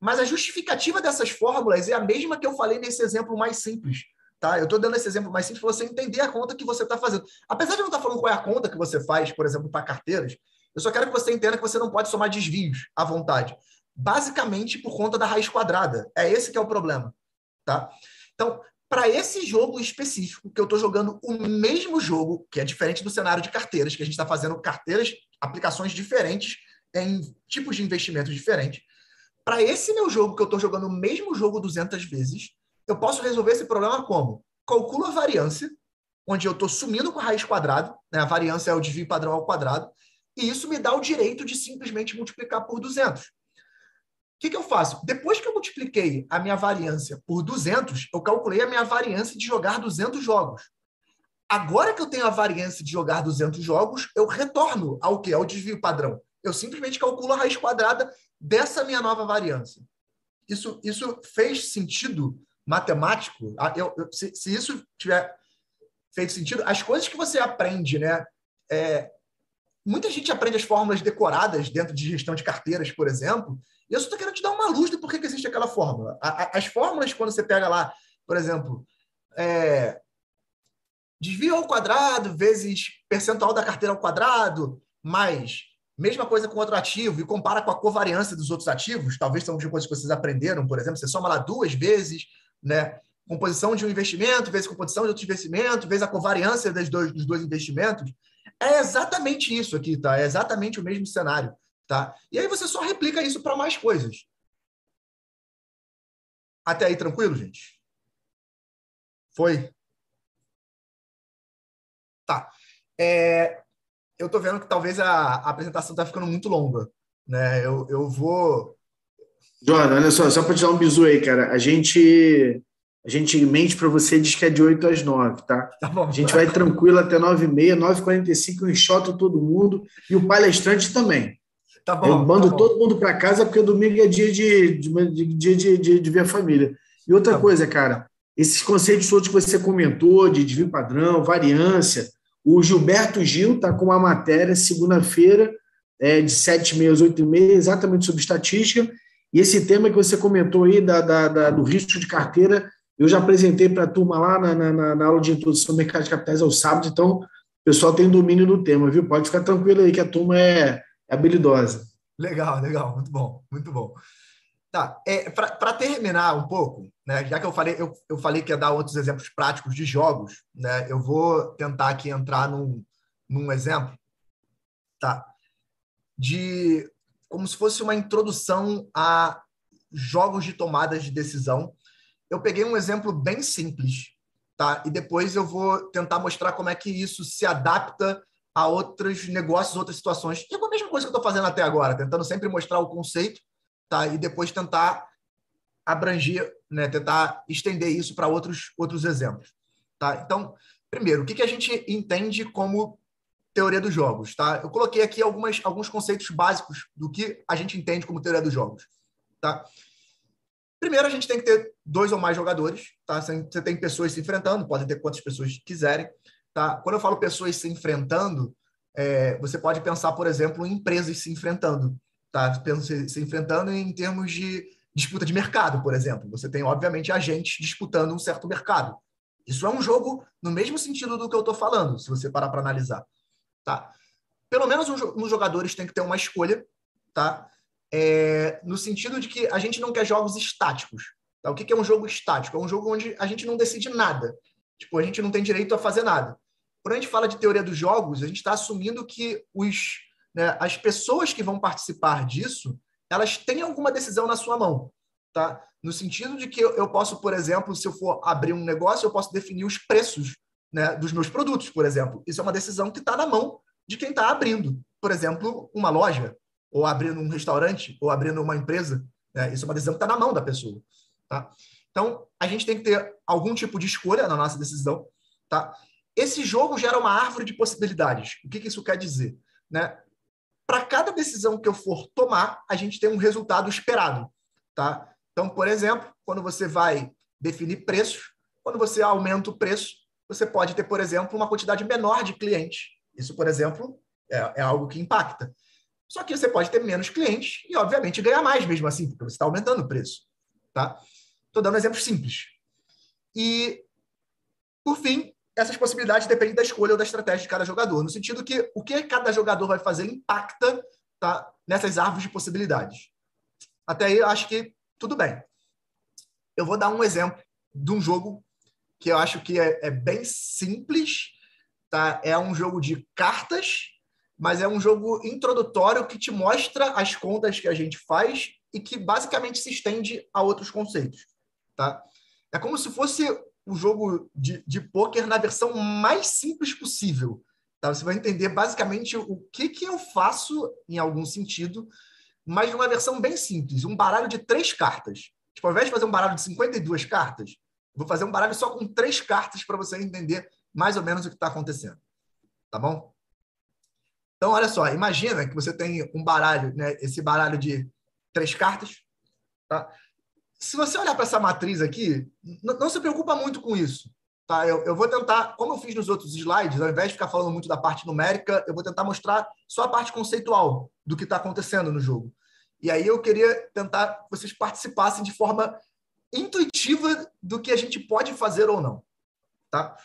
Mas a justificativa dessas fórmulas é a mesma que eu falei nesse exemplo mais simples. Tá? Eu estou dando esse exemplo mais simples para você entender a conta que você está fazendo. Apesar de eu não estar tá falando qual é a conta que você faz, por exemplo, para carteiras, eu só quero que você entenda que você não pode somar desvios à vontade. Basicamente por conta da raiz quadrada. É esse que é o problema. Tá? Então, para esse jogo específico, que eu estou jogando o mesmo jogo, que é diferente do cenário de carteiras, que a gente está fazendo carteiras, aplicações diferentes, em tipos de investimentos diferentes. Para esse meu jogo, que eu estou jogando o mesmo jogo 200 vezes, eu posso resolver esse problema como? Calculo a variância, onde eu estou sumindo com a raiz quadrada, né? a variância é o desvio padrão ao quadrado, e isso me dá o direito de simplesmente multiplicar por 200 que, que eu faço? Depois que eu multipliquei a minha variância por 200, eu calculei a minha variância de jogar 200 jogos. Agora que eu tenho a variância de jogar 200 jogos, eu retorno ao que? Ao desvio padrão. Eu simplesmente calculo a raiz quadrada dessa minha nova variância. Isso, isso fez sentido matemático? Eu, eu, se, se, isso tiver feito sentido, as coisas que você aprende, né? É, muita gente aprende as fórmulas decoradas dentro de gestão de carteiras, por exemplo, e eu só querendo te dar uma luz do porquê que existe aquela fórmula. as fórmulas, quando você pega lá, por exemplo, é, desvio ao quadrado vezes percentual da carteira ao quadrado, mais mesma coisa com outro ativo e compara com a covariância dos outros ativos, talvez são coisas que vocês aprenderam, por exemplo, você soma lá duas vezes, né? Composição de um investimento, vezes composição de outro investimento, vezes a covariância dos dois, dos dois investimentos. É exatamente isso aqui, tá? É exatamente o mesmo cenário. Tá? E aí você só replica isso para mais coisas. Até aí tranquilo, gente? Foi? Tá. É, eu estou vendo que talvez a, a apresentação está ficando muito longa. Né? Eu, eu vou. Jordan, olha só, só para te dar um bisu aí, cara. A gente a gente mente para você diz que é de 8 às 9, tá? tá bom, a gente vai tranquilo até 9h30, 9h45, eu enxoto todo mundo e o palestrante também. Tá bom. Eu mando tá todo mundo para casa porque domingo é dia de, de, de, de, de, ver a família. E outra tá coisa, cara, esses conceitos todos que você comentou, de desvio padrão, variância, o Gilberto Gil está com uma matéria segunda-feira, é, de 7 meses, 8 meses, exatamente sobre estatística. E esse tema que você comentou aí da, da, da do risco de carteira, eu já apresentei para a turma lá na, na, na, aula de introdução ao mercado de capitais ao sábado, então o pessoal tem domínio do tema, viu? Pode ficar tranquilo aí que a turma é, habilidosa. Legal, legal, muito bom, muito bom. Tá, é, para terminar um pouco, né, já que eu falei, eu, eu falei que ia dar outros exemplos práticos de jogos, né, eu vou tentar aqui entrar num, num exemplo, tá, de como se fosse uma introdução a jogos de tomadas de decisão. Eu peguei um exemplo bem simples, tá, e depois eu vou tentar mostrar como é que isso se adapta a outros negócios, outras situações. E é a mesma coisa que eu estou fazendo até agora, tentando sempre mostrar o conceito, tá? E depois tentar abranger, né? Tentar estender isso para outros outros exemplos, tá? Então, primeiro, o que, que a gente entende como teoria dos jogos, tá? Eu coloquei aqui algumas, alguns conceitos básicos do que a gente entende como teoria dos jogos, tá? Primeiro, a gente tem que ter dois ou mais jogadores, tá? Você tem pessoas se enfrentando, podem ter quantas pessoas quiserem. Tá? Quando eu falo pessoas se enfrentando, é, você pode pensar, por exemplo, em empresas se enfrentando. Tá? Se, se enfrentando em termos de disputa de mercado, por exemplo. Você tem, obviamente, agentes disputando um certo mercado. Isso é um jogo no mesmo sentido do que eu estou falando, se você parar para analisar. Tá? Pelo menos os jogadores têm que ter uma escolha, tá? É, no sentido de que a gente não quer jogos estáticos. Tá? O que é um jogo estático? É um jogo onde a gente não decide nada. Tipo, a gente não tem direito a fazer nada. Quando a gente fala de teoria dos jogos, a gente está assumindo que os, né, as pessoas que vão participar disso, elas têm alguma decisão na sua mão, tá? No sentido de que eu posso, por exemplo, se eu for abrir um negócio, eu posso definir os preços né, dos meus produtos, por exemplo. Isso é uma decisão que está na mão de quem está abrindo, por exemplo, uma loja ou abrindo um restaurante, ou abrindo uma empresa. Né? Isso é uma decisão que está na mão da pessoa. Tá? Então, a gente tem que ter algum tipo de escolha na nossa decisão. Tá? Esse jogo gera uma árvore de possibilidades. O que, que isso quer dizer? Né? Para cada decisão que eu for tomar, a gente tem um resultado esperado. Tá? Então, por exemplo, quando você vai definir preços, quando você aumenta o preço, você pode ter, por exemplo, uma quantidade menor de clientes. Isso, por exemplo, é, é algo que impacta. Só que você pode ter menos clientes e, obviamente, ganhar mais mesmo assim, porque você está aumentando o preço. Tá? Estou dando um exemplo simples. E, por fim, essas possibilidades dependem da escolha ou da estratégia de cada jogador, no sentido que o que cada jogador vai fazer impacta tá, nessas árvores de possibilidades. Até aí, eu acho que tudo bem. Eu vou dar um exemplo de um jogo que eu acho que é, é bem simples. Tá? É um jogo de cartas, mas é um jogo introdutório que te mostra as contas que a gente faz e que basicamente se estende a outros conceitos. Tá? É como se fosse o jogo de, de pôquer na versão mais simples possível. Tá? Você vai entender basicamente o que, que eu faço, em algum sentido, mas numa versão bem simples. Um baralho de três cartas. Tipo, ao invés de fazer um baralho de 52 cartas, vou fazer um baralho só com três cartas para você entender mais ou menos o que está acontecendo. Tá bom? Então, olha só, imagina que você tem um baralho, né, esse baralho de três cartas. Tá? Se você olhar para essa matriz aqui, não se preocupa muito com isso. Tá? Eu, eu, vou tentar, como eu fiz nos outros slides, ao invés de ficar falando muito da parte numérica, eu vou tentar mostrar só a parte conceitual do que está acontecendo no jogo. E aí eu queria tentar que vocês participassem de forma intuitiva do que a gente pode fazer ou não. Tá?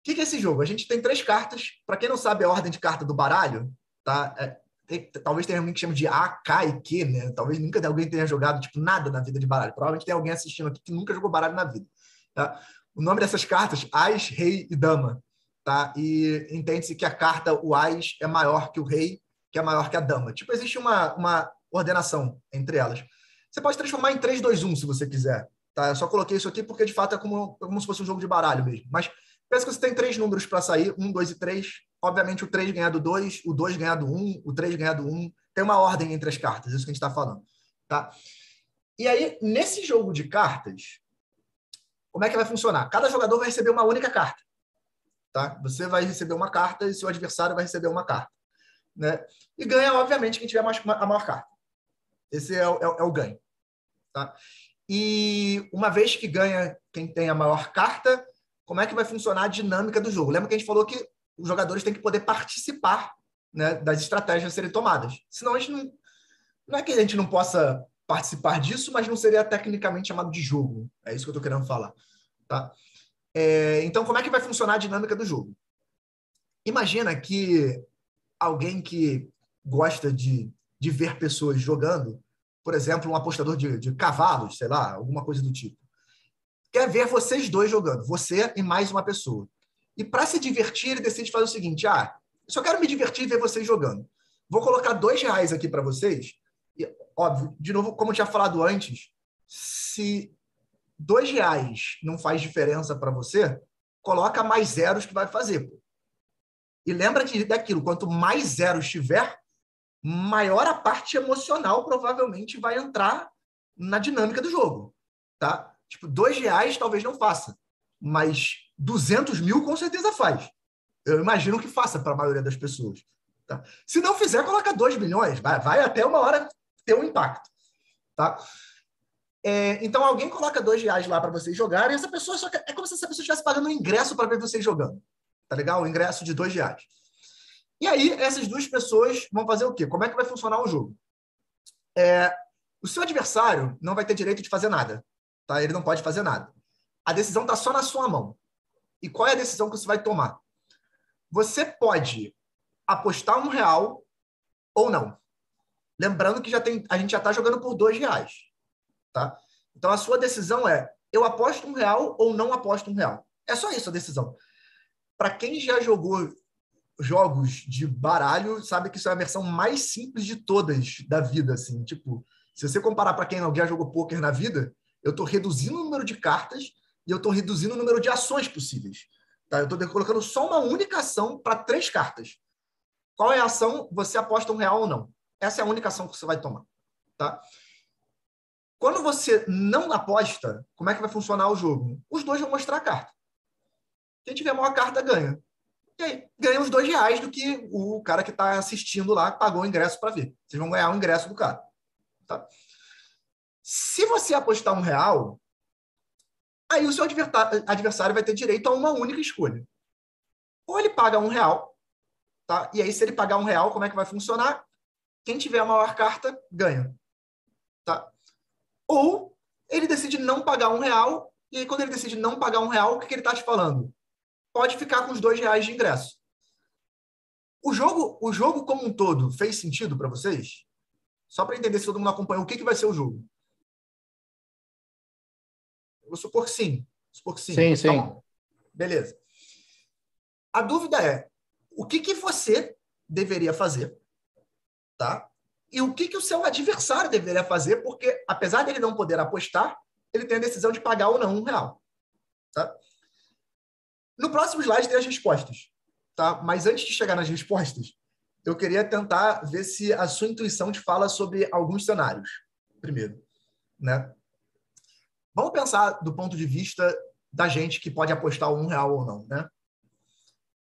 O que é esse jogo? A gente tem três cartas. Para quem não sabe a ordem de carta do baralho, tá? É, tem, talvez tenha alguém que chama de A, K e Q, né? Talvez nunca alguém tenha jogado tipo nada na vida de baralho. Provavelmente tem alguém assistindo aqui que nunca jogou baralho na vida. Tá? O nome dessas cartas, Ás, Rei e Dama. Tá? E entende-se que a carta, o Ás, é maior que o Rei, que é maior que a Dama. Tipo, existe uma, uma ordenação entre elas. Você pode transformar em 3, 2, 1, se você quiser. Tá? Eu só coloquei isso aqui porque, de fato, é como, como se fosse um jogo de baralho mesmo. Mas Pensa que você tem três números para sair, um, dois e três. Obviamente, o três ganhar do dois, o dois ganhar do um, o três ganhar do um. Tem uma ordem entre as cartas, isso que a gente está falando. Tá? E aí, nesse jogo de cartas, como é que vai funcionar? Cada jogador vai receber uma única carta. Tá? Você vai receber uma carta e seu adversário vai receber uma carta. Né? E ganha, obviamente, quem tiver a maior carta. Esse é o, é, é o ganho. Tá? E uma vez que ganha quem tem a maior carta, como é que vai funcionar a dinâmica do jogo. Lembra que a gente falou que os jogadores têm que poder participar né, das estratégias serem tomadas. Senão a gente não. Não é que a gente não possa participar disso, mas não seria tecnicamente chamado de jogo. É isso que eu estou querendo falar. Tá? É, então, como é que vai funcionar a dinâmica do jogo? Imagina que alguém que gosta de, de ver pessoas jogando, por exemplo, um apostador de, de cavalos, sei lá, alguma coisa do tipo quer ver vocês dois jogando, você e mais uma pessoa. E para se divertir, ele decide fazer o seguinte: ah, só quero me divertir e ver vocês jogando. Vou colocar dois reais aqui para vocês. E, óbvio, de novo, como eu tinha falado antes, se dois reais não faz diferença para você, coloca mais zeros que vai fazer. E lembra que daquilo, quanto mais zeros tiver, maior a parte emocional provavelmente vai entrar na dinâmica do jogo, tá? Tipo, dois reais talvez não faça, mas 200 mil com certeza faz. Eu imagino que faça para a maioria das pessoas. Tá? Se não fizer, coloca 2 milhões. Vai, vai até uma hora ter um impacto. Tá? É, então, alguém coloca dois reais lá para vocês jogarem, essa pessoa só quer, é como se essa pessoa estivesse pagando um ingresso para ver vocês jogando. Tá legal? O ingresso de dois reais. E aí, essas duas pessoas vão fazer o quê? Como é que vai funcionar o jogo? É, o seu adversário não vai ter direito de fazer nada. Tá? Ele não pode fazer nada. A decisão está só na sua mão. E qual é a decisão que você vai tomar? Você pode apostar um real ou não. Lembrando que já tem, a gente já está jogando por dois reais. Tá? Então a sua decisão é: eu aposto um real ou não aposto um real. É só isso a decisão. Para quem já jogou jogos de baralho, sabe que isso é a versão mais simples de todas da vida. Assim. Tipo, se você comparar para quem não já jogou poker na vida, eu estou reduzindo o número de cartas e eu estou reduzindo o número de ações possíveis. Tá? Eu estou colocando só uma única ação para três cartas. Qual é a ação? Você aposta um real ou não. Essa é a única ação que você vai tomar. Tá? Quando você não aposta, como é que vai funcionar o jogo? Os dois vão mostrar a carta. Quem tiver a maior carta ganha. E aí, ganha dois reais do que o cara que está assistindo lá pagou o ingresso para ver. Vocês vão ganhar o ingresso do cara. Tá? Se você apostar um real, aí o seu adversário vai ter direito a uma única escolha. Ou ele paga um real, tá? E aí, se ele pagar um real, como é que vai funcionar? Quem tiver a maior carta, ganha. Tá? Ou ele decide não pagar um real, e aí, quando ele decide não pagar um real, o que, que ele está te falando? Pode ficar com os dois reais de ingresso. O jogo, o jogo como um todo fez sentido para vocês? Só para entender se todo mundo acompanha o que, que vai ser o jogo. Vou supor que sim. Supor que sim. Sim, sim. Então, beleza. A dúvida é, o que, que você deveria fazer, tá? E o que, que o seu adversário deveria fazer, porque apesar dele não poder apostar, ele tem a decisão de pagar ou não um real, tá? No próximo slide tem as respostas, tá? Mas antes de chegar nas respostas, eu queria tentar ver se a sua intuição te fala sobre alguns cenários, primeiro, né? Vamos pensar do ponto de vista da gente que pode apostar um real ou não, né?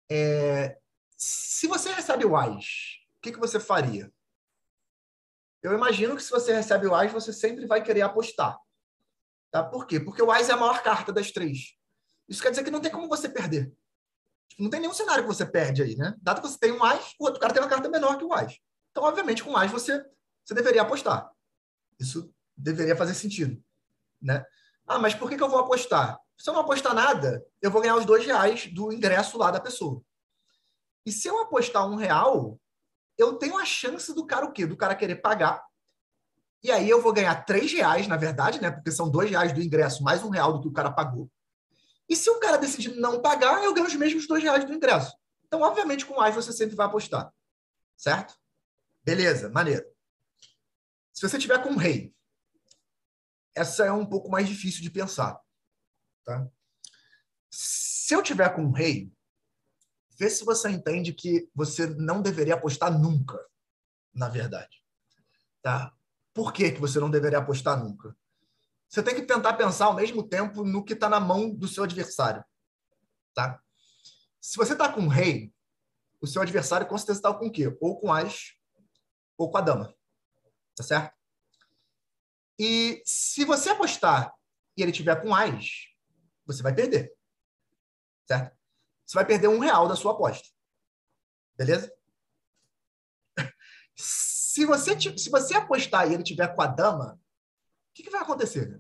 É, se você recebe o AIS, o que, que você faria? Eu imagino que se você recebe o AIS, você sempre vai querer apostar. Tá? Por quê? Porque o AIS é a maior carta das três. Isso quer dizer que não tem como você perder. Tipo, não tem nenhum cenário que você perde aí, né? Dado que você tem um AIS, o outro cara tem uma carta menor que o AIS. Então, obviamente, com o AIS você, você deveria apostar. Isso deveria fazer sentido. Né? Ah, mas por que, que eu vou apostar? Se eu não apostar nada, eu vou ganhar os dois reais do ingresso lá da pessoa. E se eu apostar um real, eu tenho a chance do cara o quê? Do cara querer pagar. E aí eu vou ganhar três reais, na verdade, né? Porque são dois reais do ingresso, mais um real do que o cara pagou. E se o cara decidir não pagar, eu ganho os mesmos dois reais do ingresso. Então, obviamente, com mais você sempre vai apostar. Certo? Beleza, maneiro. Se você tiver com um rei, essa é um pouco mais difícil de pensar. Tá? Se eu tiver com um rei, vê se você entende que você não deveria apostar nunca, na verdade. Tá? Por que, que você não deveria apostar nunca? Você tem que tentar pensar ao mesmo tempo no que está na mão do seu adversário. Tá? Se você está com um rei, o seu adversário com certeza está com o quê? Ou com as, ou com a dama. Tá certo? E se você apostar e ele tiver com as, você vai perder. Certo? Você vai perder um real da sua aposta. Beleza? Se você, se você apostar e ele tiver com a dama, que, que vai acontecer?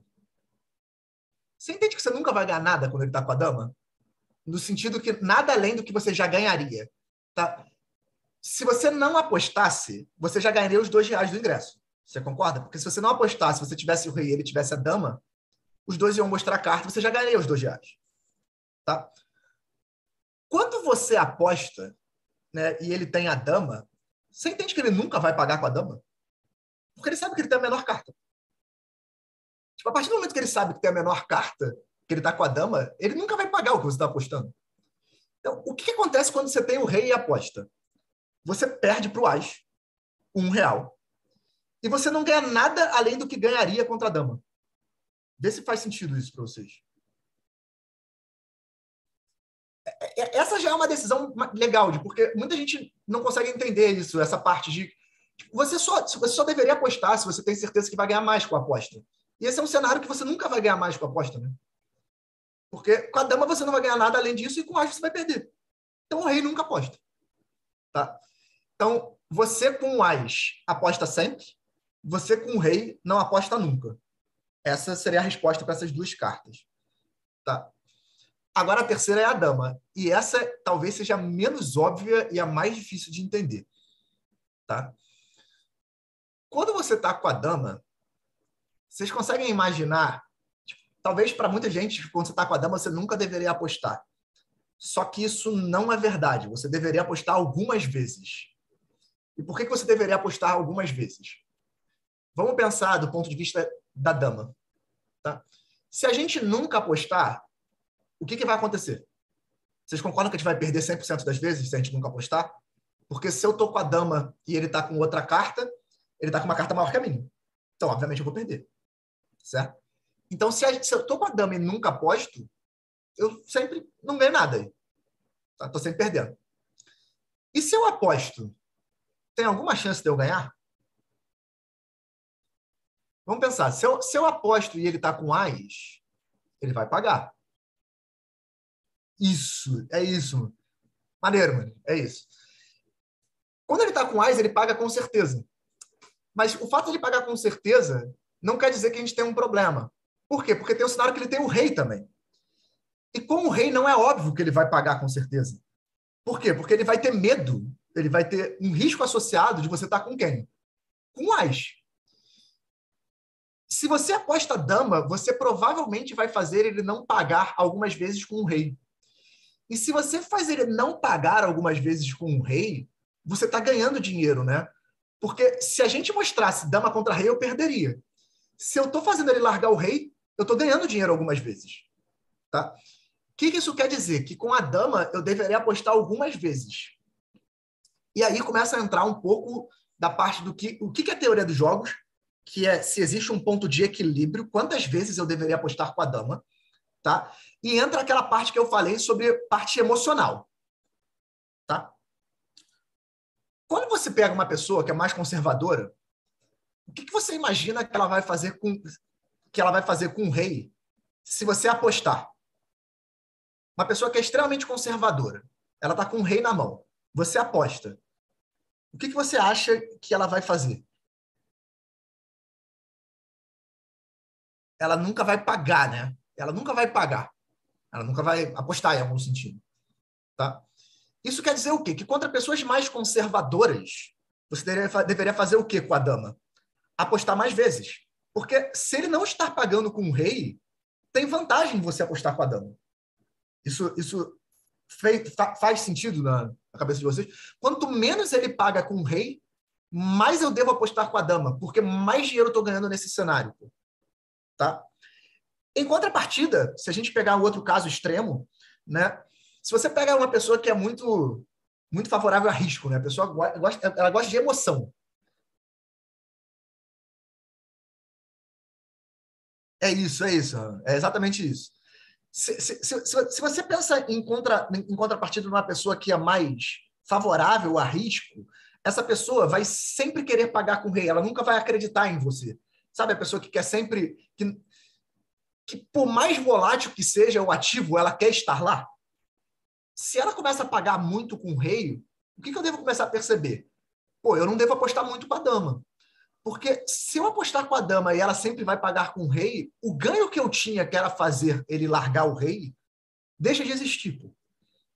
Você entende que você nunca vai ganhar nada quando ele está com a dama? No sentido que nada além do que você já ganharia. Tá? Se você não apostasse, você já ganharia os dois reais do ingresso. Você concorda? Porque se você não apostasse, se você tivesse o rei e ele tivesse a dama, os dois iam mostrar a carta, você já ganharia os dois reais. Tá? Quando você aposta né, e ele tem a dama, você entende que ele nunca vai pagar com a dama? Porque ele sabe que ele tem a menor carta. A partir do momento que ele sabe que tem a menor carta, que ele está com a dama, ele nunca vai pagar o que você está apostando. Então, o que, acontece quando você tem o rei e aposta? Você perde para o as um real e você não ganha nada além do que ganharia contra a dama. Vê se faz sentido isso para vocês. É, é, essa já é uma decisão legal, porque muita gente não consegue entender isso, essa parte de você só, você só deveria apostar se você tem certeza que vai ganhar mais com a aposta. E esse é um cenário que você nunca vai ganhar mais com a aposta, né? Porque com a dama você não vai ganhar nada além disso e com o as você vai perder. Então o rei nunca aposta. Tá? Então, você com o as aposta sempre, você com o rei não aposta nunca. Essa seria a resposta para essas duas cartas. Tá? Agora a terceira é a dama. E essa talvez seja a menos óbvia e a mais difícil de entender. Tá? Quando você está com a dama, vocês conseguem imaginar, tipo, talvez para muita gente, quando você está com a dama, você nunca deveria apostar. Só que isso não é verdade. Você deveria apostar algumas vezes. E por que você deveria apostar algumas vezes? Vamos pensar do ponto de vista da dama. Tá? Se a gente nunca apostar, o que, que vai acontecer? Vocês concordam que a gente vai perder 100% das vezes se a gente nunca apostar? Porque se eu estou com a dama e ele está com outra carta, ele está com uma carta maior que a minha. Então, obviamente, eu vou perder. Certo? Então, se, a, se eu estou com a dama e nunca aposto, eu sempre não ganho nada. Estou tá? sempre perdendo. E se eu aposto, tem alguma chance de eu ganhar? Vamos pensar, se eu, se eu aposto e ele está com AIS, ele vai pagar. Isso, é isso. Maneiro, mano. É isso. Quando ele está com AIS, ele paga com certeza. Mas o fato de ele pagar com certeza não quer dizer que a gente tem um problema. Por quê? Porque tem o cenário que ele tem o rei também. E com o rei não é óbvio que ele vai pagar com certeza. Por quê? Porque ele vai ter medo, ele vai ter um risco associado de você estar com quem? Com AIS. Se você aposta dama, você provavelmente vai fazer ele não pagar algumas vezes com o rei. E se você faz ele não pagar algumas vezes com o rei, você está ganhando dinheiro, né? Porque se a gente mostrasse dama contra rei, eu perderia. Se eu estou fazendo ele largar o rei, eu estou ganhando dinheiro algumas vezes. Tá? O que, que isso quer dizer? Que com a dama eu deveria apostar algumas vezes. E aí começa a entrar um pouco da parte do que o que é a teoria dos jogos, que é se existe um ponto de equilíbrio, quantas vezes eu deveria apostar com a dama, tá? E entra aquela parte que eu falei sobre parte emocional, tá? Quando você pega uma pessoa que é mais conservadora, o que, que você imagina que ela vai fazer com que ela vai fazer com o rei se você apostar? Uma pessoa que é extremamente conservadora, ela está com o rei na mão. Você aposta. O que, que você acha que ela vai fazer? Ela nunca vai pagar, né? Ela nunca vai pagar. Ela nunca vai apostar em algum sentido. Tá? Isso quer dizer o quê? Que contra pessoas mais conservadoras, você deveria, deveria fazer o quê com a dama? Apostar mais vezes. Porque se ele não estar pagando com o rei, tem vantagem você apostar com a dama. Isso, isso fez, faz sentido na, na cabeça de vocês? Quanto menos ele paga com o rei, mais eu devo apostar com a dama, porque mais dinheiro eu estou ganhando nesse cenário. Tá? Em contrapartida, se a gente pegar um outro caso extremo, né? Se você pega uma pessoa que é muito muito favorável a risco, né? A pessoa gosta, ela gosta de emoção. É isso, é isso. É exatamente isso. Se, se, se, se você pensa em, contra, em contrapartida numa pessoa que é mais favorável a risco, essa pessoa vai sempre querer pagar com o rei, ela nunca vai acreditar em você. Sabe, a pessoa que quer sempre. Que, que por mais volátil que seja o ativo, ela quer estar lá se ela começa a pagar muito com o rei, o que, que eu devo começar a perceber? Pô, eu não devo apostar muito com a dama. Porque se eu apostar com a dama e ela sempre vai pagar com o rei, o ganho que eu tinha, que era fazer ele largar o rei, deixa de existir. Pô.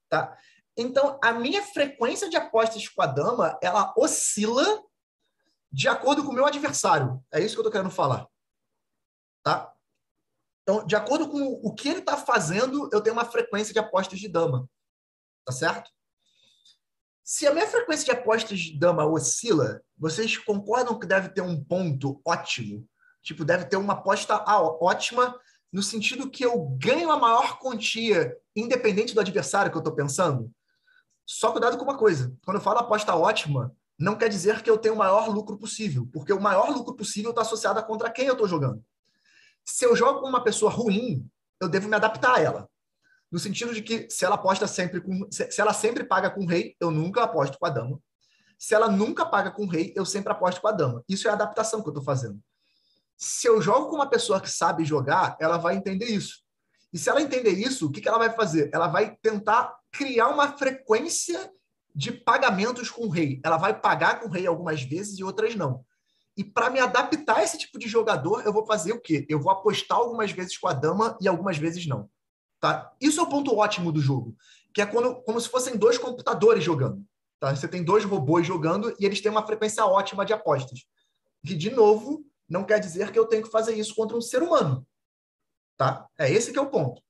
Tá? Então, a minha frequência de apostas com a dama, ela oscila de acordo com o meu adversário. É isso que eu estou querendo falar. Tá? Então, de acordo com o que ele está fazendo, eu tenho uma frequência de apostas de dama. Tá certo? Se a minha frequência de apostas de dama oscila, vocês concordam que deve ter um ponto ótimo? Tipo, deve ter uma aposta ótima no sentido que eu ganho a maior quantia, independente do adversário que eu estou pensando? Só cuidado com uma coisa. Quando eu falo aposta ótima, não quer dizer que eu tenho o maior lucro possível, porque o maior lucro possível está associado a contra quem eu estou jogando. Se eu jogo com uma pessoa ruim, eu devo me adaptar a ela no sentido de que se ela aposta sempre com. Se ela sempre paga com o rei, eu nunca aposto com a dama. Se ela nunca paga com o rei, eu sempre aposto com a dama. Isso é a adaptação que eu estou fazendo. Se eu jogo com uma pessoa que sabe jogar, ela vai entender isso. E se ela entender isso, o que, que ela vai fazer? Ela vai tentar criar uma frequência de pagamentos com o rei. Ela vai pagar com o rei algumas vezes e outras não. E para me adaptar a esse tipo de jogador, eu vou fazer o quê? Eu vou apostar algumas vezes com a dama e algumas vezes não. Tá? Isso é o ponto ótimo do jogo, que é quando, como se fossem dois computadores jogando. Tá? Você tem dois robôs jogando e eles têm uma frequência ótima de apostas. Que, de novo, não quer dizer que eu tenho que fazer isso contra um ser humano. Tá? É esse que é o ponto.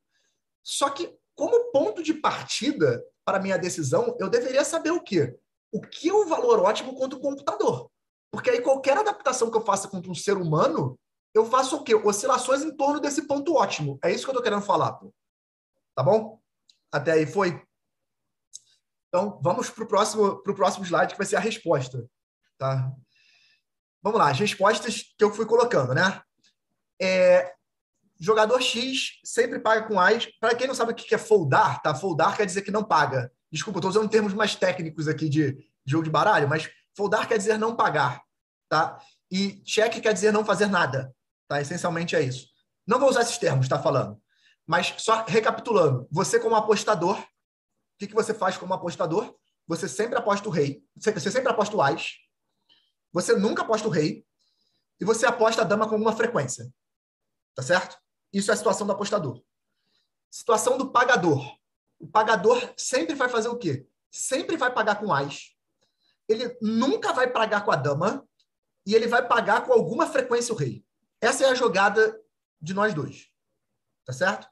Só que, como ponto de partida para minha decisão, eu deveria saber o quê? O que é o valor ótimo contra o computador? Porque aí qualquer adaptação que eu faça contra um ser humano, eu faço o quê? Oscilações em torno desse ponto ótimo. É isso que eu estou querendo falar. Pô. Tá bom? Até aí foi? Então, vamos para o próximo, pro próximo slide, que vai ser a resposta. Tá? vamos lá, as respostas que eu fui colocando, né? É, jogador X sempre paga com AIS. Para quem não sabe o que é foldar, tá? Foldar quer dizer que não paga. Desculpa, estou usando termos mais técnicos aqui de jogo de baralho, mas foldar quer dizer não pagar, tá? E check quer dizer não fazer nada, tá? Essencialmente é isso. Não vou usar esses termos, tá falando. Mas só recapitulando, você como apostador, o que, que você faz como apostador? Você sempre aposta o rei, você sempre aposta o as, você nunca aposta o rei, e você aposta a dama com alguma frequência. Tá certo? Isso é a situação do apostador. Situação do pagador. O pagador sempre vai fazer o quê? Sempre vai pagar com as. Ele nunca vai pagar com a dama e ele vai pagar com alguma frequência o rei. Essa é a jogada de nós dois. Tá certo?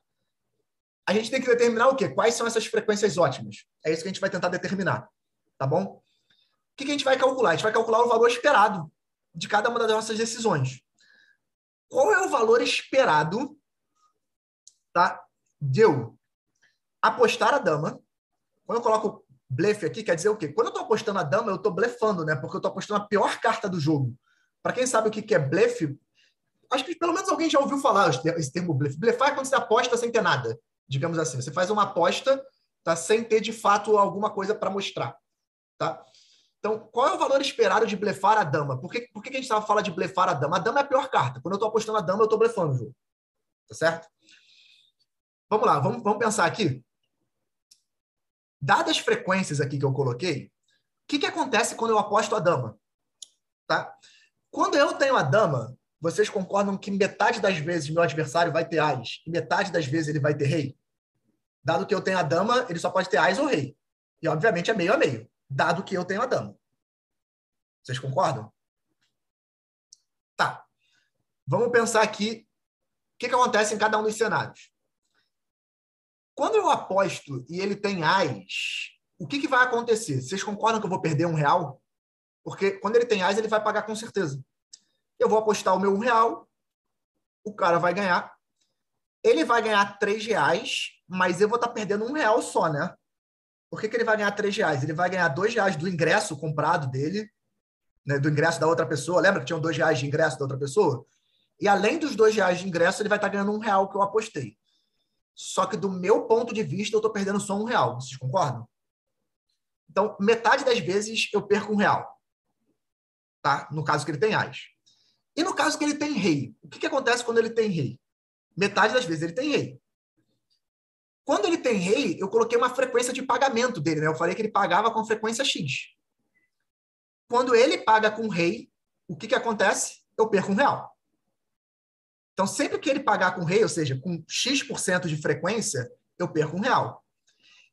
A gente tem que determinar o quê? Quais são essas frequências ótimas? É isso que a gente vai tentar determinar. Tá bom? O que a gente vai calcular? A gente vai calcular o valor esperado de cada uma das nossas decisões. Qual é o valor esperado tá, de eu apostar a dama? Quando eu coloco blefe aqui, quer dizer o quê? Quando eu estou apostando a dama, eu estou blefando, né? Porque eu estou apostando a pior carta do jogo. Para quem sabe o que é blefe, acho que pelo menos alguém já ouviu falar esse termo blefe. Blefar é quando você aposta sem ter nada, digamos assim. Você faz uma aposta tá, sem ter de fato alguma coisa para mostrar. Tá? Então, qual é o valor esperado de blefar a dama? Por que, por que a gente estava falando de blefar a dama? A dama é a pior carta. Quando eu estou apostando a dama, eu estou blefando o jogo. Tá certo? Vamos lá, vamos, vamos pensar aqui. Dadas as frequências aqui que eu coloquei, o que, que acontece quando eu aposto a dama? Tá? Quando eu tenho a dama, vocês concordam que metade das vezes meu adversário vai ter as e metade das vezes ele vai ter rei? Dado que eu tenho a dama, ele só pode ter as ou rei. E, obviamente, é meio a meio, dado que eu tenho a dama. Vocês concordam? Tá. Vamos pensar aqui o que, que acontece em cada um dos cenários. Quando eu aposto e ele tem as, o que, que vai acontecer? Vocês concordam que eu vou perder um real? Porque quando ele tem as, ele vai pagar com certeza. Eu vou apostar o meu um real, o cara vai ganhar. Ele vai ganhar três reais, mas eu vou estar tá perdendo um real só, né? Por que, que ele vai ganhar três reais? Ele vai ganhar dois reais do ingresso comprado dele, né, do ingresso da outra pessoa. Lembra que tinham dois reais de ingresso da outra pessoa? E além dos dois reais de ingresso, ele vai estar tá ganhando um real que eu apostei. Só que do meu ponto de vista, eu estou perdendo só um real. Vocês concordam? Então, metade das vezes eu perco um real. Tá? No caso que ele tem as. E no caso que ele tem rei, o que, que acontece quando ele tem rei? Metade das vezes ele tem rei. Quando ele tem rei, eu coloquei uma frequência de pagamento dele, né? Eu falei que ele pagava com frequência X. Quando ele paga com rei, o que, que acontece? Eu perco um real. Então, sempre que ele pagar com rei, ou seja, com X% de frequência, eu perco um real.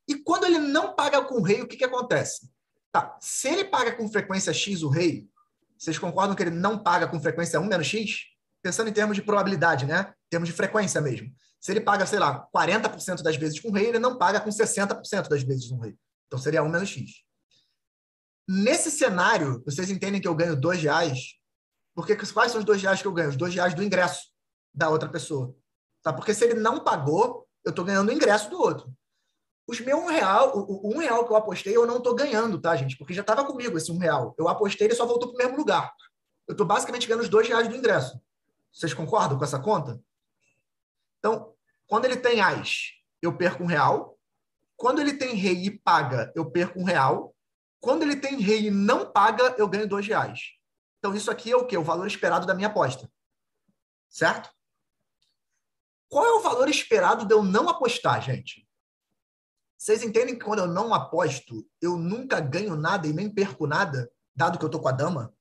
E quando ele não paga com rei, o que, que acontece? Tá, se ele paga com frequência X o rei, vocês concordam que ele não paga com frequência 1 menos X? Pensando em termos de probabilidade, né? Em termos de frequência mesmo. Se ele paga, sei lá, 40% das vezes com rei, ele não paga com 60% das vezes com rei. Então seria 1 menos X. Nesse cenário, vocês entendem que eu ganho dois reais? Porque quais são os dois reais que eu ganho? Os dois reais do ingresso da outra pessoa. Tá? Porque se ele não pagou, eu estou ganhando o ingresso do outro. Os meus um real, o, o um real que eu apostei, eu não estou ganhando, tá, gente? Porque já estava comigo esse um real. Eu apostei, ele só voltou para o mesmo lugar. Eu estou basicamente ganhando os dois reais do ingresso. Vocês concordam com essa conta? Então, quando ele tem as, eu perco um real. Quando ele tem rei e paga, eu perco um real. Quando ele tem rei e não paga, eu ganho dois reais. Então, isso aqui é o quê? O valor esperado da minha aposta. Certo? Qual é o valor esperado de eu não apostar, gente? Vocês entendem que quando eu não aposto, eu nunca ganho nada e nem perco nada, dado que eu tô com a dama?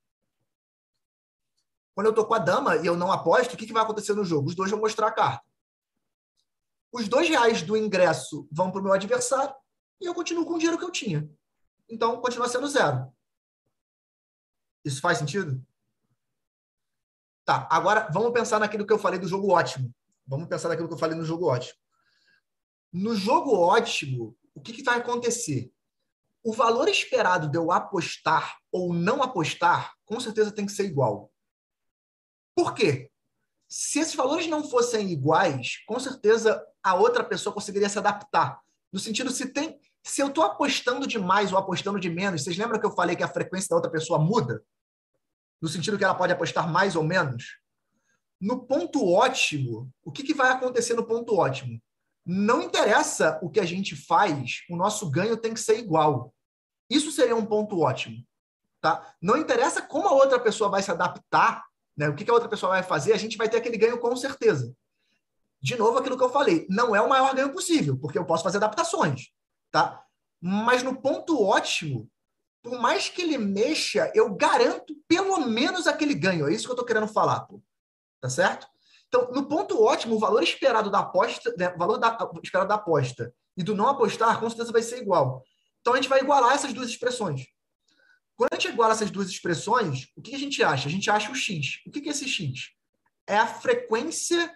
Quando eu tô com a dama e eu não aposto, o que, que vai acontecer no jogo? Os dois vão mostrar a carta. Os dois reais do ingresso vão para o meu adversário e eu continuo com o dinheiro que eu tinha. Então, continua sendo zero. Isso faz sentido? Tá, agora vamos pensar naquilo que eu falei do jogo ótimo. Vamos pensar naquilo que eu falei no jogo ótimo. No jogo ótimo, o que, que vai acontecer? O valor esperado de eu apostar ou não apostar, com certeza tem que ser igual. Por quê? Se esses valores não fossem iguais, com certeza a outra pessoa conseguiria se adaptar. No sentido, se tem, se eu estou apostando demais ou apostando de menos, vocês lembram que eu falei que a frequência da outra pessoa muda? no sentido que ela pode apostar mais ou menos. No ponto ótimo, o que, que vai acontecer no ponto ótimo? Não interessa o que a gente faz, o nosso ganho tem que ser igual. Isso seria um ponto ótimo. Tá? Não interessa como a outra pessoa vai se adaptar, né? o que, a outra pessoa vai fazer, a gente vai ter aquele ganho com certeza. De novo, aquilo que eu falei, não é o maior ganho possível, porque eu posso fazer adaptações. Tá? Mas no ponto ótimo, por mais que ele mexa, eu garanto pelo menos aquele ganho. É isso que eu estou querendo falar. Pô. Tá certo? Então, no ponto ótimo, o valor esperado da aposta, né, valor da, esperado da aposta e do não apostar, com certeza vai ser igual. Então, a gente vai igualar essas duas expressões. Quando a gente iguala essas duas expressões, o que a gente acha? A gente acha o X. O que é esse X? É a frequência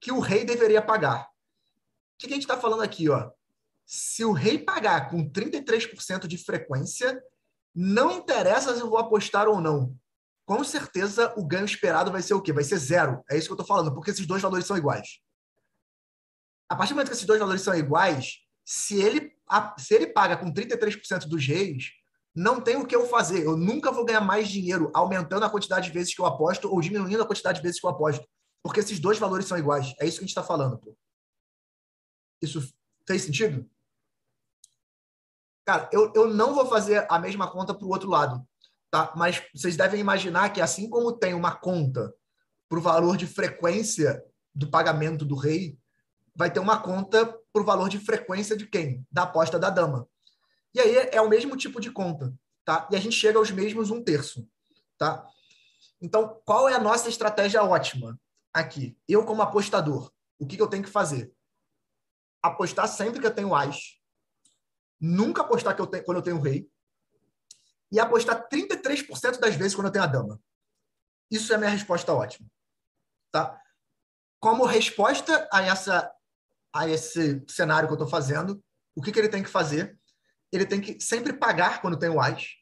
que o rei deveria pagar. O que a gente está falando aqui? Ó? Se o rei pagar com 33% de frequência, não interessa se eu vou apostar ou não. Com certeza o ganho esperado vai ser o quê? Vai ser zero. É isso que eu estou falando, porque esses dois valores são iguais. A partir do momento que esses dois valores são iguais, se ele, se ele paga com 33% dos reis, não tem o que eu fazer. Eu nunca vou ganhar mais dinheiro aumentando a quantidade de vezes que eu aposto ou diminuindo a quantidade de vezes que eu aposto. Porque esses dois valores são iguais. É isso que a gente está falando. Pô. Isso fez sentido? Cara, eu, eu não vou fazer a mesma conta para o outro lado. Tá? Mas vocês devem imaginar que, assim como tem uma conta para o valor de frequência do pagamento do rei, vai ter uma conta para o valor de frequência de quem? Da aposta da dama. E aí é o mesmo tipo de conta. Tá? E a gente chega aos mesmos um terço. Tá? Então, qual é a nossa estratégia ótima aqui? Eu, como apostador, o que, que eu tenho que fazer? Apostar sempre que eu tenho as, nunca apostar que eu tenho, quando eu tenho rei e apostar 33% das vezes quando eu tenho a dama. Isso é a minha resposta ótima. Tá? Como resposta a, essa, a esse cenário que eu estou fazendo, o que, que ele tem que fazer? Ele tem que sempre pagar quando tem o as,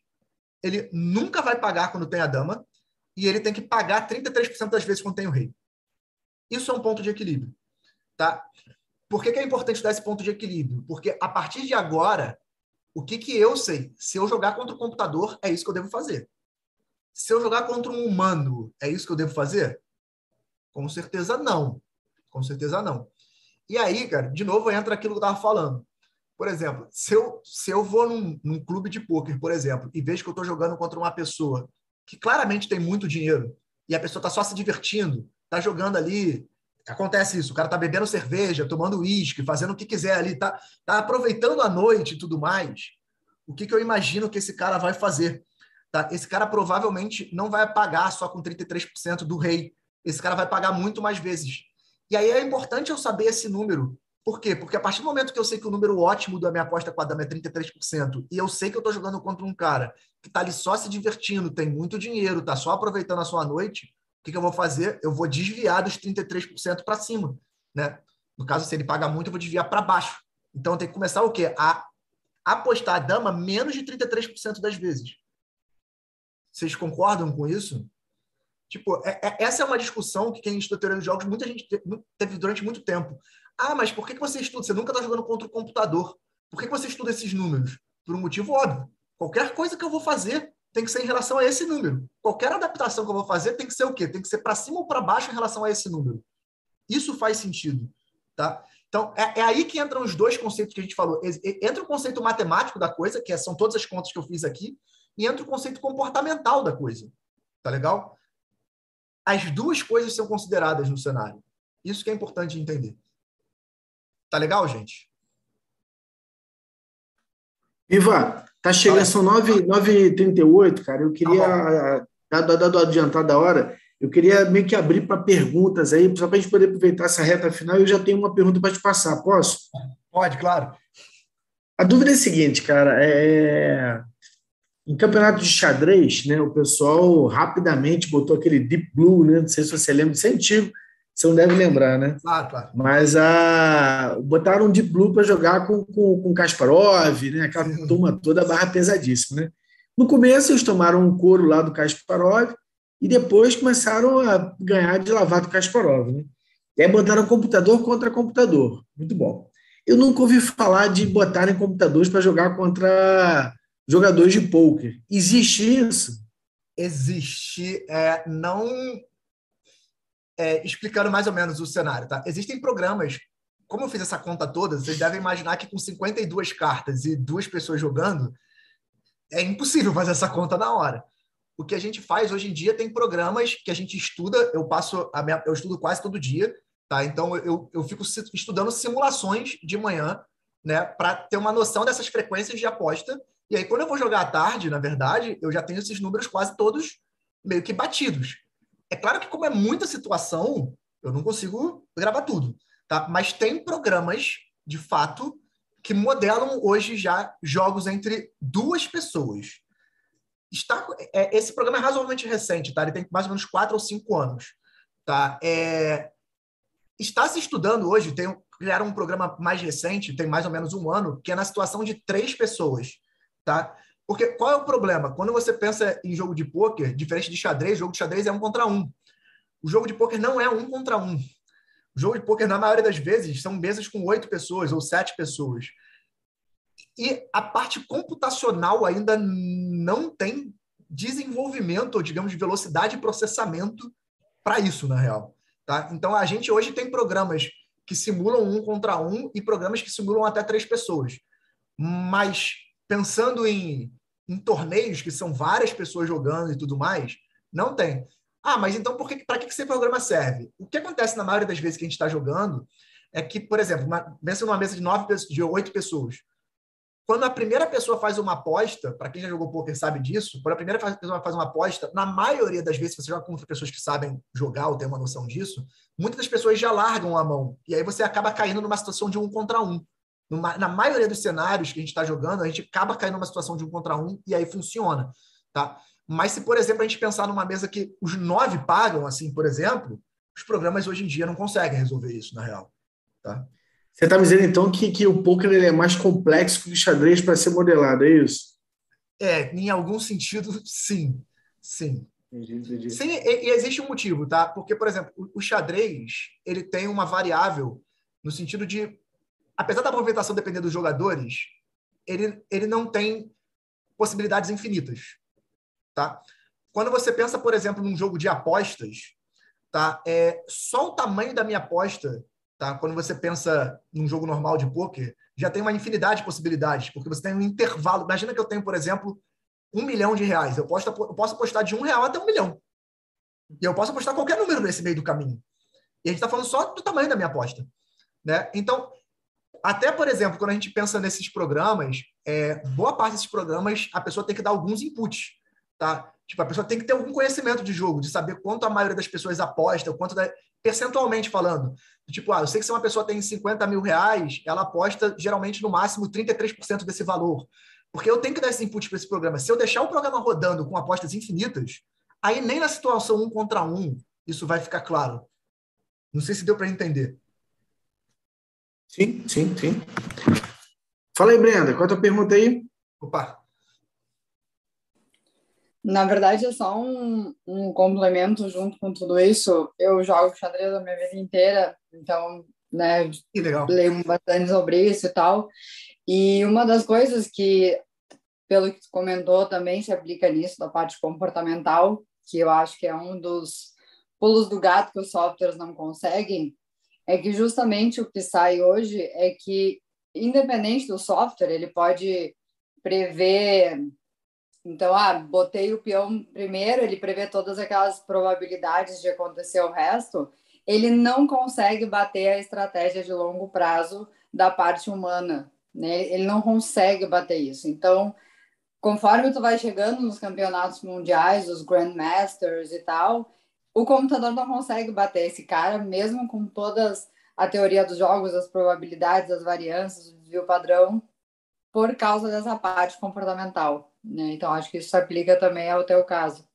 ele nunca vai pagar quando tem a dama, e ele tem que pagar 33% das vezes quando tem o rei. Isso é um ponto de equilíbrio. Tá? Por que, que é importante dar esse ponto de equilíbrio? Porque a partir de agora, o que, que eu sei? Se eu jogar contra o computador, é isso que eu devo fazer. Se eu jogar contra um humano, é isso que eu devo fazer? Com certeza não. Com certeza não. E aí, cara, de novo entra aquilo que eu estava falando. Por exemplo, se eu, se eu vou num, num clube de pôquer, por exemplo, e vejo que eu estou jogando contra uma pessoa que claramente tem muito dinheiro e a pessoa está só se divertindo, está jogando ali acontece isso, o cara tá bebendo cerveja, tomando uísque, fazendo o que quiser ali, tá, tá aproveitando a noite e tudo mais. O que, que eu imagino que esse cara vai fazer? Tá? Esse cara provavelmente não vai pagar só com 33% do rei. Esse cara vai pagar muito mais vezes. E aí é importante eu saber esse número. Por quê? Porque a partir do momento que eu sei que o número ótimo da minha aposta com a dama é 33%, e eu sei que eu estou jogando contra um cara que está ali só se divertindo, tem muito dinheiro, está só aproveitando a sua noite, que, que eu vou fazer? Eu vou desviar dos 33% para cima. Né? No caso, se ele paga muito, eu vou desviar para baixo. Então, tenho que começar o quê? A apostar a dama menos de 33% das vezes. Vocês concordam com isso? Tipo, é, é, essa é uma discussão que quem estuda teoria dos jogos, muita gente teve durante muito tempo. Ah, mas por que você estuda? Você nunca está jogando contra o computador. Por que você estuda esses números? Por um motivo óbvio. Qualquer coisa que eu vou fazer, tem que ser em relação a esse número. Qualquer adaptação que eu vou fazer tem que ser o quê? Tem que ser para cima ou para baixo em relação a esse número. Isso faz sentido, tá? Então, é, é, aí que entram os dois conceitos que a gente falou. Entra o conceito matemático da coisa, que são todas as contas que eu fiz aqui, e entra o conceito comportamental da coisa. Tá legal? As duas coisas são consideradas no cenário. Isso que é importante entender. Tá legal, gente? Iva, tá chegando, são 9h38, cara. Eu queria, tá dado adiantado da hora, eu queria meio que abrir para perguntas aí, só para a gente poder aproveitar essa reta final. Eu já tenho uma pergunta para te passar, posso? Pode, claro. A dúvida é a seguinte, cara. É... Em campeonato de xadrez, né, o pessoal rapidamente botou aquele Deep Blue, né? Não sei se você lembra, isso é antigo você não deve lembrar, né? Claro, claro. Mas a, botaram de Blue para jogar com, com, com Kasparov, né? aquela Sim. turma toda, barra pesadíssima. Né? No começo, eles tomaram um couro lá do Kasparov e depois começaram a ganhar de lavar do Kasparov. Né? E aí botaram computador contra computador. Muito bom. Eu nunca ouvi falar de botarem computadores para jogar contra jogadores de pôquer. Existe isso? existe, é, não é, explicando mais ou menos o cenário, tá? Existem programas, como eu fiz essa conta toda, vocês devem imaginar que com 52 cartas e duas pessoas jogando, é impossível fazer essa conta na hora. O que a gente faz hoje em dia tem programas que a gente estuda, eu passo minha, eu estudo quase todo dia, tá? Então eu, eu fico estudando simulações de manhã, né, para ter uma noção dessas frequências de aposta. E aí quando eu vou jogar à tarde, na verdade, eu já tenho esses números quase todos meio que batidos. É claro que como é muita situação, eu não consigo gravar tudo, tá? Mas tem programas, de fato, que modelam hoje já jogos entre duas pessoas. Está, é, esse programa é razoavelmente recente, tá? Ele tem mais ou menos quatro ou cinco anos, tá? É, está se estudando hoje, tem criaram um programa mais recente, tem mais ou menos um ano, que é na situação de três pessoas, tá? Porque qual é o problema? Quando você pensa em jogo de pôquer, diferente de xadrez, jogo de xadrez é um contra um. O jogo de pôquer não é um contra um. O jogo de pôquer, na maioria das vezes, são mesas com oito pessoas ou sete pessoas. E a parte computacional ainda não tem desenvolvimento, ou digamos, de velocidade de processamento para isso, na real. Tá? Então, a gente hoje tem programas que simulam um contra um e programas que simulam até três pessoas. Mas pensando em, em torneios que são várias pessoas jogando e tudo mais, não tem. Ah, mas então para que, que esse programa serve? O que acontece na maioria das vezes que a gente está jogando é que, por exemplo, uma, pensa numa mesa de nove de oito pessoas. Quando a primeira pessoa faz uma aposta, para quem já jogou poker sabe disso, quando a primeira pessoa faz uma aposta, na maioria das vezes, se você joga com pessoas que sabem jogar ou tem uma noção disso, muitas das pessoas já largam a mão. E aí você acaba caindo numa situação de um contra um numa, na maioria dos cenários que a gente está jogando, a gente acaba caindo numa situação de um contra um e aí funciona, tá? Mas se, por exemplo, a gente pensar numa mesa que os nove pagam, assim, por exemplo, os programas hoje em dia não conseguem resolver isso, na real, tá? Você está me dizendo, então, que, que o poker ele é mais complexo que o xadrez para ser modelado, é isso? É, em algum sentido, sim. Sim. Entendi, entendi. Sim, e, e existe um motivo, tá? Porque, por exemplo, o, o xadrez, ele tem uma variável no sentido de apesar da movimentação depender dos jogadores, ele, ele não tem possibilidades infinitas, tá? Quando você pensa, por exemplo, num jogo de apostas, tá? É só o tamanho da minha aposta, tá? Quando você pensa num jogo normal de poker, já tem uma infinidade de possibilidades, porque você tem um intervalo. Imagina que eu tenho, por exemplo, um milhão de reais. Eu posso, eu posso apostar de um real até um milhão. E eu posso apostar qualquer número nesse meio do caminho. E a gente está falando só do tamanho da minha aposta. Né? Então, até, por exemplo, quando a gente pensa nesses programas, é, boa parte desses programas a pessoa tem que dar alguns inputs, tá? Tipo, a pessoa tem que ter algum conhecimento de jogo, de saber quanto a maioria das pessoas aposta, quanto da, percentualmente falando. Tipo, ah, eu sei que se uma pessoa tem 50 mil reais, ela aposta geralmente no máximo 33% desse valor. Porque eu tenho que dar esse input para esse programa. Se eu deixar o programa rodando com apostas infinitas, aí nem na situação um contra um isso vai ficar claro. Não sei se deu para entender. Sim, sim, sim. Fala aí, Brenda, qual é a tua pergunta aí? Opa! Na verdade, é só um, um complemento junto com tudo isso. Eu jogo xadrez a minha vida inteira, então, né, leio bastante sobre isso e tal. E uma das coisas que, pelo que tu comentou, também se aplica nisso, da parte comportamental, que eu acho que é um dos pulos do gato que os softwares não conseguem, é que justamente o que sai hoje é que, independente do software, ele pode prever. Então, ah, botei o peão primeiro, ele prevê todas aquelas probabilidades de acontecer o resto. Ele não consegue bater a estratégia de longo prazo da parte humana, né? Ele não consegue bater isso. Então, conforme tu vai chegando nos campeonatos mundiais, os Grandmasters e tal, o computador não consegue bater esse cara, mesmo com todas a teoria dos jogos, as probabilidades, as variâncias, o desvio padrão, por causa dessa parte comportamental. Né? Então, acho que isso se aplica também ao teu caso.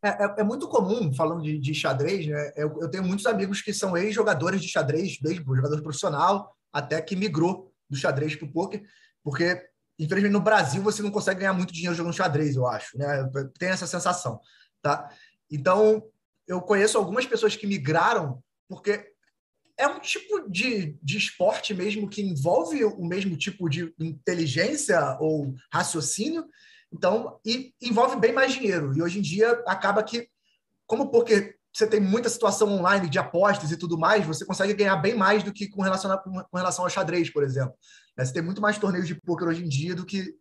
É, é, é muito comum, falando de, de xadrez, né? Eu, eu, tenho muitos amigos que são ex-jogadores de xadrez, mesmo, jogador profissional, até que migrou do xadrez para o poker, porque, infelizmente, no Brasil você não consegue ganhar muito dinheiro jogando xadrez, eu acho. Né? Tem essa sensação. Tá? Então, eu conheço algumas pessoas que migraram porque é um tipo de, de esporte mesmo que envolve o mesmo tipo de inteligência ou raciocínio Então, e envolve bem mais dinheiro. E hoje em dia acaba que, como porque você tem muita situação online de apostas e tudo mais, você consegue ganhar bem mais do que com relação, a, com relação ao xadrez, por exemplo. É, você tem muito mais torneios de poker hoje em dia do que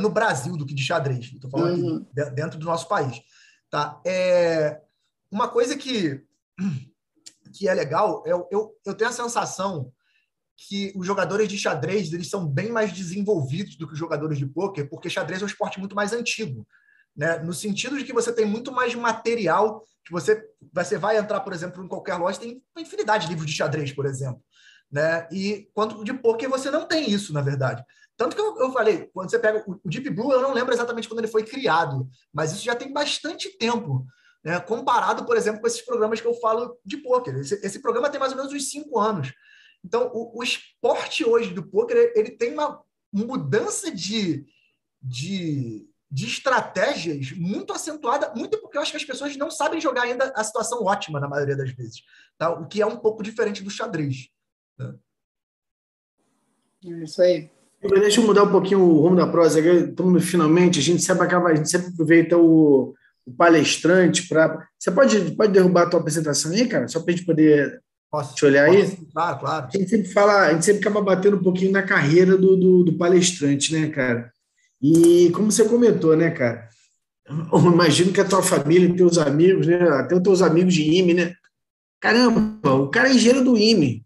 no Brasil do que de xadrez. Estou falando uhum. aqui, dentro do nosso país. Tá? É, uma coisa que, que é legal, eu, eu, eu tenho a sensação que os jogadores de xadrez eles são bem mais desenvolvidos do que os jogadores de pôquer, porque xadrez é um esporte muito mais antigo. Né? No sentido de que você tem muito mais material, que você, você vai entrar, por exemplo, em qualquer loja, tem uma infinidade de livros de xadrez, por exemplo. Né? E quanto de pôquer você não tem isso, na verdade. Tanto que eu, eu falei, quando você pega o, o, Deep Blue, eu não lembro exatamente quando ele foi criado, mas isso já tem bastante tempo, né? comparado, por exemplo, com esses programas que eu falo de pôquer. Esse, esse programa tem mais ou menos uns cinco anos. Então, o, o esporte hoje do pôquer, ele tem uma mudança de, de, de estratégias muito acentuada, muito porque eu acho que as pessoas não sabem jogar ainda a situação ótima na maioria das vezes, tá? o que é um pouco diferente do xadrez. Né? É isso aí. Deixa eu mudar um pouquinho o rumo da prosa. Estamos finalmente, a gente sempre acaba, a gente sempre aproveita o, o palestrante para. Você pode, pode derrubar a tua apresentação aí, cara? Só para a gente poder Posso, te olhar posso, aí? Claro, claro. A gente sempre fala, a gente sempre acaba batendo um pouquinho na carreira do, do, do palestrante, né, cara? E como você comentou, né, cara? Eu imagino que a tua família, teus amigos, né? Até os teus amigos de IME, né? Caramba, o cara é engenheiro do IME.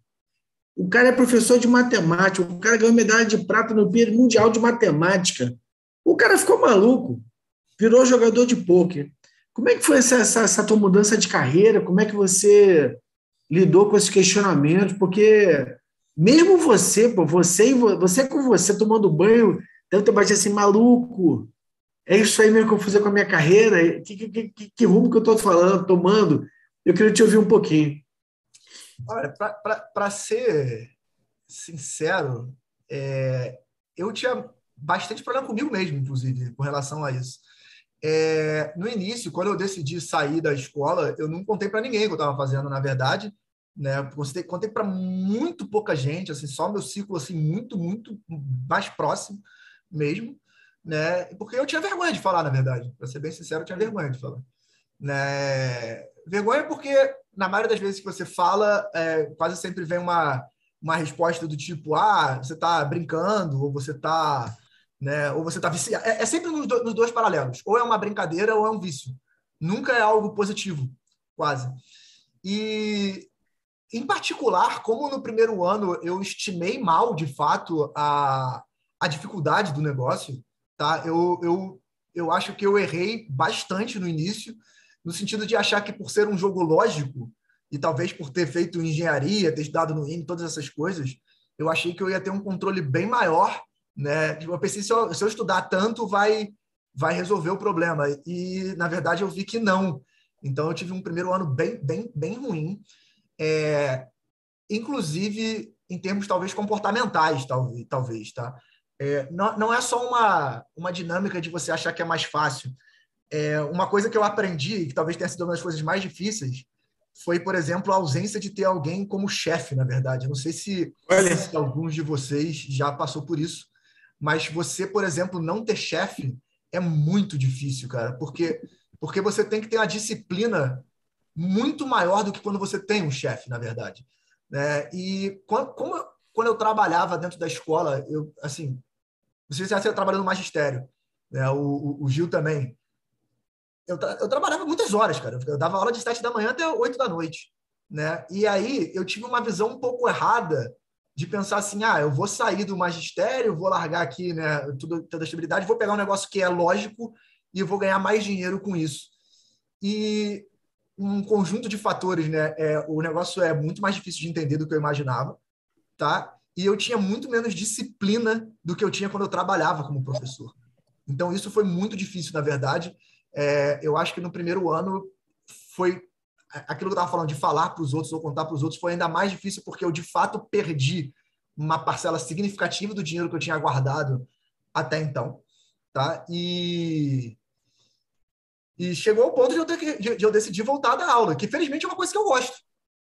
O cara é professor de matemática. O cara ganhou medalha de prata no Mundial de Matemática. O cara ficou maluco. Virou jogador de pôquer. Como é que foi essa, essa, essa tua mudança de carreira? Como é que você lidou com esses questionamentos, porque mesmo você, pô, você, você com você tomando banho, deve ter batido assim, maluco, é isso aí mesmo que eu fiz com a minha carreira, que, que, que, que rumo que eu estou falando, tomando? Eu queria te ouvir um pouquinho. Olha, para ser sincero, é, eu tinha bastante problema comigo mesmo, inclusive, com relação a isso. É, no início, quando eu decidi sair da escola, eu não contei para ninguém o que eu estava fazendo, na verdade. Né? Contei, contei para muito pouca gente, assim, só meu círculo assim, muito, muito mais próximo mesmo. Né? Porque eu tinha vergonha de falar, na verdade. Para ser bem sincero, eu tinha vergonha de falar. Né? Vergonha porque, na maioria das vezes que você fala, é, quase sempre vem uma, uma resposta do tipo: ah, você está brincando, ou você está né? Ou você está viciado. É, é sempre nos, do, nos, dois paralelos. Ou é uma brincadeira ou é um vício. Nunca é algo positivo, quase. E, em particular, como no primeiro ano eu estimei mal, de fato, a, a dificuldade do negócio, tá? Eu, eu, eu acho que eu errei bastante no início, no sentido de achar que por ser um jogo lógico, e talvez por ter feito engenharia, ter estudado no INE, todas essas coisas, eu achei que eu ia ter um controle bem maior né? Tipo, eu pensei, se eu, se eu estudar tanto, vai, vai resolver o problema. E, na verdade, eu vi que não. Então, eu tive um primeiro ano bem, bem, bem ruim. É, inclusive, em termos, talvez, comportamentais, talvez, talvez tá? É, não, não é só uma, uma dinâmica de você achar que é mais fácil. É, uma coisa que eu aprendi, que talvez tenha sido uma das coisas mais difíceis, foi, por exemplo, a ausência de ter alguém como chefe, na verdade. Eu não sei se, se alguns de vocês já passou por isso, mas você, por exemplo, não ter chefe é muito difícil, cara, porque porque você tem que ter uma disciplina muito maior do que quando você tem um chefe, na verdade. Né? E quando, como, quando eu trabalhava dentro da escola, eu assim, você já trabalhando no magistério, né? O, o, o Gil também. Eu, eu trabalhava muitas horas, cara. Eu dava aula de sete da manhã até oito da noite, né? E aí eu tive uma visão um pouco errada de pensar assim, ah, eu vou sair do magistério, vou largar aqui, né, tudo, toda a estabilidade, vou pegar um negócio que é lógico e vou ganhar mais dinheiro com isso. E um conjunto de fatores, né, é, o negócio é muito mais difícil de entender do que eu imaginava, tá? E eu tinha muito menos disciplina do que eu tinha quando eu trabalhava como professor. Então isso foi muito difícil, na verdade. É, eu acho que no primeiro ano foi aquilo que eu estava falando de falar para os outros ou contar para os outros foi ainda mais difícil porque eu de fato perdi uma parcela significativa do dinheiro que eu tinha guardado até então, tá? E e chegou ao ponto de eu, ter que, de, de eu decidir voltar da aula, que felizmente é uma coisa que eu gosto,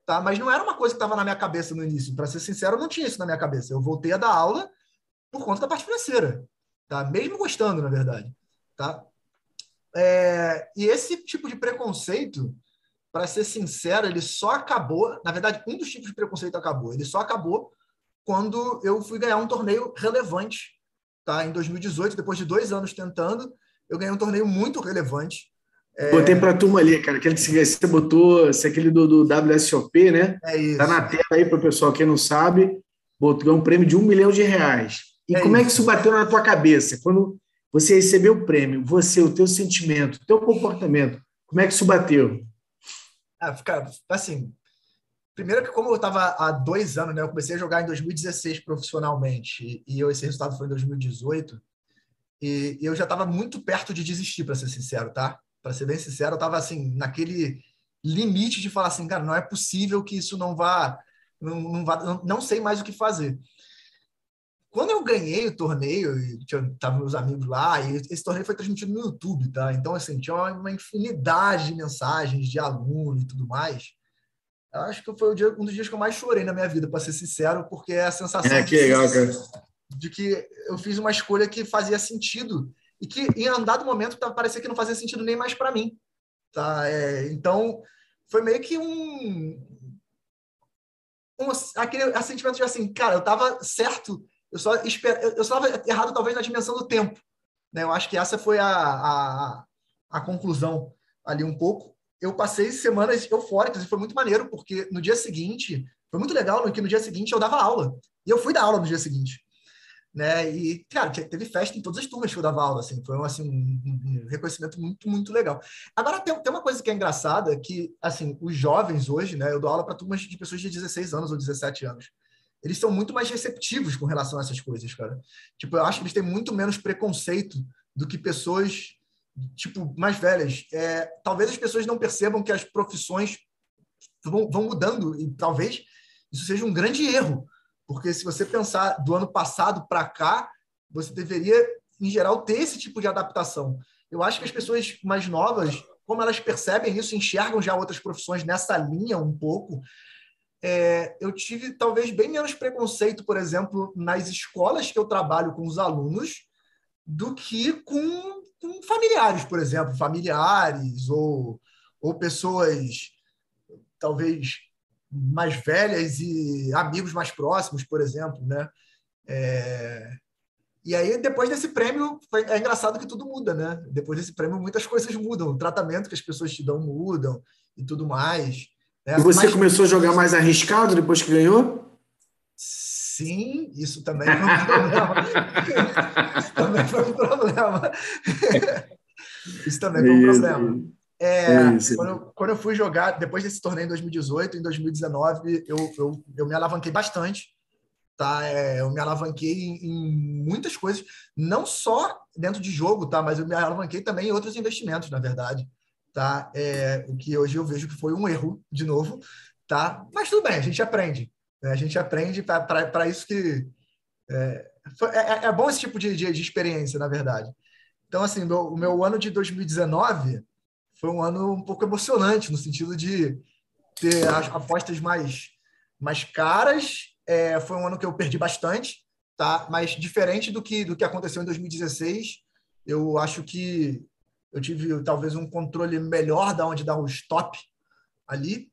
tá? Mas não era uma coisa que estava na minha cabeça no início. Para ser sincero, eu não tinha isso na minha cabeça. Eu voltei a dar aula por conta da parte financeira, tá? Mesmo gostando, na verdade. tá? É, e esse tipo de preconceito, para ser sincero, ele só acabou. Na verdade, um dos tipos de preconceito acabou. Ele só acabou quando eu fui ganhar um torneio relevante, tá? Em 2018, depois de dois anos tentando, eu ganhei um torneio muito relevante. É... Botei para a turma ali, cara, aquele que você botou, esse aquele do, do WSOP, né? É isso. Tá na tela aí para o pessoal que não sabe, botou um prêmio de um milhão de reais. E é como isso. é que isso bateu na tua cabeça? Quando você recebeu o prêmio, você, o teu sentimento, o teu comportamento, como é que isso bateu? Ah, fica, assim, primeiro que como eu estava há dois anos, né, eu comecei a jogar em 2016 profissionalmente e eu, esse resultado foi em 2018 e, e eu já estava muito perto de desistir, para ser sincero, tá? Para ser bem sincero, eu estava assim naquele limite de falar assim, cara, não é possível que isso não vá, não, não vá, não, não sei mais o que fazer. Quando eu ganhei o torneio, e tinha, tava meus amigos lá, e esse torneio foi transmitido no YouTube, tá? Então, assim, tinha uma, infinidade de mensagens de aluno e tudo mais. Eu acho que foi dia, um dos dias que eu mais chorei na minha vida, para ser sincero, porque é a sensação é, que de, legal, cara. de que eu fiz uma escolha que fazia sentido e que, em andado momento, parecia que não fazia sentido nem mais para mim. Tá? É, então, foi meio que um, um aquele sentimento de assim, cara, eu estava certo eu só esper... eu estava errado talvez na dimensão do tempo. Né? Eu acho que essa foi a, a, a conclusão ali um pouco. Eu passei semanas eufóricas e foi muito maneiro, porque no dia seguinte, foi muito legal, que no dia seguinte eu dava aula. E eu fui dar aula no dia seguinte. Né? E, cara, teve festa em todas as turmas que eu dava aula, assim, foi assim, um, um reconhecimento muito, muito legal. Agora, tem, tem uma coisa que é engraçada, que, assim, os jovens hoje, né, eu dou aula para turmas de pessoas de 16 anos ou 17 anos eles são muito mais receptivos com relação a essas coisas, cara. Tipo, eu acho que eles têm muito menos preconceito do que pessoas, tipo, mais velhas. É, talvez as pessoas não percebam que as profissões vão, vão mudando e talvez isso seja um grande erro, porque se você pensar do ano passado para cá, você deveria, em geral, ter esse tipo de adaptação. Eu acho que as pessoas mais novas, como elas percebem isso, enxergam já outras profissões nessa linha um pouco, é, eu tive talvez bem menos preconceito, por exemplo, nas escolas que eu trabalho com os alunos, do que com, com familiares, por exemplo, familiares ou, ou pessoas talvez mais velhas e amigos mais próximos, por exemplo, né? É... E aí, depois desse prêmio, é engraçado que tudo muda, né? Depois desse prêmio, muitas coisas mudam. O tratamento que as pessoas te dão mudam e tudo mais. É, e você mas... começou a jogar mais arriscado depois que ganhou? Sim, isso também foi um problema. isso também foi um problema. isso também foi um problema. É, quando, eu, quando, eu, fui jogar, depois desse torneio em 2018, em 2019, eu, eu, eu me alavanquei bastante. Tá? É, eu me alavanquei em, em, muitas coisas, não só dentro de jogo, tá? mas eu me alavanquei também em outros investimentos, na verdade tá? É, o que hoje eu vejo que foi um erro, de novo, tá? Mas tudo bem, a gente aprende. Né? A gente aprende para isso que... É, é, é, bom esse tipo de, de, de, experiência, na verdade. Então, assim, meu, o meu ano de 2019 foi um ano um pouco emocionante, no sentido de ter as apostas mais, mais caras. É, foi um ano que eu perdi bastante, tá? Mas diferente do que, do que aconteceu em 2016, eu acho que eu tive talvez um controle melhor da onde dá o stop ali.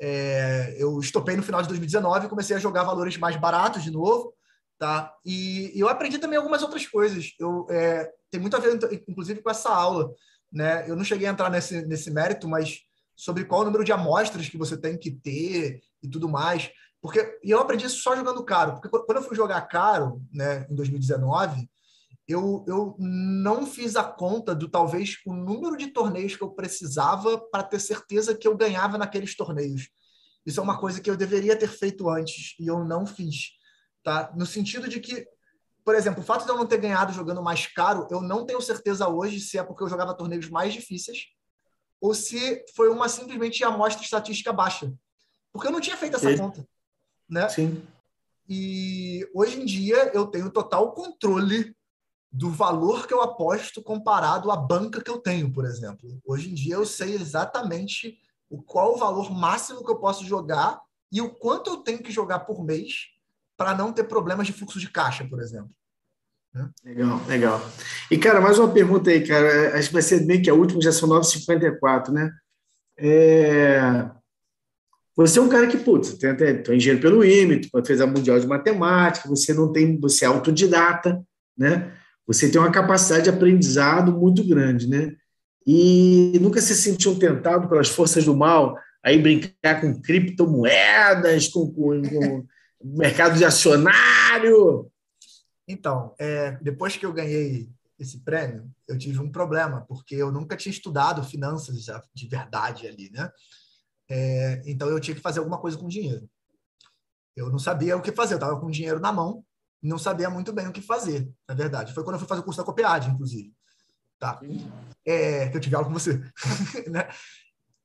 É, eu estopei no final de 2019 e comecei a jogar valores mais baratos de novo, tá? E, e eu aprendi também algumas outras coisas. Eu é, tem muito a ver, inclusive, com essa aula, né? Eu não cheguei a entrar nesse nesse mérito, mas sobre qual o número de amostras que você tem que ter e tudo mais. Porque e eu aprendi isso só jogando caro. Porque quando eu fui jogar caro, né, em 2019, eu, eu não fiz a conta do talvez o número de torneios que eu precisava para ter certeza que eu ganhava naqueles torneios. Isso é uma coisa que eu deveria ter feito antes e eu não fiz. Tá? No sentido de que, por exemplo, o fato de eu não ter ganhado jogando mais caro, eu não tenho certeza hoje se é porque eu jogava torneios mais difíceis ou se foi uma simplesmente amostra estatística baixa. Porque eu não tinha feito essa Sim. conta. Né? Sim. E hoje em dia eu tenho total controle do valor que eu aposto comparado à banca que eu tenho, por exemplo. Hoje em dia eu sei exatamente o qual o valor máximo que eu posso jogar e o quanto eu tenho que jogar por mês para não ter problemas de fluxo de caixa, por exemplo. Né? Legal, legal. E, cara, mais uma pergunta aí, cara. Acho que vai ser bem que a última, já são 9h54, né? É... Você é um cara que, putz, tem até tu é engenheiro pelo IME, tu fez a Mundial de Matemática, você não tem, você é autodidata, né? Você tem uma capacidade de aprendizado muito grande, né? E nunca se sentiu tentado pelas forças do mal aí brincar com criptomoedas, com, com, com mercado de acionário? Então, é, depois que eu ganhei esse prêmio, eu tive um problema, porque eu nunca tinha estudado finanças de verdade ali, né? É, então eu tinha que fazer alguma coisa com dinheiro. Eu não sabia o que fazer, eu estava com dinheiro na mão, não sabia muito bem o que fazer, na verdade. Foi quando eu fui fazer o curso da Copiade, inclusive. Tá? É, que eu tive aula com você. né?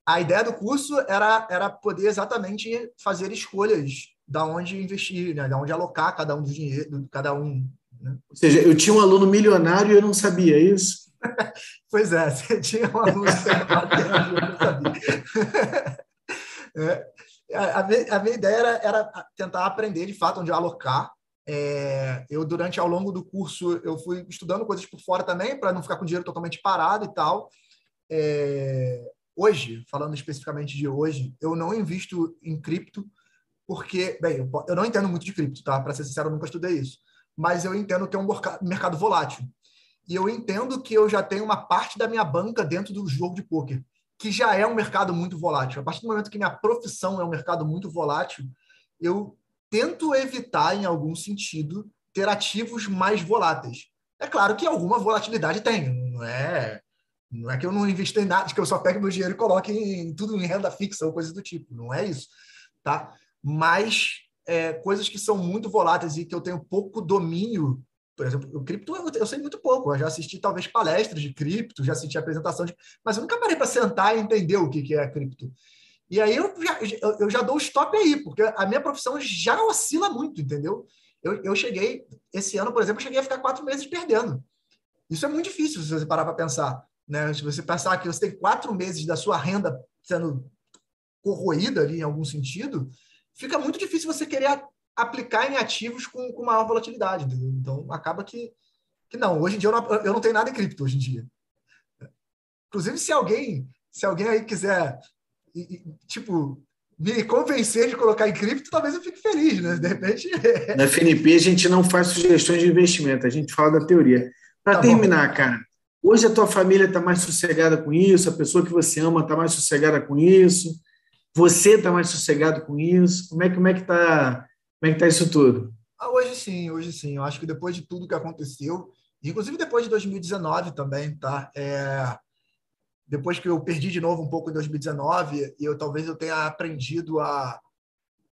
A ideia do curso era, era poder exatamente fazer escolhas da onde investir, né? da onde alocar cada um dos dinheiro, cada um. Né? Ou seja, eu tinha um aluno milionário e eu não sabia isso. pois é, você tinha um aluno milionário e eu não sabia. É, a, minha, a, minha, ideia era, era, tentar aprender de fato onde alocar. É, eu, durante ao longo do curso, eu fui estudando coisas por fora também, para não ficar com o dinheiro totalmente parado e tal. É, hoje, falando especificamente de hoje, eu não invisto em cripto, porque, bem, eu, eu não entendo muito de cripto, tá? Para ser sincero, eu nunca estudei isso. Mas eu entendo que é um mercado volátil. E eu entendo que eu já tenho uma parte da minha banca dentro do jogo de poker que já é um mercado muito volátil. A partir do momento que minha profissão é um mercado muito volátil, eu tento evitar, em algum sentido, ter ativos mais voláteis. É claro que alguma volatilidade tem, não é, não é que eu não invisto em nada, que eu só pego meu dinheiro e coloque em, tudo em renda fixa ou coisa do tipo, não é isso, tá? Mas é, coisas que são muito voláteis e que eu tenho pouco domínio por exemplo, o cripto eu, eu, sei muito pouco. Eu já assisti talvez palestras de cripto, já assisti apresentação de, mas eu nunca parei para sentar e entender o que, que é cripto. E aí eu já, eu já dou o stop aí, porque a minha profissão já oscila muito, entendeu? Eu, eu cheguei, esse ano, por exemplo, eu cheguei a ficar quatro meses perdendo. Isso é muito difícil se você parar para pensar. Né? Se você pensar que você tem quatro meses da sua renda sendo corroída ali em algum sentido, fica muito difícil você querer aplicar em ativos com, com maior volatilidade. Entendeu? Então, acaba que, que não. Hoje em dia, eu não, eu não tenho nada em cripto, hoje em dia. Inclusive, se alguém, se alguém aí quiser, tipo, me convencer de colocar em cripto, talvez eu fique feliz, né? De repente... Na FNP, a gente não faz sugestões de investimento, a gente fala da teoria. Para tá terminar, bom. cara, hoje a tua família está mais sossegada com isso, a pessoa que você ama está mais sossegada com isso, você está mais sossegado com isso, como é, como é que está como é que está isso tudo? Ah, hoje sim, hoje sim. Eu acho que depois de tudo que aconteceu, inclusive depois de 2019 também, tá? É, depois que eu perdi de novo um pouco em 2019, e eu talvez eu tenha aprendido a,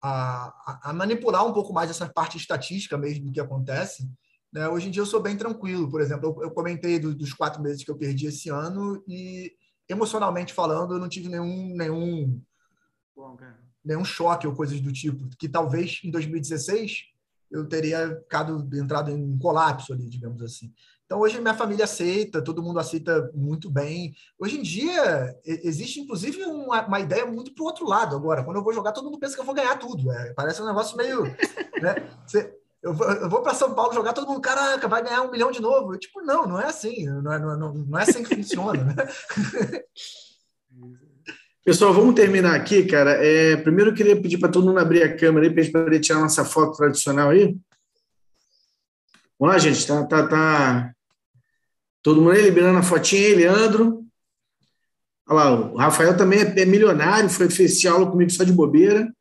a, a manipular um pouco mais essa parte estatística mesmo do que acontece. Né? Hoje em dia eu sou bem tranquilo. Por exemplo, eu, eu comentei do, dos quatro meses que eu perdi esse ano e emocionalmente falando, eu não tive nenhum nenhum Bom, nenhum choque ou coisas do tipo, que talvez em 2016 eu teria ficado, entrado em um colapso ali, digamos assim. Então, hoje minha família aceita, todo mundo aceita muito bem. Hoje em dia, existe inclusive uma, uma ideia muito para o outro lado agora. Quando eu vou jogar, todo mundo pensa que eu vou ganhar tudo. É, parece um negócio meio. Né? Você, eu vou, vou para São Paulo jogar, todo mundo, caraca, vai ganhar um milhão de novo. Eu, tipo, não, não é assim. Não é, não, não é assim que funciona. Né? Pessoal, vamos terminar aqui, cara. É, primeiro eu queria pedir para todo mundo abrir a câmera aí para a gente poder tirar nossa foto tradicional aí. Vamos lá, gente. Tá, tá, tá. Todo mundo aí liberando a fotinha aí, Leandro. Olha lá, o Rafael também é, milionário, foi aula comigo só de bobeira.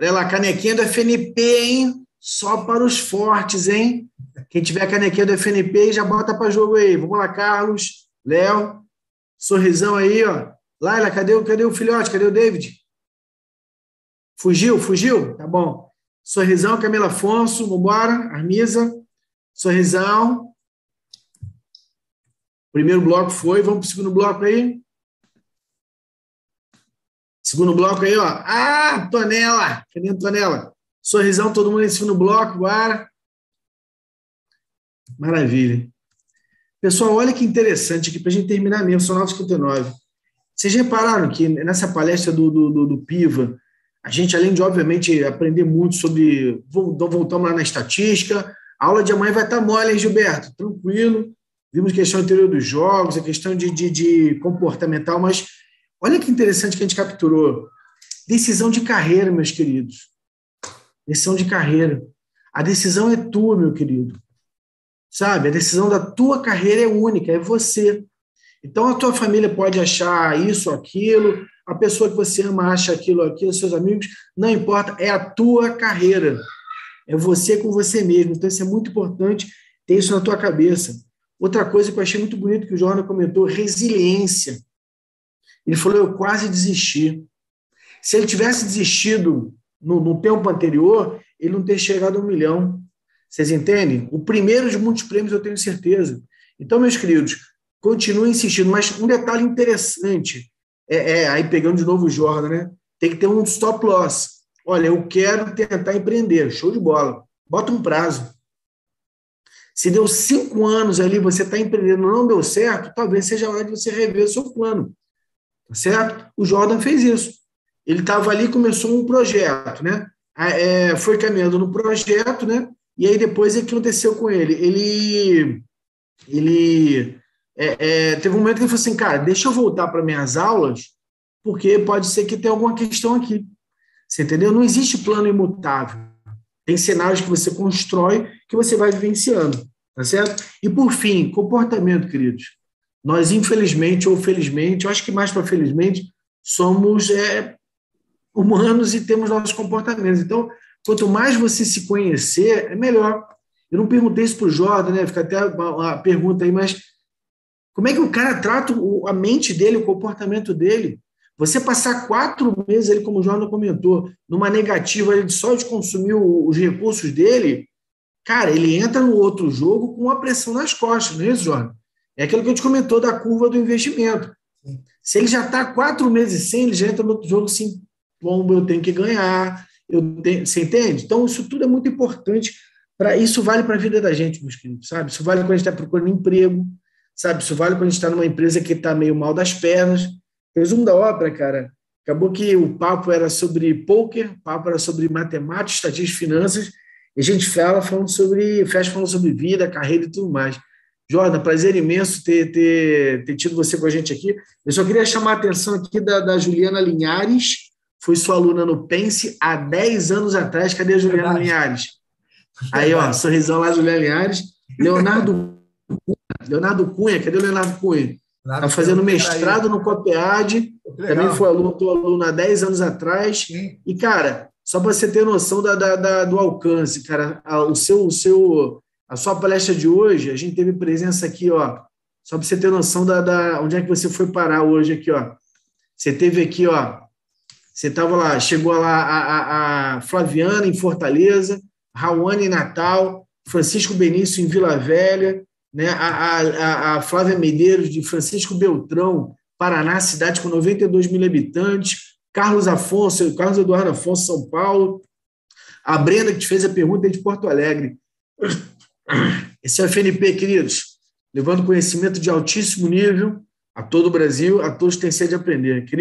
Olha lá, canequinha do FNP, hein? Só para os fortes, hein? Quem tiver canequinha do FNP já bota para jogo aí. Vamos lá, Carlos, Léo. Sorrisão aí, ó. Laila, cadê, cadê o filhote? Cadê o David? Fugiu? Fugiu? Tá bom. Sorrisão, Camila Afonso, vambora. Armisa. Sorrisão. Primeiro bloco foi, vamos para o segundo bloco aí. Segundo bloco aí, ó. Ah, Tonela! Cadê a Tonela? Sorrisão, todo mundo em segundo bloco, bora. Maravilha. Pessoal, olha que interessante aqui, para a gente terminar mesmo, são 9h59. Vocês repararam que nessa palestra do, do, do, do Piva, a gente, além de, obviamente, aprender muito sobre. Voltamos lá na estatística, A aula de amanhã vai estar mole, hein, Gilberto? Tranquilo. Vimos questão anterior dos jogos, a questão de, de, de comportamental, mas olha que interessante que a gente capturou. Decisão de carreira, meus queridos. Decisão de carreira. A decisão é tua, meu querido. Sabe? A decisão da tua carreira é única, é você. Então a tua família pode achar isso, aquilo, a pessoa que você ama acha aquilo, aquilo, seus amigos, não importa, é a tua carreira. É você com você mesmo. Então isso é muito importante ter isso na tua cabeça. Outra coisa que eu achei muito bonito que o Jornal comentou, resiliência. Ele falou, eu quase desisti. Se ele tivesse desistido no, no tempo anterior, ele não teria chegado a um milhão. Vocês entendem? O primeiro de muitos prêmios, eu tenho certeza. Então, meus queridos, continue insistindo. Mas um detalhe interessante, é, é, aí pegando de novo o Jordan, né? Tem que ter um stop loss. Olha, eu quero tentar empreender. Show de bola. Bota um prazo. Se deu cinco anos ali, você está empreendendo, não deu certo, talvez seja hora de você rever o seu plano. Tá certo? O Jordan fez isso. Ele estava ali começou um projeto, né? É, foi caminhando no projeto, né? E aí depois o que aconteceu com ele? Ele, ele é, é, teve um momento que ele falou assim, cara, deixa eu voltar para minhas aulas, porque pode ser que tenha alguma questão aqui. Você entendeu? Não existe plano imutável. Tem cenários que você constrói que você vai vivenciando, tá certo? E por fim, comportamento, queridos. Nós, infelizmente ou felizmente, eu acho que mais para felizmente, somos é, humanos e temos nossos comportamentos. Então, quanto mais você se conhecer, é melhor. Eu não perguntei isso para o Jordan, né? Fica até uma, pergunta aí, mas como é que o cara trata a mente dele, o comportamento dele? Você passar quatro meses, ele, como o Jordan comentou, numa negativa ele só de consumir os recursos dele, cara, ele entra no outro jogo com uma pressão nas costas, não é isso, Jordan? É aquilo que a gente comentou da curva do investimento. Se ele já está quatro meses sem, ele já entra no outro jogo assim, bom, eu tenho que ganhar, eu tenho, você entende? Então, isso tudo é muito importante. para Isso vale para a vida da gente, meus queridos, sabe? Isso vale quando a gente está procurando emprego, sabe? Isso vale quando a gente está numa empresa que está meio mal das pernas. Resumo da obra, cara, acabou que o papo era sobre poker, o papo era sobre matemática, estatística, finanças, e a gente fala falando sobre, fecha falando sobre vida, carreira e tudo mais. Jordan, prazer imenso ter, ter, ter tido você com a gente aqui. Eu só queria chamar a atenção aqui da, da Juliana Linhares, foi sua aluna no Pense há 10 anos atrás. Cadê a Juliana Verdade. Linhares? Aí, ó, sorrisão lá, Juliana Linhares. Leonardo Leonardo Cunha, cadê o Leonardo Cunha? Está fazendo mestrado no COPEAD, também foi aluno, aluno há 10 anos atrás. Sim. E, cara, só para você ter noção da, da, da, do alcance, cara, o seu, o seu, a sua palestra de hoje, a gente teve presença aqui, ó, só para você ter noção da, da onde é que você foi parar hoje aqui, ó. Você teve aqui, ó, você estava lá, chegou lá a, a, a, Flaviana em Fortaleza, Rauane em Natal, Francisco Benício em Vila Velha, né? a, a, a Flávia Medeiros de Francisco Beltrão, Paraná, cidade com 92 mil habitantes, Carlos Afonso, Carlos Eduardo Afonso, São Paulo, a Brenda que te fez a pergunta de Porto Alegre. Esse é o FNP, queridos, levando conhecimento de altíssimo nível a todo o Brasil, a todos que têm sede de aprender. Queridos,